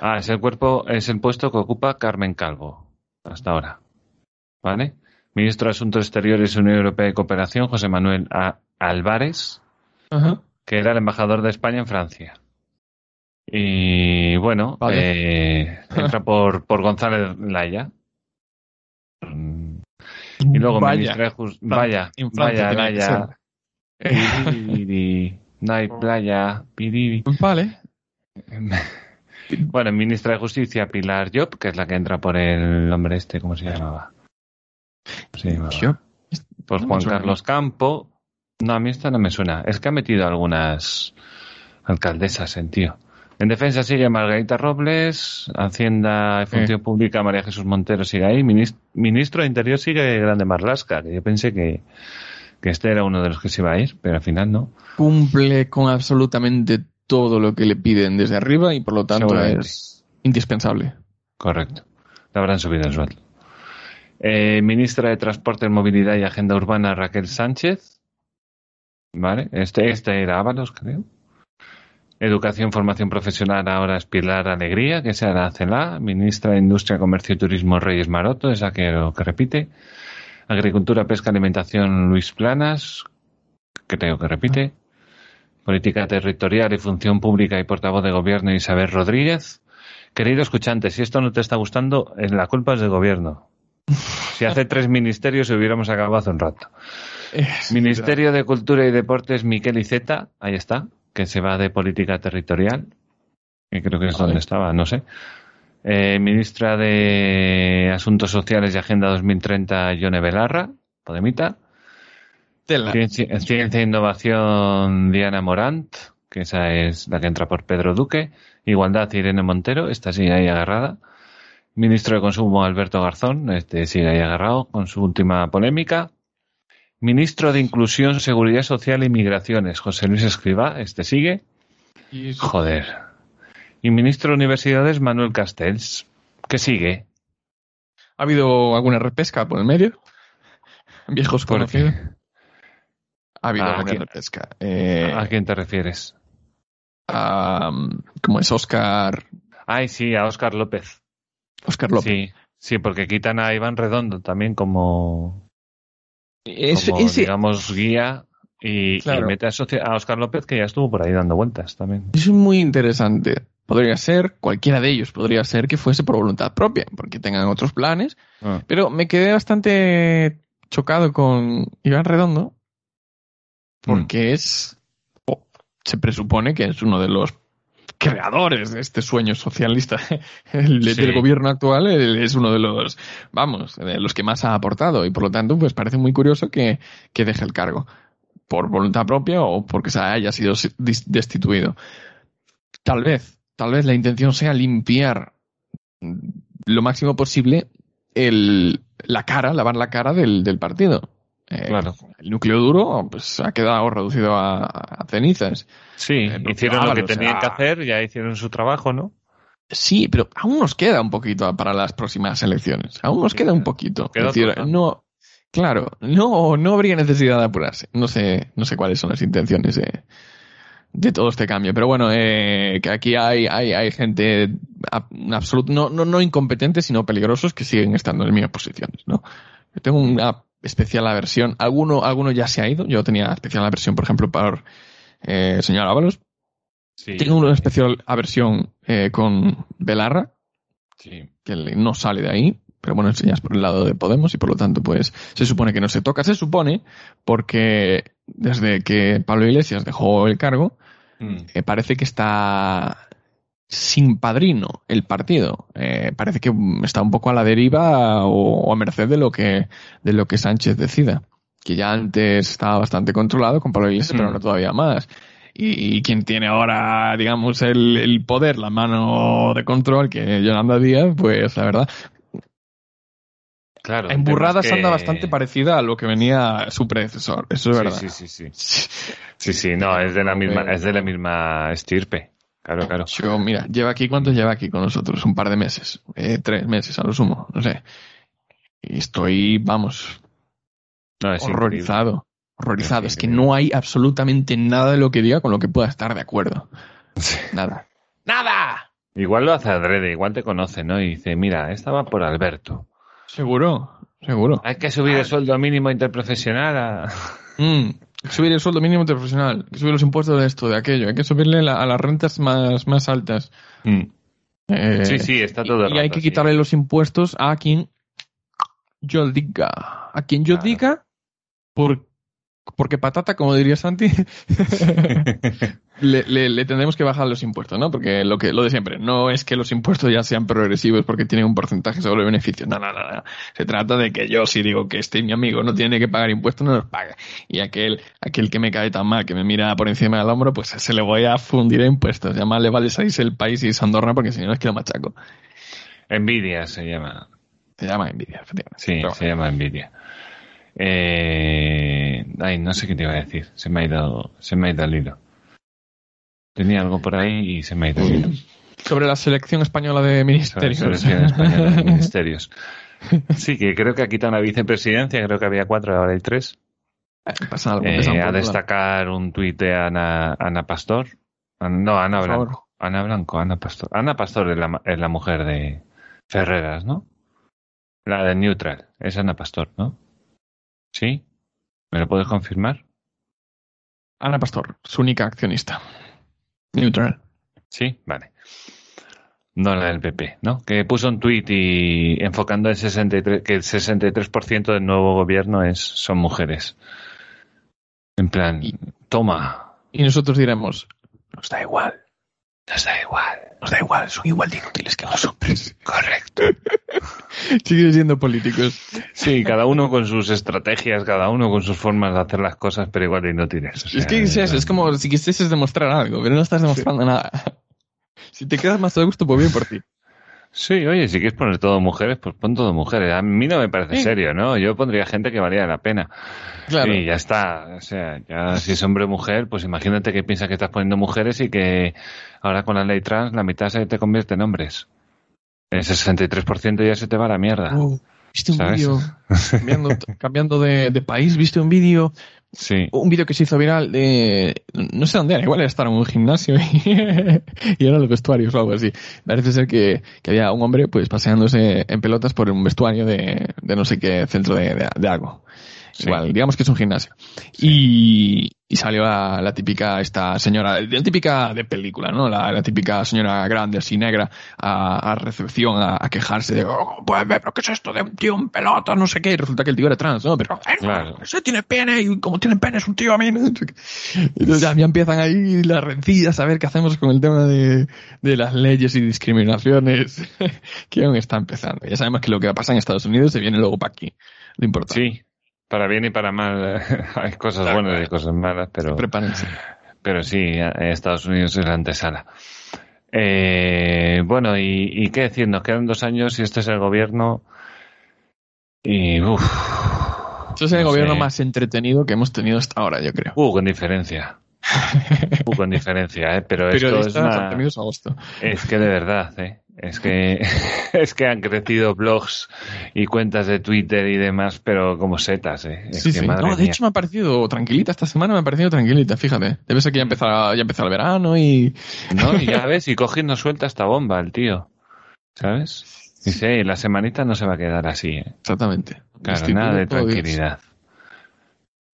Ah, es el cuerpo, es el puesto que ocupa Carmen Calvo. Hasta ahora. ¿Vale? Ministro de Asuntos Exteriores, Unión Europea y Cooperación, José Manuel A. Álvarez Ajá. que era el embajador de España en Francia. Y bueno, Vale. eh, entra <laughs> por, por González Laya. Y luego Vaya. ministra de Jus- Vaya, vaya, Laya. Playa. Vale. <laughs> Bueno, ministra de Justicia, Pilar Job, que es la que entra por el hombre este, ¿cómo se llamaba? ¿Cómo se llamaba? Yo- Por no me Juan. Carlos Campo. No, a mí esta no me suena. Es que ha metido algunas alcaldesas en tío. En defensa sigue Margarita Robles, Hacienda y Función Pública María Jesús Montero sigue ahí, Minis- ministro de Interior sigue Grande Marlasca, que yo pensé que, que este era uno de los que se iba a ir, pero al final no. Cumple con absolutamente todo lo que le piden desde arriba y por lo tanto es indispensable. Correcto. Le habrán subido el sueldo. Eh, ministra de Transporte, Movilidad y Agenda Urbana Raquel Sánchez. Vale, este, este era Ábalos, creo. Educación, Formación Profesional, ahora es Pilar Alegría, que sea la CELA. Ministra de Industria, Comercio y Turismo, Reyes Maroto, esa que lo que repite. Agricultura, Pesca, Alimentación, Luis Planas, que creo que repite. Política Territorial y Función Pública y Portavoz de Gobierno, Isabel Rodríguez. Querido escuchante, si esto no te está gustando, eh, la culpa es del gobierno. Si hace tres ministerios hubiéramos acabado hace un rato. Ministerio de Cultura y Deportes, Miquel Iceta, ahí está, que se va de política territorial, que creo que es donde estaba, no sé. Eh, ministra de Asuntos Sociales y Agenda 2030, Yone Belarra, Podemita. Tela. Ciencia, e Innovación, Diana Morant, que esa es la que entra por Pedro Duque. Igualdad, Irene Montero, esta sigue ahí agarrada. Ministro de Consumo, Alberto Garzón, este sigue ahí agarrado con su última polémica. Ministro de Inclusión, Seguridad Social y Migraciones, José Luis Escribá, este sigue. Y Joder. Y Ministro de Universidades, Manuel Castells, que sigue. ¿Ha habido alguna repesca por el medio? Viejos ¿Por qué? Ha habido Ah, ¿qué? repesca. Eh, ¿A quién te refieres? a, ¿Cómo es? Oscar, Ay, sí, a Óscar López. Oscar López. Sí, sí, porque quitan a Iván Redondo también como, Es- como, ese- digamos, guía y, y Claro. mete a, a Óscar López que ya estuvo por ahí dando vueltas también. Es muy interesante. Podría ser, cualquiera de ellos podría ser que fuese por voluntad propia, porque tengan otros planes. Ah. Pero me quedé bastante chocado con Iván Redondo, porque es, o se presupone que es uno de los creadores de este sueño socialista <laughs> el, Sí. del gobierno actual. Es uno de los, vamos, de los que más ha aportado y por lo tanto, pues parece muy curioso que, que deje el cargo por voluntad propia o porque se haya sido destituido. Tal vez, tal vez la intención sea limpiar lo máximo posible el, la cara, lavar la cara del, del partido. Eh, Claro. El núcleo duro pues ha quedado reducido a, a cenizas. Sí, Eh, hicieron lo que tenían que hacer, ya hicieron su trabajo, ¿no? Sí, pero aún nos queda un poquito para las próximas elecciones. Aún nos queda un poquito. Queda es decir, otro, no, claro, no, no habría necesidad de apurarse. No sé, no sé cuáles son las intenciones de, de todo este cambio. Pero bueno, eh, que aquí hay, hay, hay gente absoluta, no, no, no incompetente, sino peligrosos que siguen estando en mismas posiciones, ¿no? Yo tengo una especial aversión. Alguno, alguno ya se ha ido. Yo tenía especial aversión, por ejemplo, por eh, señor Ábalos. Sí. Tengo una especial aversión eh, con Belarra, Sí. que no sale de ahí, pero bueno, es por el lado de Podemos y por lo tanto, pues se supone que no se toca. Se supone porque desde que Pablo Iglesias dejó el cargo, Mm. eh, parece que está sin padrino el partido. Eh, parece que está un poco a la deriva o, o a merced de lo que de lo que Sánchez decida. Que ya antes estaba bastante controlado con Pablo Iglesias, pero Mm. ahora todavía más. Y, y quien tiene ahora, digamos, el, el poder, la mano de control, que Yolanda Díaz, pues la verdad, Claro. en burradas es que- anda bastante parecida a lo que venía su predecesor. Eso es verdad. Sí, sí, sí, sí. Sí, sí, no, es de la misma, es de la misma estirpe. Claro, claro. Yo, mira, lleva aquí, ¿cuánto lleva aquí con nosotros? Un par de meses. Eh, tres meses a lo sumo, no sé. Y estoy, vamos, No, es horrorizado. Horrorizado. Es Es que no hay absolutamente nada de lo que diga con lo que pueda estar de acuerdo. Nada. ¡Nada! Igual lo hace adrede, igual te conoce, ¿no? Y dice, mira, esta va por Alberto. Seguro, seguro. Hay que subir el sueldo mínimo interprofesional a... Mm, hay que subir el sueldo mínimo interprofesional, hay que subir los impuestos de esto, de aquello, hay que subirle la- a las rentas más, más altas. Eh, Sí, sí, está todo y hay que quitarle los impuestos a quien yo diga. A quien yo Claro. diga, por porque patata, como diría Santi, <laughs> le, le, le, tendremos que bajar los impuestos, ¿no? Porque lo que lo de siempre, no es que los impuestos ya sean progresivos porque tienen un porcentaje sobre beneficios. No, no, no, no. Se trata de que yo si digo que este mi amigo no tiene que pagar impuestos, no los paga. Y aquel, aquel que me cae tan mal, que me mira por encima del hombro, pues se le voy a fundir a impuestos. Ya más le vale salirse el país y Sandorra porque si no es que lo machaco. Envidia se llama. Se llama envidia, efectivamente. Sí, Pero, se llama envidia. Eh, ay, no sé qué te iba a decir. Se me ha ido, se me ha ido el hilo. Tenía algo por ahí y se me ha ido el hilo. Sobre la selección española de ministerios. Sobre la selección española de <laughs> ministerios. Sí, que creo que ha quitado una vicepresidencia, creo que había cuatro, ahora hay tres. Eh, pasa algo, Eh, a destacar un tuit de Ana, Ana Pastor. No, Ana Por Blanco. favor. Ana Blanco, Ana Pastor. Ana Pastor es la, es la mujer de Ferreras, ¿no? La de Neutral. Es Ana Pastor, ¿no? ¿Sí? ¿Me lo puedes confirmar? Ana Pastor, su única accionista. Neutral. Sí, vale. No la del PP, ¿no? Que puso un tuit y enfocando el 63, que el 63% del nuevo gobierno es, son mujeres. En plan, Y- toma, Y nosotros diremos, nos da igual, nos da igual. nos da igual, son igual de inútiles que los hombres. <laughs> Correcto. Siguen siendo políticos. Sí, cada uno con sus estrategias, cada uno con sus formas de hacer las cosas, pero igual de inútiles. O sea, es que es, eso, es como si quisieses demostrar algo, pero no estás demostrando nada. <laughs> Si te quedas más a gusto, pues bien por ti. Sí, oye, si quieres poner todo mujeres, pues pon todo mujeres. A mí no me parece Sí. serio, ¿no? Yo pondría gente que valía la pena. Claro. Y ya está. O sea, ya si es hombre o mujer, pues imagínate que piensas que estás poniendo mujeres y que ahora con la ley trans la mitad se te convierte en hombres. El 63% ya se te va a la mierda. Oh, ¿Viste un vídeo? <laughs> Cambiando, cambiando de, de país, ¿viste un vídeo? Sí. Un vídeo que se hizo viral de. No sé dónde era, igual era estar en un gimnasio y, <laughs> y eran los vestuarios o algo así. Parece ser que, que había un hombre pues paseándose en pelotas por un vestuario de, de no sé qué centro de, de- de algo. Sí. Igual, digamos que es un gimnasio. Y, y salió la, la típica, esta señora, la típica de película, ¿no? La, la típica señora grande, así negra, a, a recepción, a, a quejarse de, oh, pues, pero ¿qué es esto de un tío en pelota? No sé qué. Y resulta que el tío era trans, ¿no? Pero, eh, Claro. ese tiene pene y como tiene pene es un tío a mí. <laughs> ¿no? Entonces ya, ya empiezan ahí las rencidas a ver qué hacemos con el tema de, de las leyes y discriminaciones <laughs> que aún está empezando. Ya sabemos que lo que pasa en Estados Unidos se viene luego para aquí. Lo importante. Sí. Para bien y para mal <laughs> hay cosas Claro, buenas y cosas malas, pero, Prepárense. pero sí, Estados Unidos es la antesala. Eh, bueno, y, y qué decir, nos quedan dos años y este es el gobierno. Y uff. Eso es el gobierno más entretenido que hemos tenido hasta ahora, yo creo. Uh, con diferencia. Con diferencia, ¿eh? Pero esto es, una- entretenidos a gusto. es que de verdad, ¿eh? Es que, <laughs> es que han crecido blogs y cuentas de Twitter y demás, pero como setas, ¿eh? Es Sí, que sí. madre No, de mía. hecho me ha parecido tranquilita esta semana, me ha parecido tranquilita, fíjate. Debe ser que ya empezó, ya empezó el verano y... No, y ya ves, y coge y nos suelta esta bomba el tío. ¿Sabes? Dice, "Ey, la semanita no se va a quedar así, ¿eh? Exactamente. Claro, Estoy nada de tranquilidad.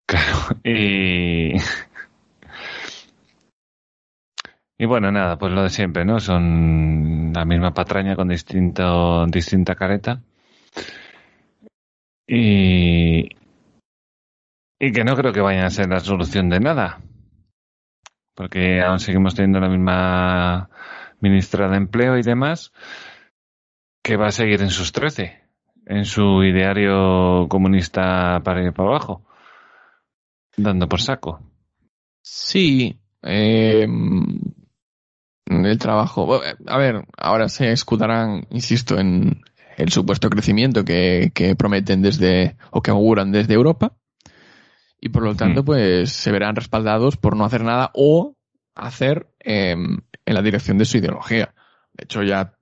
Claro, <laughs> y... Y bueno, nada, pues lo de siempre, ¿no? Son la misma patraña con distinto, distinta careta. Y... Y que no creo que vayan a ser la solución de nada. Porque aún seguimos teniendo la misma ministra de Empleo y demás, que va a seguir en sus trece, en su ideario comunista para ir para abajo, dando por saco. Sí. eh, el trabajo. bueno, A ver, ahora se escudarán, insisto, en el supuesto crecimiento que, que prometen desde, o que auguran desde Europa. Y por lo tanto, Mm. pues se verán respaldados por no hacer nada o hacer eh, en la dirección de su ideología. De hecho, ya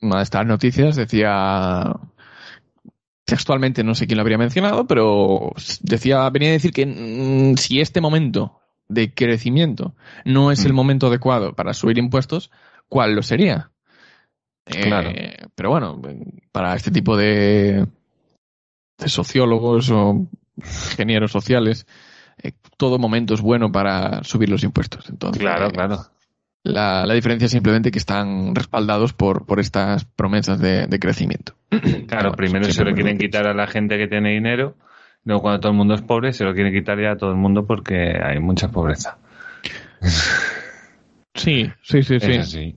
una de estas noticias decía textualmente, no sé quién lo habría mencionado, pero decía, venía a decir que mm, si este momento de crecimiento no es el Mm. momento adecuado para subir impuestos, ¿cuál lo sería? Eh, Claro. pero bueno, para este tipo de, de sociólogos o ingenieros sociales, eh, todo momento es bueno para subir los impuestos. Entonces, Claro, eh, claro. La, la diferencia es simplemente que están respaldados por, por estas promesas de, de crecimiento. Claro, Bueno, primero se muy quieren quitar a la gente que tiene dinero Luego cuando todo el mundo es pobre se lo quiere quitar ya a todo el mundo porque hay mucha pobreza. Sí, sí, sí, sí. Así.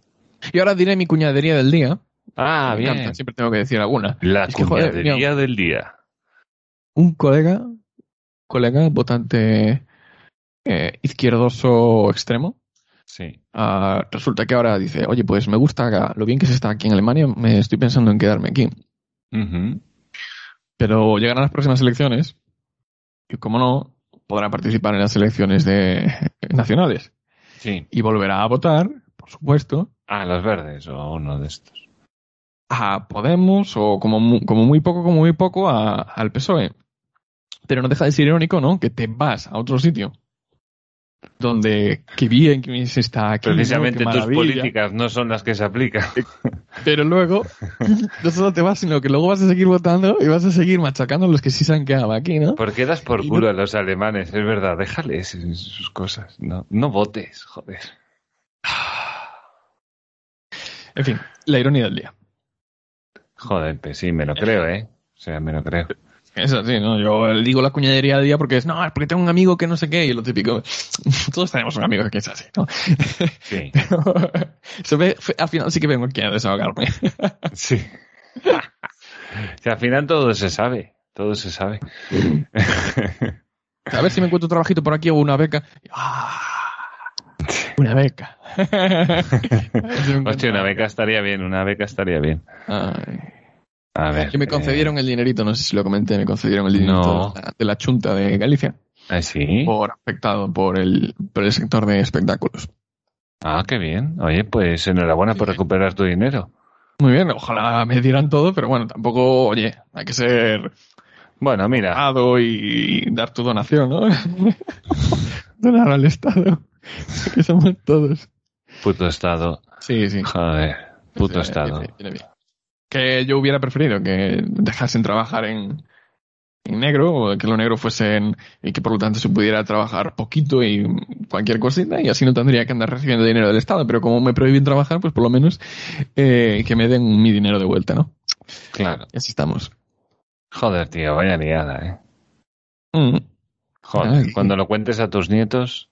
Y ahora diré mi cuñadería del día. Ah, bien. encanta, siempre tengo que decir alguna. La Es que, joder, cuñadería del día. un colega, colega votante eh, izquierdoso extremo, Sí. ah, resulta que ahora dice, oye, pues me gusta lo bien que se está aquí en Alemania, me estoy pensando en quedarme aquí. Ujú. Pero llegarán las próximas elecciones y, como no, podrá participar en las elecciones de <laughs> nacionales Sí. y volverá a votar, por supuesto, Ah, los verdes o uno de estos. a Podemos o como, como muy poco, como muy poco a- al PSOE. Pero no deja de ser irónico, ¿no? Que te vas a otro sitio donde qué bien que se está aquí. Precisamente tus políticas no son las que se aplican. Pero luego, no solo te vas, sino que luego vas a seguir votando y vas a seguir machacando a los que sí se han quedado aquí, ¿no? ¿Por qué das por culo no- a los alemanes? Es verdad, déjales sus cosas. No, no votes, joder. En fin, la ironía del día. Joder, pues sí, me lo creo, ¿eh? O sea, me lo creo. Es así, ¿no? Yo le digo la cuñadería del día porque es, no, es porque tengo un amigo que no sé qué, y lo típico. <laughs> Todos tenemos un amigo que es así, ¿no? <laughs> Sí, <laughs> Se ve- al final sí que vengo aquí a desahogarme. sí. Que al final todo se sabe, todo se sabe. A ver si me encuentro un trabajito por aquí o una beca. ¡Ah! Una beca. Hostia, una beca estaría bien, una beca estaría bien. Ay. A ver. Que me eh, concedieron el dinerito, no sé si lo comenté, me concedieron el dinerito No. de, la, de la Junta de Galicia ¿Ah, sí? por afectado por el, por el sector de espectáculos. Ah, qué bien. Oye, pues enhorabuena por recuperar tu dinero. Muy bien, ojalá me dieran todo, pero bueno, tampoco, oye, hay que ser Bueno, mira, y dar tu donación, ¿no? <laughs> Donar al Estado, que somos todos. puto estado. Sí, sí. Joder, puto Eh, estado. viene- viene bien. Que yo hubiera preferido que dejasen trabajar en, en negro, o que lo negro fuesen y que por lo tanto se pudiera trabajar poquito y cualquier cosita, y así no tendría que andar recibiendo dinero del Estado. Pero como me prohíben trabajar, pues por lo menos eh, que me den mi dinero de vuelta, ¿no? Claro. Y así estamos. Joder, tío, vaya liada, ¿eh? Mm. Joder, Ay. cuando lo cuentes a tus nietos,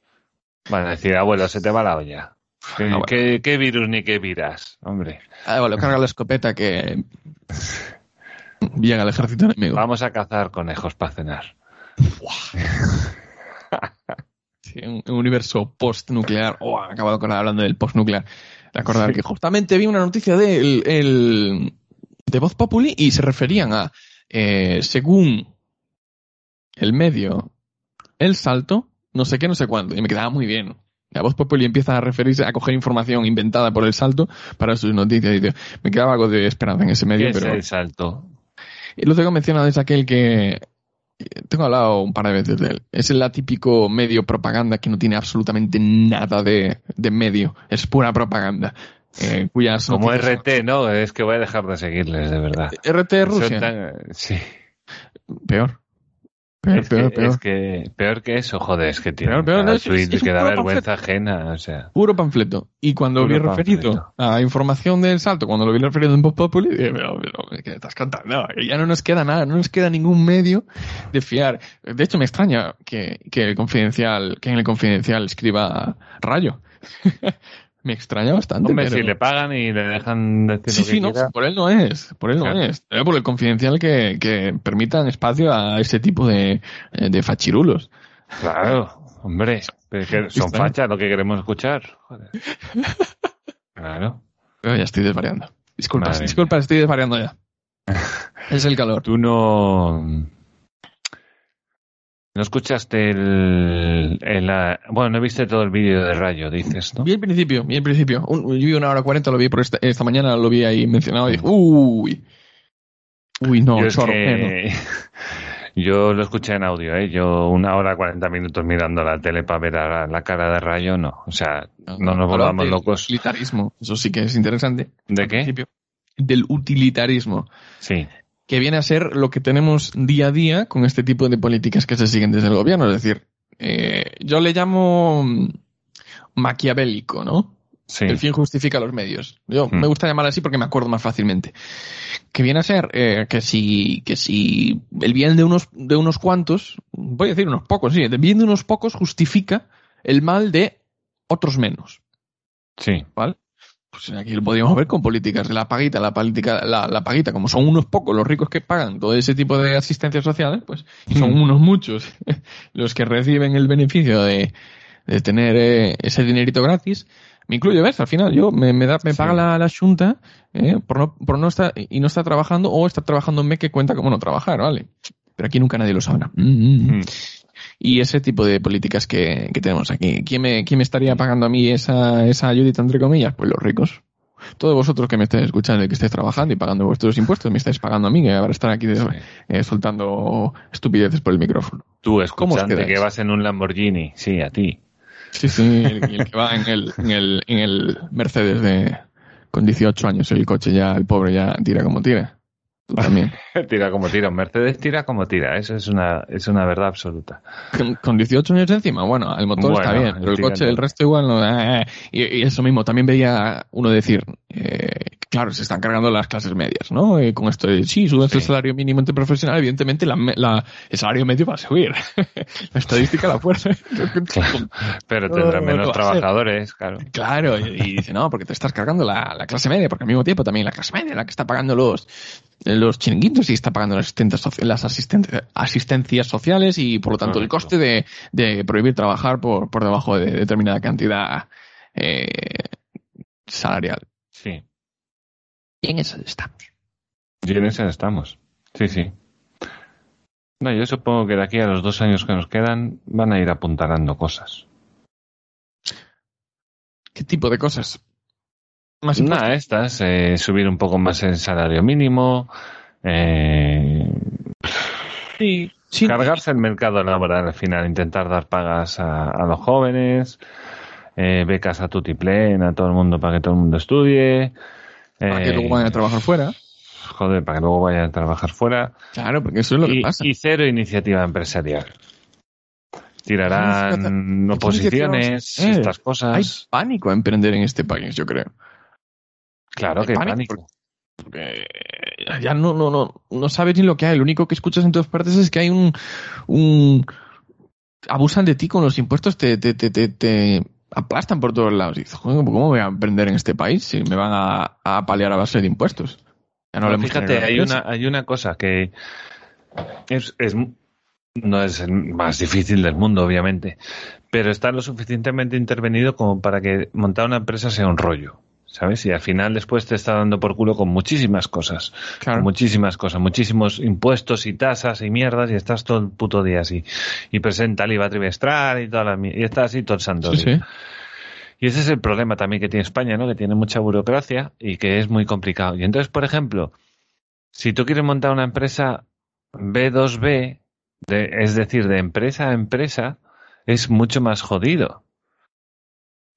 van a decir, abuelo, se te va la olla. ¿Qué, bueno. qué- qué virus ni qué viras? Hombre, Ah, bueno, carga la escopeta que llega el ejército enemigo. vamos a cazar conejos para cenar. <laughs> Sí, un, un universo post-nuclear. Oh, acabado con hablando del post-nuclear. De acordar que justamente vi una noticia de, el, el- de Voz Populi y se referían a, eh, según el medio, el salto, no sé qué, no sé cuánto. Y me quedaba muy bien. La Voz Populi empieza a referirse a coger información inventada por el salto para sus noticias. Y me quedaba algo de esperanza en ese medio, ¿Qué es pero... el salto? Y lo tengo mencionado es aquel que tengo hablado un par de veces de él. Es el típico medio propaganda que no tiene absolutamente nada de, de medio. Es pura propaganda. Eh, cuyas Como RT, ¿no? Es que voy a dejar de seguirles, de verdad. RT Rusia. tan- Sí. Peor. Peor, Es peor, que, peor. es que peor que eso, joder, es que tiene Peor, no, es- es que da vergüenza ajena, o sea. Puro panfleto. Y cuando Puro vi referido panfleto. a información del salto, cuando lo vi referido en Voz Populi, dije, pero, pero, ¿qué estás contando? Ya no nos queda nada, no nos queda ningún medio de fiar. De hecho, me extraña que, que el confidencial, que en el confidencial escriba Rayo. <laughs> me extraña bastante. Hombre, pero- si le pagan y le dejan decir Sí, lo que sí, no, por él no es, por él no Claro. es. Pero por el confidencial que, que permitan espacio a ese tipo de, eh, de fachirulos. Claro, hombre, pero es que son fachas lo que queremos escuchar. Joder. <laughs> Claro. Pero ya estoy desvariando. Disculpas, Madre disculpas, estoy desvariando ya. <laughs> es el calor. Tú no. ¿No escuchaste el, el, Bueno, no viste todo el vídeo de Rayo, dices, ¿no? Vi el principio, vi el principio. Un, yo vi una hora cuarenta, lo vi por esta, esta mañana, lo vi ahí mencionado y dije, uy. Uy, no, yo, chorro, que- eh, <laughs> yo lo escuché en audio, ¿eh? Yo una hora cuarenta minutos mirando la tele para ver a la, la cara de Rayo, no. O sea, no, nos volvamos del locos. Utilitarismo, eso sí que es interesante. ¿De Al qué? principio. Del utilitarismo. Sí. Que viene a ser lo que tenemos día a día con este tipo de políticas que se siguen desde el gobierno. Es decir, eh, yo le llamo mm, maquiavélico, ¿no? Sí. El fin justifica los medios. Yo Mm. me gusta llamar así porque me acuerdo más fácilmente. Que viene a ser eh, que si que si el bien de unos de unos cuantos, voy a decir unos pocos, sí, el bien de unos pocos justifica el mal de otros menos, Sí. ¿vale? Pues aquí lo podríamos ver con políticas de la paguita, la política, la, la paguita, como son unos pocos los ricos que pagan todo ese tipo de asistencias sociales, pues son Mm. unos muchos <laughs> los que reciben el beneficio de, de tener eh, ese dinerito gratis. Me incluyo, ¿ves? Al final yo me, me da, me Sí. paga la, la junta eh, por no, por no estar, y no estar trabajando o estar trabajando en mes que cuenta como no trabajar, ¿vale? Pero aquí nunca nadie lo sabrá. Mm, mm, mm. Y ese tipo de políticas que, que tenemos aquí. ¿Quién me, ¿Quién me estaría pagando a mí esa, esa ayudita, entre comillas? Pues los ricos. Todos vosotros que me estáis escuchando y que estáis trabajando y pagando vuestros impuestos, me estáis pagando a mí, que ahora estar aquí eh, soltando estupideces por el micrófono. Tú, ¿Cómo os escuchante, que vas en un Lamborghini. Sí, a ti. Sí, sí, el que va en el, en el, en el Mercedes de, con 18 años, el coche ya, el pobre ya tira como tira. Tú también. <laughs> Tira como tira. Mercedes tira como tira. Eso es una, es una verdad absoluta. Con, con 18 años encima, bueno, el motor está bien, pero el coche, el resto igual no. eh, eh. Y, y eso mismo, también veía uno decir, eh, claro, se están cargando las clases medias, ¿no? Con esto de, sí, subes Sí. el salario mínimo interprofesional, evidentemente la, la- el salario medio va a subir. <laughs> la estadística la fuerza. Pero <laughs> tendrá no, menos trabajadores, claro. Claro, y, y dice, no, porque te estás cargando la, la clase media, porque al mismo tiempo también la clase media es la que está pagando los, los chiringuitos y está pagando las, asistentes soci- las asistentes, asistencias sociales y por lo tanto el coste de, de prohibir trabajar por, por debajo de determinada cantidad eh, salarial. Sí. Y en eso estamos. Y en ese estamos. Sí, sí. No, yo supongo que de aquí a los dos años que nos quedan van a ir apuntalando cosas. ¿Qué tipo de cosas? Más. Nada, estas, eh, subir un poco más el salario mínimo, eh, Sí, sí. cargarse el mercado laboral al final, intentar dar pagas a, a los jóvenes, eh, becas a tutiplén, a todo el mundo para que todo el mundo estudie. Para que eh, luego vayan a trabajar fuera. Joder, para que luego vayan a trabajar fuera. Claro, porque eso es lo que y, pasa. y cero iniciativa empresarial. Tirarán oposiciones, eh, estas Hay cosas. pánico a emprender en este país, yo creo. claro hay que pánico pánico. Porque ya no, no, no, no sabes ni lo que hay. Lo único que escuchas en todas partes es que hay un, un abusan de ti con los impuestos, te, te, te, te, te aplastan por todos lados. Y dices, "Joder, ¿cómo voy a emprender en este país si me van a, a paliar a base de impuestos? Ya no fíjate, hay una, hay una cosa que es, es- no es el más difícil del mundo, obviamente, pero está lo suficientemente intervenido como para que montar una empresa sea un rollo. ¿Sabes? Y al final después te está dando por culo con muchísimas cosas. Claro. Con muchísimas cosas, muchísimos impuestos y tasas y mierdas y estás todo el puto día así. Y presenta el IVA trimestral y toda la y estás así todo el santo Sí, día. sí. Y ese es el problema también que tiene España, ¿no? Que tiene mucha burocracia y que es muy complicado. Y entonces, por ejemplo, si tú quieres montar una empresa B2B, de- es decir, de empresa a empresa, es mucho más jodido.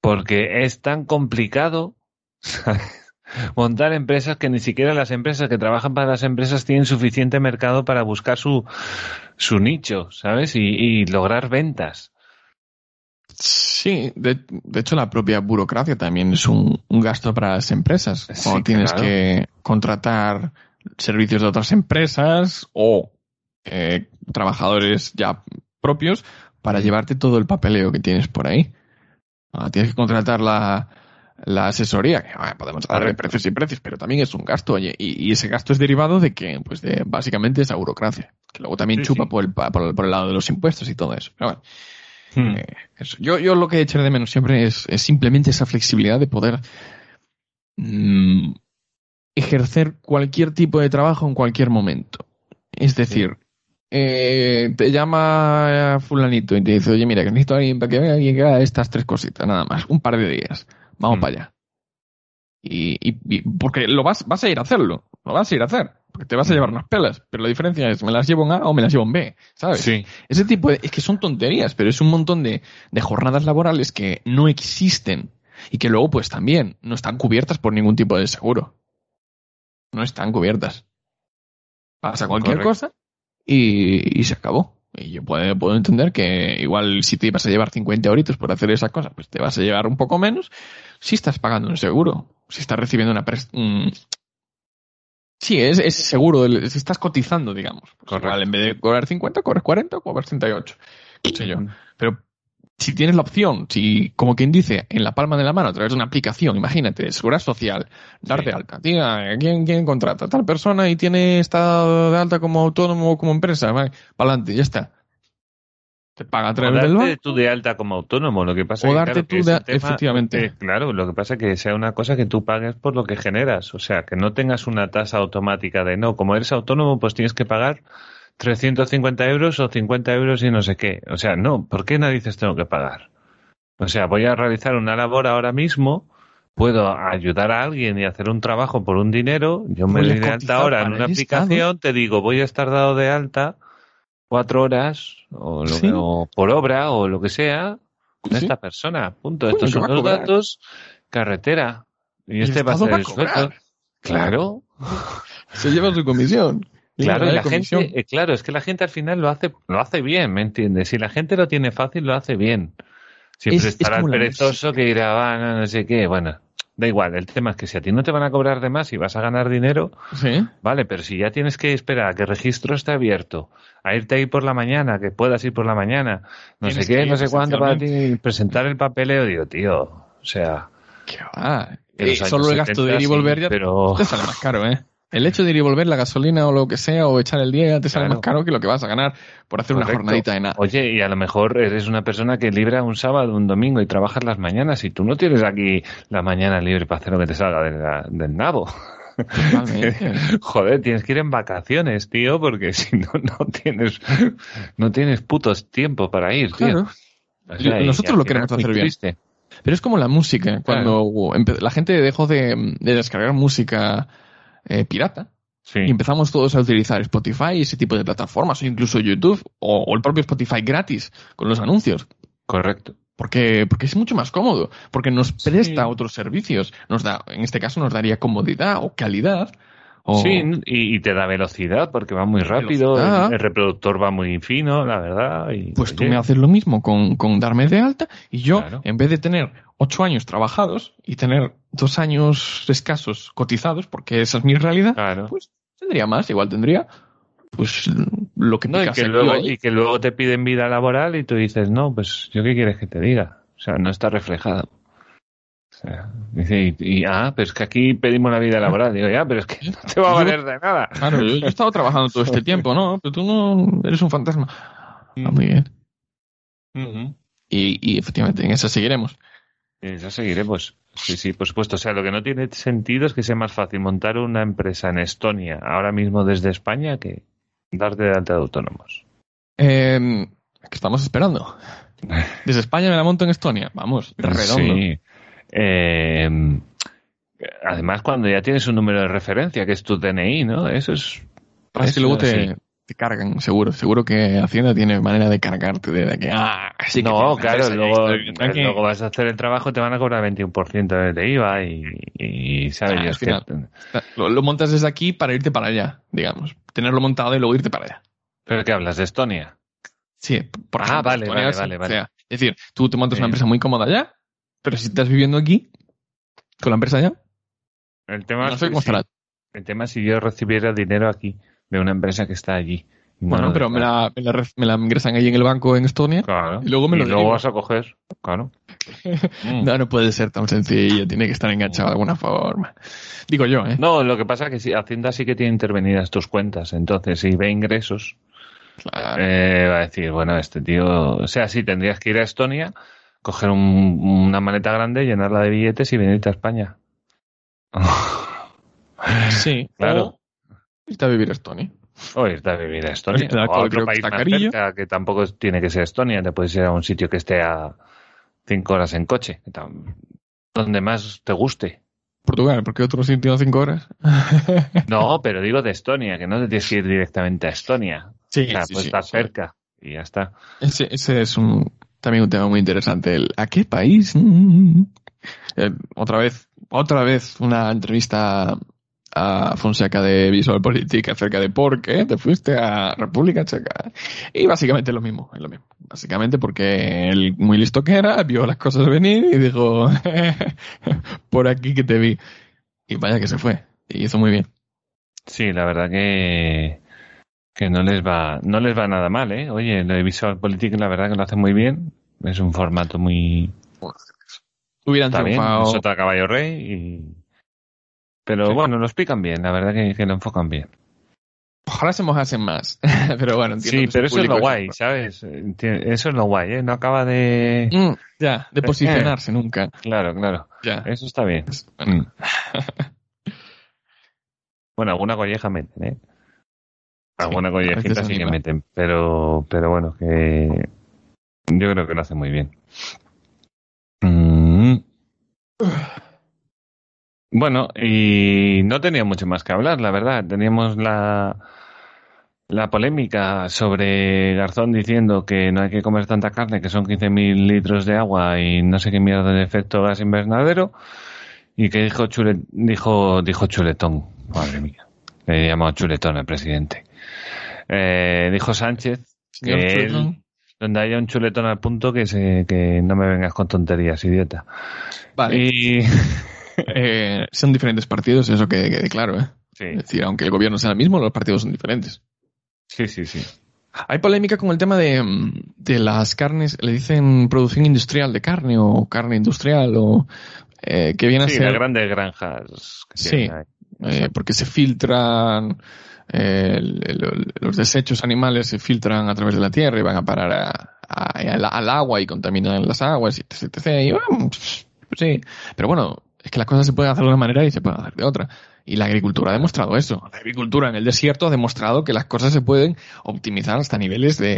Porque es tan complicado. Montar empresas que ni siquiera las empresas que trabajan para las empresas tienen suficiente mercado para buscar su, su nicho, ¿sabes? Y, y lograr ventas. Sí, de, de hecho la propia burocracia también es un, un gasto para las empresas. Sí, Cuando tienes claro. que contratar servicios de otras empresas o eh, trabajadores ya propios para llevarte todo el papeleo que tienes por ahí. Ah, tienes que contratar la, la asesoría, que ah, podemos darle precios y precios, pero también es un gasto, oye, y, y ese gasto es derivado de que, pues de básicamente esa burocracia, que luego también Sí, chupa sí. Por, el, por, el, por el lado de los impuestos y todo eso. Pero bueno, Hmm. eh, eso. Yo, yo lo que echaré de menos siempre es, es simplemente esa flexibilidad de poder mm, ejercer cualquier tipo de trabajo en cualquier momento. Es decir, eh, te llama fulanito y te dice, oye, mira, que necesito a alguien para que venga y que haga estas tres cositas, nada más, un par de días. Vamos Mm. para allá. Y, y- y- porque lo vas, vas a ir a hacerlo, lo vas a ir a hacer, porque te vas a llevar unas pelas, pero la diferencia es, me las llevo en A o me las llevo en B, ¿sabes? Sí. Ese tipo de, es que son tonterías, pero es un montón de, de jornadas laborales que no existen y que luego pues también no están cubiertas por ningún tipo de seguro. No están cubiertas. Pasa cualquier Correcto. cosa y, y se acabó. Y yo puedo, puedo entender que igual si te vas a llevar 50 euritos por hacer esa cosa, pues te vas a llevar un poco menos si estás pagando un seguro, si estás recibiendo una... pres- mm, Sí, es, es seguro, si estás cotizando, digamos. Pues igual en vez de cobrar 50, cobras 40 o cobras 38. Qué sé yo. Pero si tienes la opción, si, como quien dice, en la palma de la mano, a través de una aplicación, imagínate, seguridad social, dar Sí. de alta, tía, ¿quién, ¿quién contrata? Tal persona y tiene estado de alta como autónomo o como empresa, vale, para adelante, ya está. Te paga a O través del darte banco. tú de alta como autónomo, lo que pasa O que, darte claro, tú de- tema- efectivamente. eh, claro, lo que pasa es que sea una cosa que tú pagues por lo que generas, o sea, que no tengas una tasa automática de no, como eres autónomo, pues tienes que pagar 350 euros o 50 euros y no sé qué. O sea, no, ¿por qué narices tengo que pagar? O sea, voy a realizar una labor ahora mismo, puedo ayudar a alguien y hacer un trabajo por un dinero, yo me doy de alta ahora en una aplicación, te digo, voy a estar dado de alta cuatro horas o, lo Sí. que- o por obra o lo que sea con Sí. esta persona. Punto. Estos son los datos, carretera. Y este va a ser el. Claro, <laughs> Se lleva su comisión. Claro, y la comisión. gente, eh, claro, es que la gente al final lo hace, lo hace bien, ¿me entiendes? Si la gente lo tiene fácil, lo hace bien. Siempre Es- es estará el perezoso que dirá, va, no, no sé qué, bueno. Da igual, el tema es que si a ti no te van a cobrar de más y vas a ganar dinero, Sí. Vale, pero si ya tienes que esperar a que el registro esté abierto, a irte ahí por la mañana, que puedas ir por la mañana, no sé qué, no sé cuánto para ti, presentar el papeleo, digo, tío, o sea, ¿Qué va? Eh, solo el gasto de 70 ir y volver ya pero te sale más caro, ¿eh? El hecho de ir y volver, la gasolina o lo que sea, o echar el día, te sale Claro. más caro que lo que vas a ganar por hacer una jornadita de nada. Oye, y a lo mejor eres una persona que libra un sábado, un domingo y trabajas las mañanas y tú no tienes aquí la mañana libre para hacer lo que te salga de la- del nabo. <laughs> Joder, tienes que ir en vacaciones, tío, porque <laughs> si no, no tienes, no tienes putos tiempo para ir, tío. Claro. O sea, y Nosotros lo queremos hacer bien. triste. Pero es como la música. Cuando la gente dejó de, de descargar música eh, pirata Sí. y empezamos todos a utilizar Spotify y ese tipo de plataformas, o incluso YouTube, o, o el propio Spotify gratis, con los anuncios. Correcto. Porque, porque es mucho más cómodo, porque nos Sí. presta otros servicios. Nos da, en este caso nos daría comodidad o calidad. O, Sí, y, y te da velocidad porque va muy rápido, el, el reproductor va muy fino, la verdad. Y, Pues tú me haces lo mismo con, con darme de alta y yo, Claro. en vez de tener ocho años trabajados y tener dos años escasos cotizados, porque esa es mi realidad, Claro. pues tendría más, igual tendría pues lo que No, y, que luego, y que luego te piden vida laboral y tú dices, no, pues yo qué quieres que te diga. O sea, no está reflejado. O sea, dice, y, y, ah, pero es que aquí pedimos la vida laboral. Digo, ya, pero es que <laughs> no te va a valer de nada. Claro, yo, yo he estado trabajando todo este tiempo, ¿no? Pero tú no eres un fantasma. Ah, muy bien. Ujú. Y, y efectivamente, en esa seguiremos. Y Eso seguiremos. Sí, sí, por supuesto. O sea, lo que no tiene sentido es que sea más fácil montar una empresa en Estonia ahora mismo desde España que darte de alta de autónomos. Eh, ¿Qué estamos esperando? <laughs> Desde España me la monto en Estonia. Vamos, redondo. Sí. Eh, además, cuando ya tienes un número de referencia, que es tu DNI, ¿no? Eso es... Pasa que luego sí. Te, cargan, seguro. Seguro que Hacienda tiene manera de cargarte de que, ah, sí que no, claro, luego, luego vas a hacer el trabajo, te van a cobrar 21% de IVA y, y sabes, Ah, al es que- final. Lo, lo montas desde aquí para irte para allá, digamos. Tenerlo montado y luego irte para allá. ¿Pero qué hablas? ¿De Estonia? Sí, por Ah, ejemplo. vale, Estonia, vale, vale, vale. O sea, es decir, tú te montas una empresa muy cómoda allá, pero si estás viviendo aquí, con la empresa allá, El tema, no es sé que cómo si- estará. el tema es si yo recibiera dinero aquí de una empresa que está allí. No, Bueno, pero me la, me, la, re- me la ingresan ahí en el banco en Estonia. Claro. Y luego me lo luego derivo. vas a coger, claro. <laughs> Mm. No, no puede ser tan sencillo, tiene que estar enganchado de alguna forma. Digo yo, ¿eh? No, lo que pasa es que sí, Hacienda sí que tiene intervenidas tus cuentas. Entonces, si ve ingresos, Claro. eh, va a decir, bueno, este tío, o sea, sí, tendrías que ir a Estonia, coger un- una maleta grande, llenarla de billetes y venirte a España. <laughs> sí, claro. O irte a vivir a Estonia. O irte a vivir a Estonia. <laughs> O a otro país más cerca, que tampoco tiene que ser Estonia. Te puedes ir a un sitio que esté a cinco horas en coche. Donde más te guste. Portugal, porque otro sitio a cinco horas. <laughs> No, pero digo de Estonia, que no te tienes que ir directamente a Estonia. Sí, o sea, sí, puedes sí, estar sí. cerca y ya está. Ese, ese es un, también un tema muy interesante. El, ¿A qué país? Mm. Eh, otra vez, otra vez una entrevista a Fonseca de Visual Politic acerca de por qué te fuiste a República Checa. Y básicamente lo mismo, es lo mismo. Básicamente porque él, muy listo que era, vio las cosas venir y dijo, <laughs> por aquí que te vi. Y vaya que se fue. Y hizo muy bien. Sí, la verdad que que no les va no les va nada mal, ¿eh? Oye, lo de Visual Politic la verdad que lo hace muy bien. Es un formato muy Hubieran está bien, triunfado. es otra caballo rey y pero Sí. bueno, lo explican bien, la verdad que, que lo enfocan bien. Ojalá se mojasen más. <laughs> pero bueno, entiendo Sí, pero eso es lo guay, ¿sabes? Eso es lo guay, ¿eh? No acaba de... Mm, ya, de posicionarse nunca. Claro, claro. Ya. Eso está bien. Bueno, Mm. <laughs> Bueno, alguna colleja meten, ¿eh? Alguna a collejita sí que meten, pero, pero bueno, que yo creo que lo hace muy bien. Mm. Bueno, y no tenía mucho más que hablar, la verdad. Teníamos la, la polémica sobre Garzón diciendo que no hay que comer tanta carne, que son 15.000 litros de agua y no sé qué mierda de efecto gas invernadero. Y que dijo, chule, dijo, dijo chuletón. Madre mía. Le llamado chuletón al presidente. Eh, dijo Sánchez que él- donde haya un chuletón al punto que, se, que no me vengas con tonterías, idiota. Vale. Y <laughs> Eh, son diferentes partidos, eso que quede claro, ¿eh? sí, Es decir, aunque el gobierno sea el mismo, los partidos son diferentes. sí, sí, sí. Hay polémica con el tema de, mm, de las carnes, le dicen producción industrial de carne o carne industrial o eh, que viene a ser grandes granjas. que Sí. eh, porque se filtran eh, el- el- los desechos animales se filtran a través de la tierra y van a parar a- a- al, al agua y contaminan las aguas etc. etc. Y, bueno, pues sí, pero bueno, es que las cosas se pueden hacer de una manera y se pueden hacer de otra. Y la agricultura ha demostrado eso. La agricultura en el desierto ha demostrado que las cosas se pueden optimizar hasta niveles de,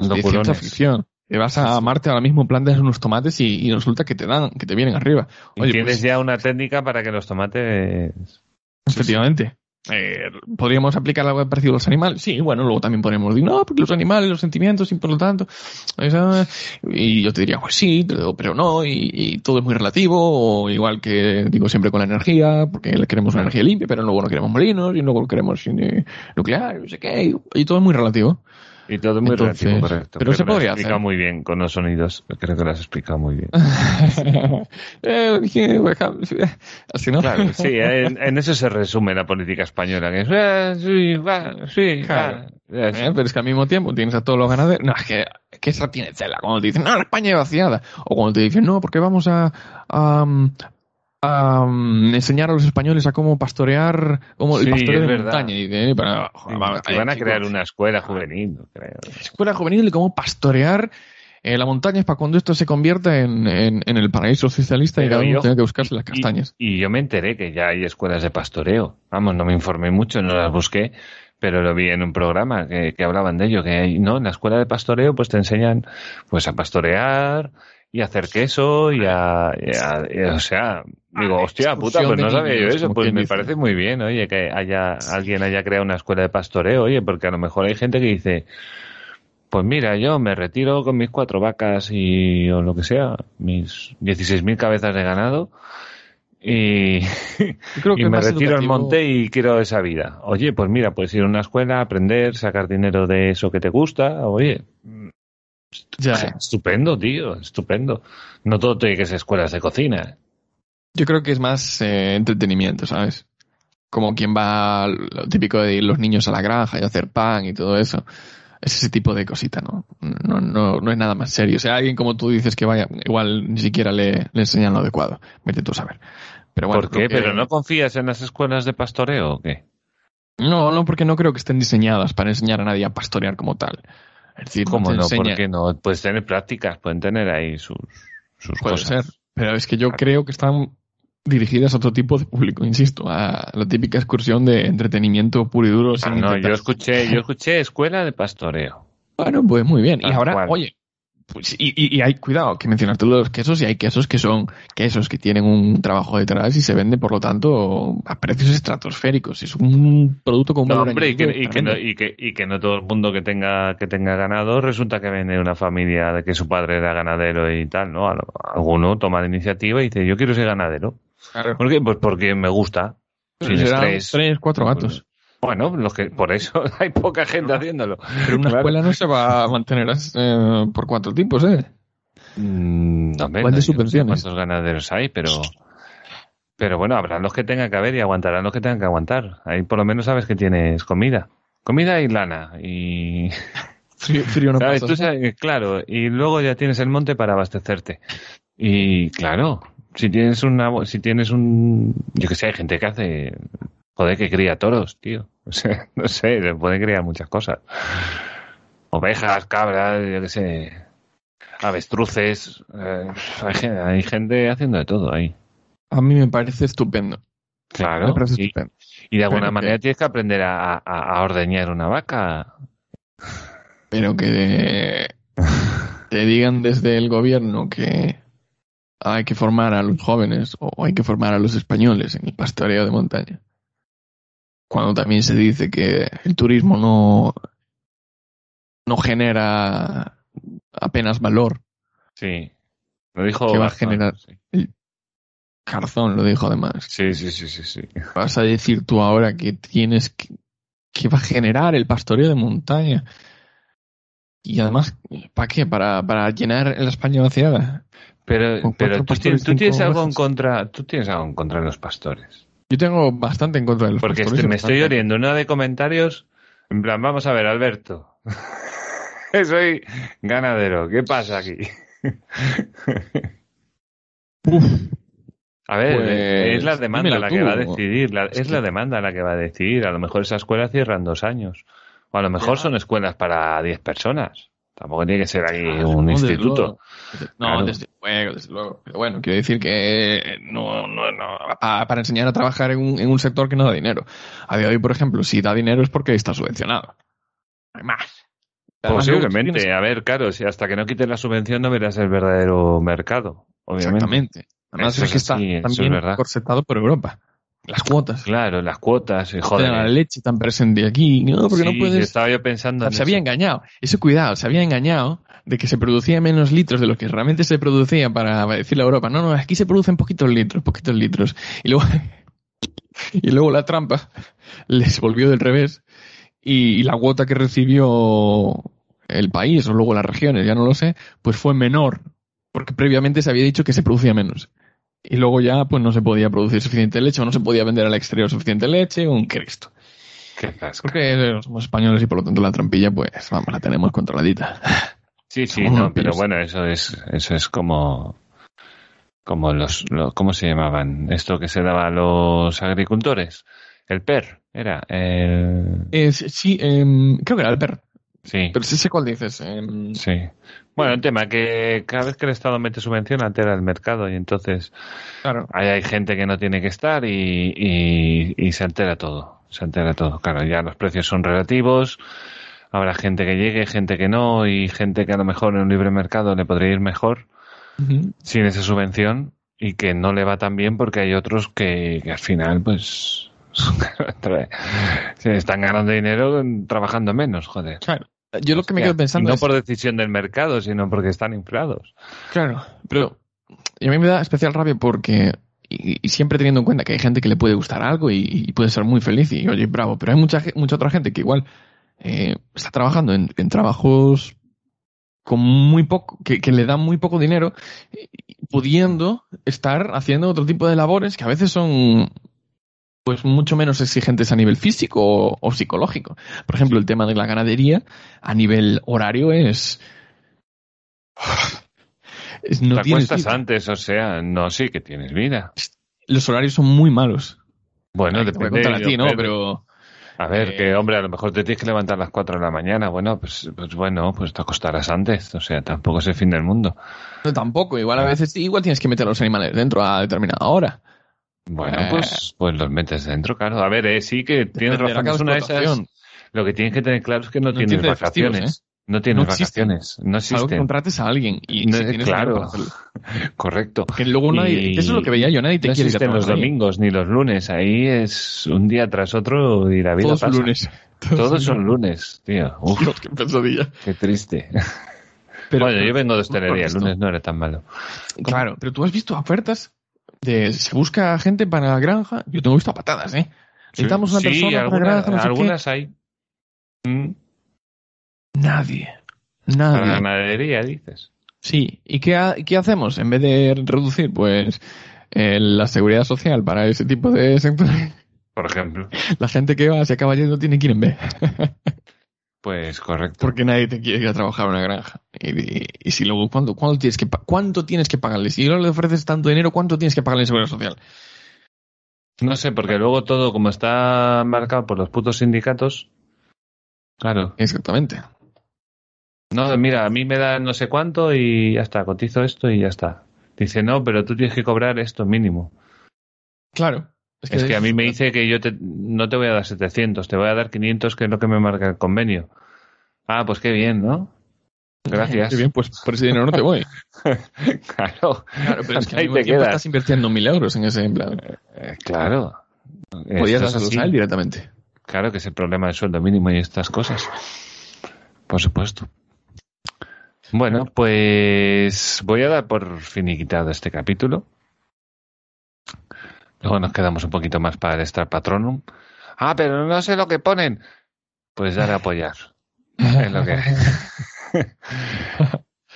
de, de ciencia ficción. Te vas a Marte ahora mismo, plantas unos tomates y, y resulta que te dan, que te vienen arriba. Y tienes pues, ya una técnica para que los tomates. Efectivamente. Eh, ¿Podríamos aplicar algo parecido a los animales? Sí, bueno, luego también podemos decir, no, porque los animales, los sentimientos, y por lo tanto. eso- y yo te diría, pues sí, pero, no, y, todo es muy relativo, o igual que digo siempre con la energía, porque queremos una energía limpia, pero luego no queremos molinos, y luego queremos eh, nuclear, no sé qué, y todo es muy relativo. Y todo muy Entonces, relativo, correcto. pero Creo se podría hacer. muy bien con los sonidos. Creo que lo has explicado muy bien. <laughs> Eh, Así <laughs> no. Claro, sí, en, en eso se resume la política española. Que es, "Ah, sí, va, sí, Claro. va". Es- Eh, Pero es que al mismo tiempo tienes a todos los ganaderos. No, es que, que esa tiene tela. Cuando te dicen, no, la España es vaciada. O cuando te dicen, no, porque vamos a, a, um, enseñar a los españoles a cómo pastorear, como Sí, el pastoreo es de verdad. montaña. Y joder, que van a eh, crear una escuela juvenil, no creo. escuela juvenil de cómo pastorear eh, la montaña es para cuando esto se convierta en, en, en el paraíso socialista y Pero cada uno tenga que buscarse las Y- castañas. Y, yo me enteré que ya hay escuelas de pastoreo. Vamos, no me informé mucho, no las busqué, pero lo vi en un programa que, que hablaban de ello, que hay, ¿no? En la escuela de pastoreo pues te enseñan pues a pastorear y hacer queso y a, y a- y a- o sea, digo, Ah, hostia puta, pues no sabía yo eso, pues me dice. parece muy bien, oye, que haya, alguien haya creado una escuela de pastoreo, oye, porque a lo mejor hay gente que dice, pues mira, yo me retiro con mis cuatro vacas y o lo que sea, mis 16.000 cabezas de ganado y, creo <laughs> que y me retiro al monte y quiero esa vida. Oye, pues mira, puedes ir a una escuela, aprender, sacar dinero de eso que te gusta. Oye, Ya. estupendo, tío, estupendo. No todo tiene que ser escuelas de cocina. Yo creo que es más eh, entretenimiento, ¿sabes? Como quien va, lo típico de ir los niños a la granja y hacer pan y todo eso. Es ese tipo de cosita, ¿no? No, no, no es nada más serio. O sea, alguien como tú dices que vaya, igual ni siquiera le, le enseñan lo adecuado. Vete tú a saber. Pero bueno, ¿Por qué? que- ¿Pero no confías en las escuelas de pastoreo o qué? No, no, porque no creo que estén diseñadas para enseñar a nadie a pastorear como tal. ¿Cómo no? enseña- ¿Por qué no? Puedes tener prácticas, pueden tener ahí sus, sus Puede cosas. ser. Pero es que yo creo que están dirigidas a otro tipo de público, insisto, a la típica excursión de entretenimiento puro y duro. sin Ah, no, yo escuché, yo escuché escuela de pastoreo. Bueno, pues muy bien. Y ahora, oye, pues, y, y- y hay cuidado que mencionaste los quesos y hay quesos que son quesos que tienen un trabajo detrás y se venden, por lo tanto, a precios estratosféricos. Es un producto con un No, valor hombre, y que, y, que no, y, que, y que no todo el mundo que tenga que tenga ganado resulta que viene de una familia de que su padre era ganadero y tal, ¿no? Al- Alguno toma la iniciativa y dice, yo quiero ser ganadero. Claro. ¿Por qué? Pues porque me gusta. Sin estrés. tres, cuatro gatos. Bueno, los que, por eso <laughs> hay poca gente haciéndolo. Pero una Claro. escuela no se va a mantener eh, por cuatro tipos, ¿eh? Mm, no, hombre, ¿Cuál no, yo no de sé cuántos ganaderos hay, pero... Pero bueno, habrán los que tengan que haber y aguantarán los que tengan que aguantar. Ahí por lo menos sabes que tienes comida. Comida y lana. Y... <laughs> Frío, frío no ¿Sabes? pasa. Tú sabes, claro, y luego ya tienes el monte para abastecerte. Y claro, si tienes una, si tienes un, yo que sé, hay gente que hace, joder, que cría toros, tío. O sea, no sé, se puede criar muchas cosas. Ovejas, cabras, yo que sé, avestruces. eh, hay, hay gente haciendo de todo ahí. A mí me parece estupendo. Claro. me parece Y, estupendo. y de alguna Pero que- manera tienes que aprender a, a- a ordeñar una vaca. Pero que te digan desde el gobierno que hay que formar a los jóvenes o hay que formar a los españoles en el pastoreo de montaña. Cuando también se dice que el turismo no, no genera apenas valor. Sí. Lo dijo Que va a generar- sí. Carzón lo dijo además. Sí, sí, sí, sí, sí. Vas a decir tú ahora que tienes que, que va a generar el pastoreo de montaña. Y además, ¿para qué? ¿Para, para llenar la España vaciada? Pero, pero tú, tienes, tú tienes algo en contra, tú tienes algo en contra de los pastores. Yo tengo bastante en contra de los Porque este- me estoy oyendo una de comentarios, en plan, vamos a ver, Alberto. <laughs> Soy ganadero, ¿qué pasa aquí? Uf, A ver, Pues, es la demanda la que va a decidir, la- Es es que- la demanda la que va a decidir. A lo mejor esa escuela cierra en dos años. O a lo mejor Ya. son escuelas para 10 personas. Tampoco tiene que ser ahí Claro, un no, instituto. Desde- no, Claro. desde luego, desde luego. Pero bueno, quiero decir que no, no, no, pa- para enseñar a trabajar en un, en un sector que no da dinero. A día de hoy, por ejemplo, si da dinero es porque está subvencionado. No hay más. Además, Posiblemente. tienes- A ver, claro, si hasta que no quites la subvención no verás el verdadero mercado, obviamente. Exactamente. Además Eso es que es está así, también es corsetado por Europa. Las cuotas. Claro, las cuotas, y La joder. leche tan presente aquí. No, porque Sí, no puedes. estaba yo pensando en se había engañado. Eso cuidado, se había engañado de que se producía menos litros de lo que realmente se producía para decirle a Europa, no, no, aquí se producen poquitos litros, poquitos litros. Y luego, <laughs> y luego la trampa les volvió del revés y, y la cuota que recibió el país o luego las regiones, ya no lo sé, pues fue menor, porque previamente se había dicho que se producía menos. Y luego ya pues no se podía producir suficiente leche o no se podía vender al exterior suficiente leche, un Cristo. Qué. Porque somos españoles y por lo tanto la trampilla, pues, vamos, la tenemos controladita. Sí, sí, no, pero bueno, eso es, eso es como, como los, lo- ¿cómo se llamaban? Esto que se daba a los agricultores. El PER, era, el, Eh, sí, em, creo que era el perro. Sí, Pero sí sé cuál dices. em, sí. Bueno, el tema que cada vez que el Estado mete subvención altera el mercado y entonces claro. ahí hay gente que no tiene que estar y, y, y se altera todo, se altera todo. Claro, ya los precios son relativos, habrá gente que llegue, gente que no y gente que a lo mejor en un libre mercado le podría ir mejor sin esa subvención y que no le va tan bien porque hay otros que, que al final pues <laughs> se están ganando dinero trabajando menos, joder. Claro. Yo lo que me quedo pensando y no es... por decisión del mercado, sino porque están inflados. Claro, pero y a mí me da especial rabia porque... Y, y siempre teniendo en cuenta que hay gente que le puede gustar algo y, y puede ser muy feliz y oye, bravo, pero hay mucha, mucha otra gente que igual eh, está trabajando en, en trabajos con muy poco, que, que le dan muy poco dinero, pudiendo estar haciendo otro tipo de labores que a veces son pues mucho menos exigentes a nivel físico o, o psicológico. Por ejemplo, el tema de la ganadería a nivel horario es... <sighs> es no Te acuestas vida. antes, o sea, no, sí que tienes vida. Los horarios son muy malos. Bueno, Te voy a depende. a ti, ¿no? Pero A ver, eh, que hombre, a lo mejor te tienes que levantar a las 4 de la mañana. Bueno, pues, pues bueno, pues te acostarás antes. O sea, tampoco es el fin del mundo. no, tampoco. Igual a veces igual tienes que meter a los animales dentro a determinada hora. Bueno, Eh. pues, pues los metes dentro, claro. A ver, eh, sí que tienes Dependerá razón. Es una de esas- explotación. Lo que tienes que tener claro es que no, No tienes festivos, vacaciones. No tienes No existen. vacaciones. No Salvo que existen. contrates a alguien y No, si claro. <laughs> Correcto. Que luego nadie, Y eso es lo que veía yo, nadie te no quiere existen los ahí. domingos ni los lunes. Ahí es un día tras otro y la vida Todos pasa. lunes. <laughs> Todos son lunes, tío. Uf, Dios, <laughs> qué pesadilla. qué triste. Pero, bueno, yo vengo de hostelería. El lunes no era tan malo. Claro, pero tú has visto ofertas. De se busca gente para la granja. Yo tengo visto a patadas, ¿eh? Necesitamos una sí, persona alguna- para la granja, no sé qué. algunas hay. Mm, Nadie. Para la Nadie. ganadería, dices. Sí. ¿Y qué, ha- qué hacemos? En vez de reducir, pues, eh, la seguridad social para ese tipo de sectores, Por ejemplo. <laughs> la gente que va, se acaba yendo, tiene que ir en B. <laughs> Pues correcto. Porque nadie te quiere ir a trabajar a una granja. Y, y- y si luego, ¿cuánto, cuánto, tienes que, ¿cuánto tienes que pagarle? Si no le ofreces tanto dinero, ¿cuánto tienes que pagarle en seguridad social? No sé, porque luego todo, como está marcado por los putos sindicatos. Claro. Exactamente. No, mira, a mí me da no sé cuánto y ya está, cotizo esto y ya está. Dice, no, pero tú tienes que cobrar esto mínimo. Claro. Es que a mí me dice que yo te, no te voy a dar 700, te voy a dar 500, que es lo que me marca el convenio. Ah, pues qué bien, ¿no? Gracias. <laughs> Qué bien, pues por ese dinero no te voy. <laughs> Claro. Claro, pero es que Ahí te quedas. estás invirtiendo mil euros en ese empleado. Eh, claro. Podías dárselos a él directamente. Claro que es el problema del sueldo mínimo y estas cosas. Por supuesto. Bueno, pues voy a dar por finiquitado este capítulo. Luego nos quedamos un poquito más para el Patronum. Ah, pero no sé lo que ponen. Pues dar a apoyar. <laughs> Es lo que hay. <laughs>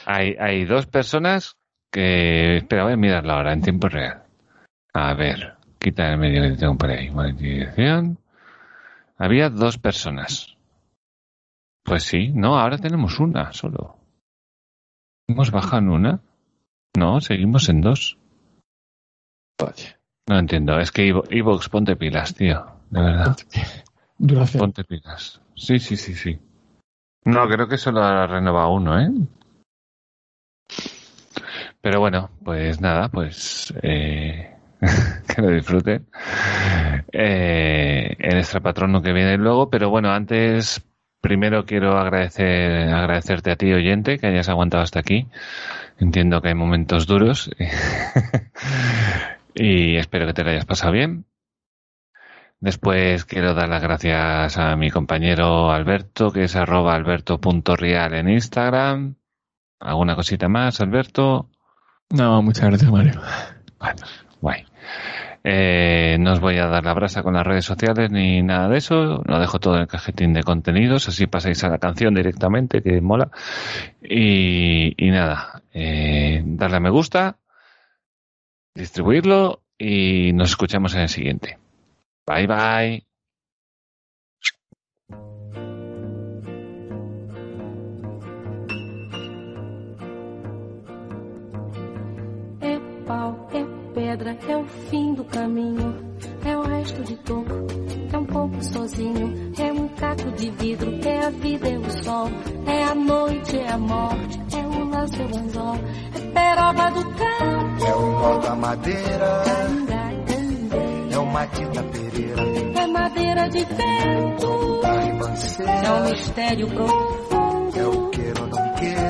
hay. Hay dos personas que... Espera, voy a mirarlo ahora en tiempo real. A ver, quita el medio que tengo por ahí. Monetización. Había dos personas. Pues sí, no, ahora tenemos una solo. ¿Hemos bajado en una? No, seguimos en dos. No entiendo, es que Evo- Evox, ponte pilas, tío. De verdad, Duración. ponte pilas. Sí, sí, sí, sí. No, creo que solo ha renovado uno, ¿eh? Pero bueno, pues nada, pues eh, <laughs> que lo disfruten. Eh, el extra patrono que viene luego, pero bueno, antes primero quiero agradecer agradecerte a ti oyente que hayas aguantado hasta aquí. Entiendo que hay momentos duros <laughs> y espero que te lo hayas pasado bien. Después quiero dar las gracias a mi compañero Alberto, que es arroba alberto.real en Instagram. ¿Alguna cosita más, Alberto? No, muchas gracias, Mario. Bueno, guay. Eh, no os voy a dar la brasa con las redes sociales ni nada de eso. Lo dejo todo en el cajetín de contenidos. Así pasáis a la canción directamente, que mola. Y, y nada, eh, darle a me gusta, distribuirlo y nos escuchamos en el siguiente. Bye bye. É pau, é pedra, é o fim do caminho. É o resto de toco, pouco sozinho. É um caco de vidro, é a vida, é o sol. É a noite, é a morte, é o laço, é o anzol. É peroba do campo, É o nó da madeira, é o Matita Pereira, É madeira de vento, é um ribanceira, mistério profundo. é o queira ou não queira,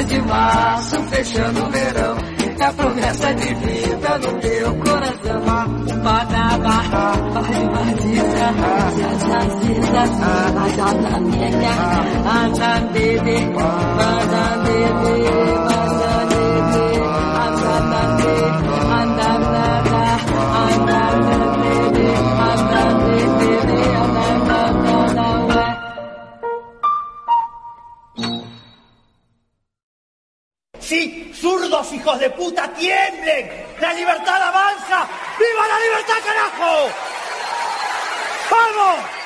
30 de março, fechando o verão. É a promessa de vida no meu coração. Para barra, vai maldita, bebê, azanamega, bebê, anandede, bebê. Hijos de puta, tiemblen. La libertad avanza. ¡Viva la libertad, carajo! ¡Vamos!